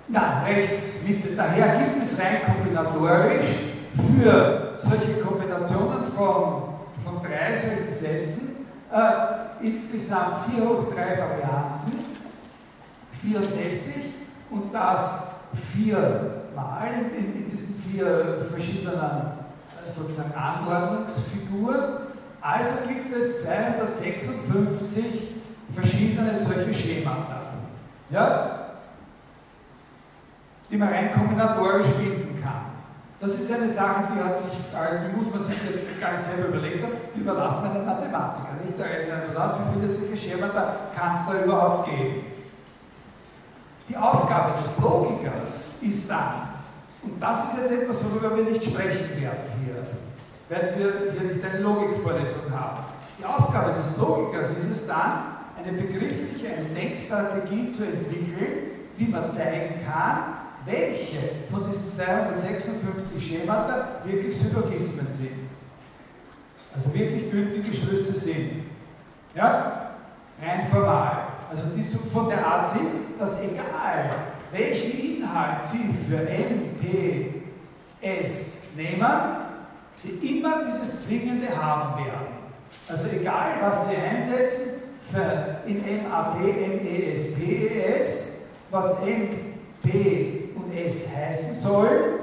na, rechts, Mitte, daher gibt es rein kombinatorisch für solche Kombinationen von, von drei solchen Sätzen äh, insgesamt 4 hoch 3 Varianten, 64 und das viermal in, in, in diesen vier verschiedenen äh, sozusagen Anordnungsfiguren. Also gibt es 256 verschiedene solche Schemata, ja, die man rein kombinatorisch bilden kann. Das ist eine Sache, die, hat sich, die muss man sich jetzt gar nicht selber überlegen, die überlasst man den Mathematiker. Nicht? Man aus, wie viele solche Schemata kann es da überhaupt geben. Die Aufgabe des Logikers ist dann, und das ist jetzt etwas, worüber wir nicht sprechen werden hier, werden wir hier nicht eine Logikvorlesung haben. Die Aufgabe des Logikers ist es dann, eine begriffliche, eine Denkstrategie zu entwickeln, die man zeigen kann, welche von diesen 256 Schemata wirklich Syllogismen sind. Also wirklich gültige Schlüsse sind. Ja? Rein formal. Also die von der Art sind, dass egal welchen Inhalt Sie für MPS nehmen, Sie immer dieses Zwingende haben werden. Also egal, was Sie einsetzen, in MAP, MES, PES, was MP und S heißen soll,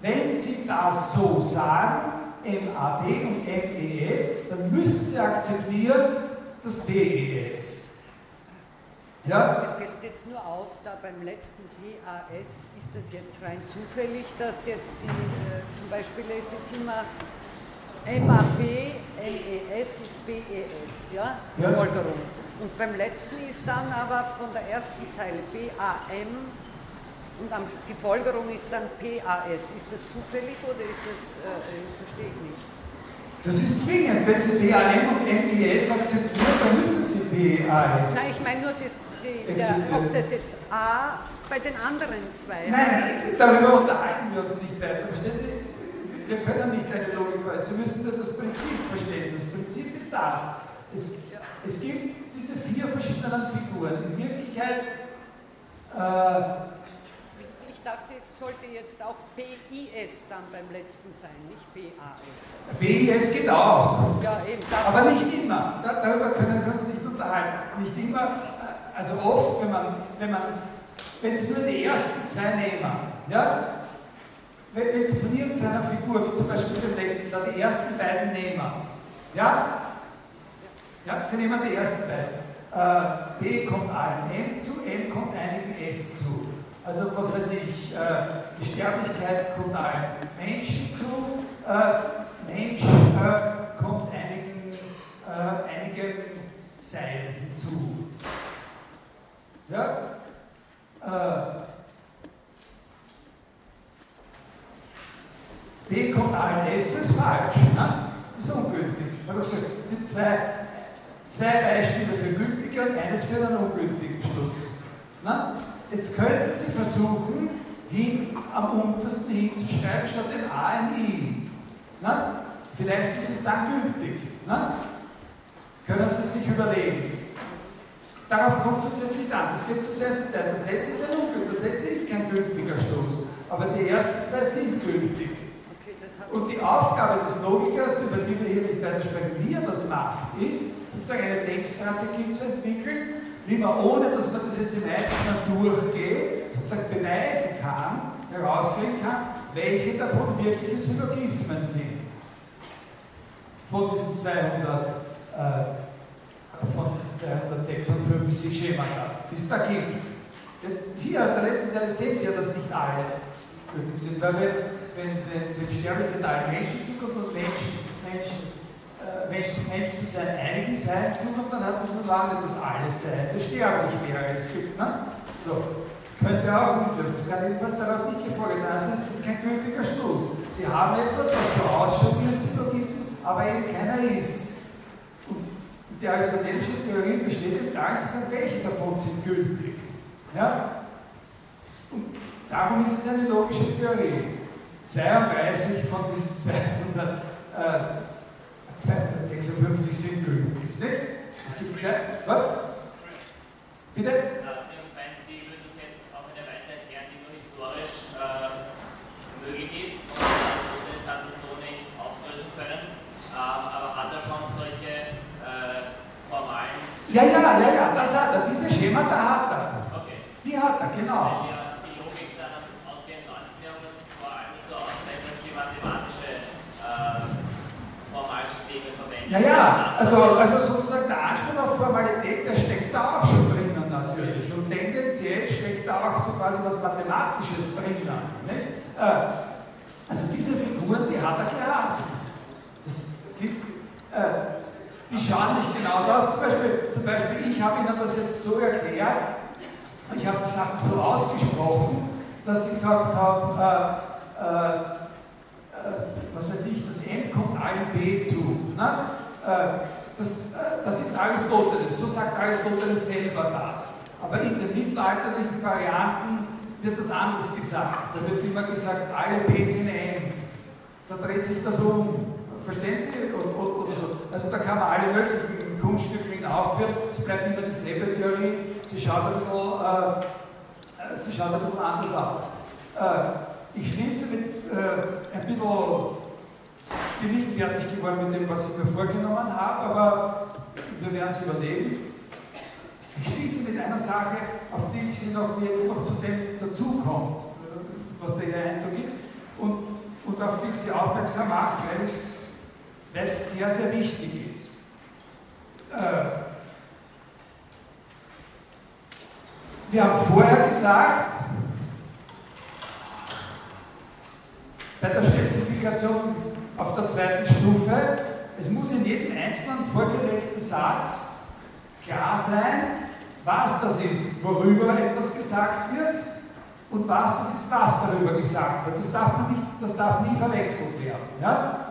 wenn Sie das so sagen, MAP und MES, dann müssen Sie akzeptieren das PES. Ja? Mir fällt jetzt nur auf, da beim letzten PAS ist das jetzt rein zufällig, dass jetzt die, äh, zum Beispiel es ist immer MAP, MES ist BES, ja, die ja. Folgerung. Und beim letzten ist dann aber von der ersten Zeile BAM und die Folgerung ist dann PAS. Ist das zufällig oder ist das, äh, verstehe ich nicht? Das ist zwingend. Wenn Sie PAM und MES akzeptieren, dann müssen Sie PAS. Nein, ich meine nur das die, der, ob das jetzt A bei den anderen zwei Nein, darüber unterhalten wir uns nicht weiter. Verstehen Sie? Wir können nicht eine Logik weil Sie müssen nur das Prinzip verstehen. Das Prinzip ist das. Es, es gibt diese vier verschiedenen Figuren. In Wirklichkeit äh, ich dachte, es sollte jetzt auch BIS dann beim letzten sein, nicht BAS. BIS geht auch. Ja, eben. Aber nicht immer. darüber können wir uns nicht unterhalten. Nicht immer also oft, wenn man, wenn man, wenn es nur die ersten zwei nehmen, ja, wenn, Sie von irgendeiner Figur, wie zum Beispiel dem letzten, da die ersten beiden nehmen, ja, ja, Sie nehmen die ersten beiden. Äh, B kommt allen M zu, M kommt einigen S zu. Also was weiß ich, äh, die Sterblichkeit kommt allen Menschen zu, äh, Mensch äh, kommt einigen, äh, einigen Seilen hinzu. Ja? Äh, B kommt S, das ist falsch. Ne? Das ist ungültig. Ich habe gesagt, es sind zwei, zwei Beispiele für gültige und eines für einen ungültigen Schluss. Ne? Jetzt könnten Sie versuchen, hin, am untersten hinzuschreiben, statt dem A ein I. Ne? Vielleicht ist es dann gültig. Ne? Können Sie sich überlegen. Darauf kommt es jetzt nicht an. Das geht zu sehr ins Detail. Das letzte ist ein ungültig. Das letzte ist kein gültiger Schluss. Aber die ersten zwei sind gültig. Und die Aufgabe des Logikers, über die wir hier nicht weiter sprechen, wie er das macht, ist, sozusagen eine Denkstrategie zu entwickeln, wie man, ohne dass man das jetzt im Einzelnen durchgeht, sozusagen beweisen kann, herauskriegen kann, welche davon wirkliche Syllogismen sind. von diesen 200, äh, von diesen 256 Schemata, da gibt. Jetzt hier, auf der letzten Seite sehen Sie ja, dass nicht alle gültig sind, weil wenn, wenn, wenn, wenn Sterblichkeit allen Menschen zukommt und Menschen, Menschen, äh, Menschen, Menschen zu sein, einigen sein zukommt, dann hat es nur lange das alles sein, das sterblich wäre. Es gibt, ne? So, könnte auch gut sein. Es kann jedenfalls daraus nicht gefolgt. Also ist kein gültiger Schluss. Sie haben etwas, was so ausschaut wie ein Syllogismus, aber eben keiner ist. Die aristotelische Theorie besteht im sagen, welche davon sind gültig. Ja? Und darum ist es eine logische Theorie. 32 von diesen 200, äh, 256 sind gültig. Nicht? Es gibt zwei. Was? Bitte? Äh, möglich ist und Aristoteles hat es so nicht auflösen können, ähm, aber hat er schon solche äh, formalen. Ja, ja, ja, ja, das hat er. Diese Schemata hat er. Okay. Die hat er, genau. Wenn ja die Logik dann aus dem 19. Jahrhundert vor allem so auszeigt, dass sie mathematische äh, Formalsysteme verwenden. Ja, ja, also, also sozusagen der Anspruch auf Formalität, der steckt da auch schon drinnen natürlich. Und tendenziell steckt da auch so quasi was Mathematisches drinnen. Nicht? Äh, also diese Figuren, die hat er gehabt. Das gibt, äh, die schauen nicht genauso aus. Zum Beispiel, zum Beispiel ich habe Ihnen das jetzt so erklärt, ich habe die Sachen so ausgesprochen, dass ich gesagt habe, äh, äh, äh, was weiß ich, das M kommt allen B zu. Ne? Äh, das, äh, das ist Aristoteles, so sagt Aristoteles selber das. Aber in den mittelalterlichen Varianten wird das anders gesagt. Da wird immer gesagt, alle P sind M. Da dreht sich das um. Verstehen Sie? Oder, so. Also da kann man alle möglichen Kunststücke aufführen. Es bleibt immer dieselbe Theorie. Sie schaut ein bisschen, äh, äh, sie schaut ein bisschen anders aus. Äh, ich schließe mit äh, ein bisschen, bin nicht fertig geworden mit dem, was ich mir vorgenommen habe, aber wir werden es überleben. Ich schließe mit einer Sache, auf die ich Sie noch jetzt noch zu dem dazukomme, was der Eindruck ist, und, und auf die ich Sie aufmerksam mache, weil es es sehr, sehr wichtig ist. Äh, wir haben vorher gesagt, bei der Spezifikation auf der zweiten Stufe, es muss in jedem einzelnen vorgelegten Satz klar sein, was das ist, worüber etwas gesagt wird und was das ist, was darüber gesagt wird. Das darf, man nicht, das darf nie verwechselt werden. Ja?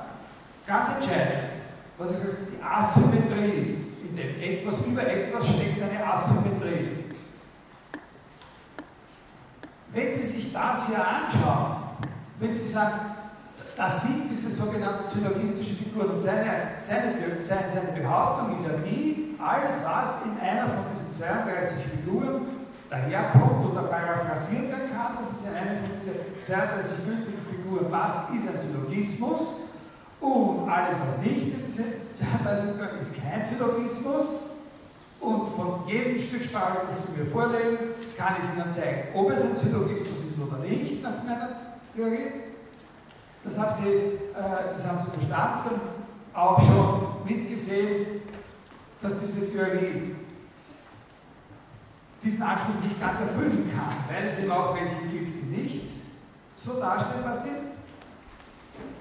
Ganz entscheidend. Was ich sage, die Asymmetrie. In dem etwas über etwas steckt eine Asymmetrie. Wenn Sie sich das hier anschauen, wenn Sie sagen, das sind diese sogenannten syllogistischen Figuren und seine, seine, seine, seine Behauptung ist ja die, alles was in einer von diesen 32 Figuren daherkommt oder paraphrasiert werden kann, dass es in eine von diesen 32 gültigen Figuren passt, ist ein Syllogismus. Und alles, was nicht Zeitweise gehört, ist kein Syllogismus. Und von jedem Stück Sprache, das Sie mir vorlegen, kann ich Ihnen zeigen, ob es ein Syllogismus ist oder nicht, nach meiner Theorie. Das haben Sie, äh, das haben Sie verstanden, auch schon mitgesehen, dass diese Theorie diesen Anspruch nicht ganz erfüllen kann, weil es eben auch welche gibt, die nicht so darstellbar sind.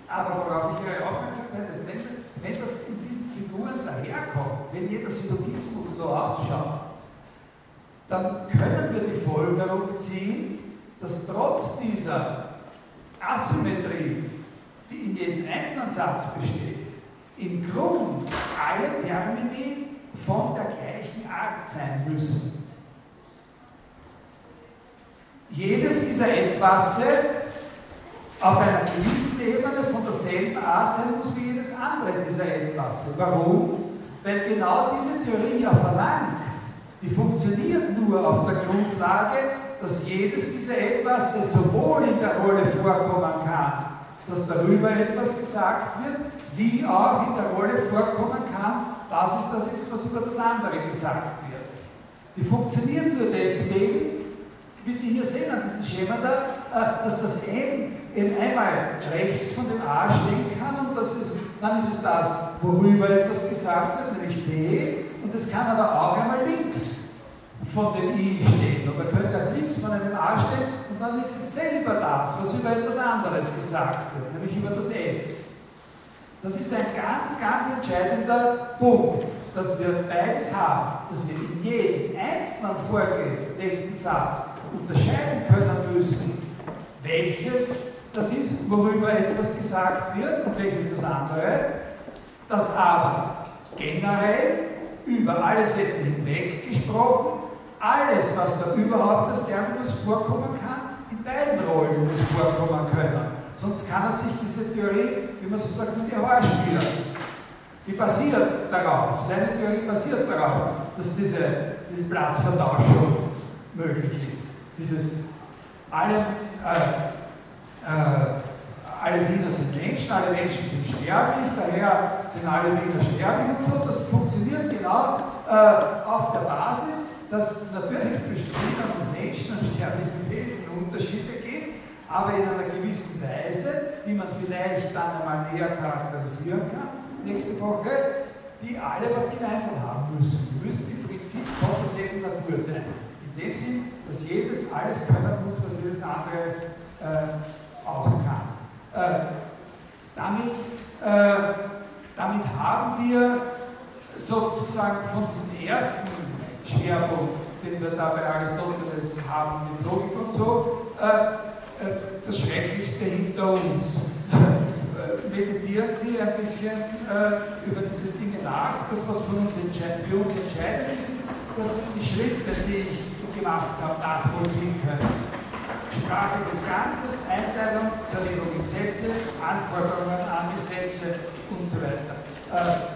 Aber worauf ich Ihre Aufmerksamkeit ist, wenn, wenn das in diesen Figuren daherkommt, wenn jeder Syllogismus so ausschaut, dann können wir die Folgerung ziehen, dass trotz dieser Asymmetrie, die in jedem einzelnen Satz besteht, im Grund alle Termini von der gleichen Art sein müssen. Jedes dieser Etwasse auf einer gewissen Ebene von derselben Art sein muss wie jedes andere dieser Etwasse. Warum? Weil genau diese Theorie ja verlangt, die funktioniert nur auf der Grundlage, dass jedes dieser Etwasse sowohl in der Rolle vorkommen kann, dass darüber etwas gesagt wird, wie auch in der Rolle vorkommen kann, dass es das ist, was über das andere gesagt wird. Die funktioniert nur deswegen, wie Sie hier sehen an diesem Schema da, äh, dass das M eben einmal rechts von dem A stehen kann und das ist, dann ist es das, worüber etwas gesagt wird, nämlich B, und es kann aber auch einmal links von dem I stehen. Und man könnte auch links von einem A stehen und dann ist es selber das, was über etwas anderes gesagt wird, nämlich über das S. Das ist ein ganz, ganz entscheidender Punkt, dass wir beides haben, dass wir in jedem einzelnen vorgelegten Satz unterscheiden können müssen, welches das ist, worüber etwas gesagt wird und welches das andere, das aber generell über alle Sätze hinweg gesprochen, alles, was da überhaupt als Terminus vorkommen kann, in beiden Rollen muss vorkommen können. Sonst kann er sich diese Theorie, wie man so sagt, mit Haare spielen. Die basiert darauf, seine Theorie basiert darauf, dass diese, diese Platzvertauschung möglich ist. Dieses alle, äh, äh, alle Wiener sind Menschen, alle Menschen sind sterblich, daher sind alle Wiener sterblich und so. Das funktioniert genau äh, auf der Basis, dass es natürlich zwischen Wienern und Menschen und sterblichen Wesen Unterschiede gibt, aber in einer gewissen Weise, die man vielleicht dann einmal näher charakterisieren kann, nächste Woche, die alle was gemeinsam haben müssen. Die müssen im Prinzip von derselben Natur sein. In dem Sinn, dass jedes alles können muss, was jedes andere äh, auch kann. Äh, damit, äh, damit haben wir sozusagen von diesem ersten Schwerpunkt, den wir da bei Aristoteles haben mit Logik und so, äh, äh, das Schrecklichste hinter uns. Meditieren Sie ein bisschen äh, über diese Dinge nach. Das, was für uns, für uns entscheidend ist, ist, dass Sie die Schritte, die ich gemacht habe, nachvollziehen können. Sprache des Ganzes, Einteilung, Zerlegung in Sätze, Anforderungen an die Sätze und so weiter. Äh,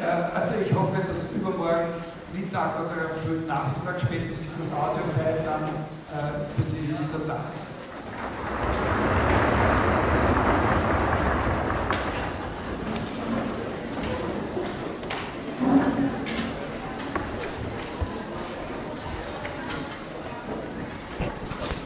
äh, also ich hoffe, dass übermorgen Mittag oder am frühen Nachmittag spätestens das Audiofile dann äh, für Sie wieder da ist.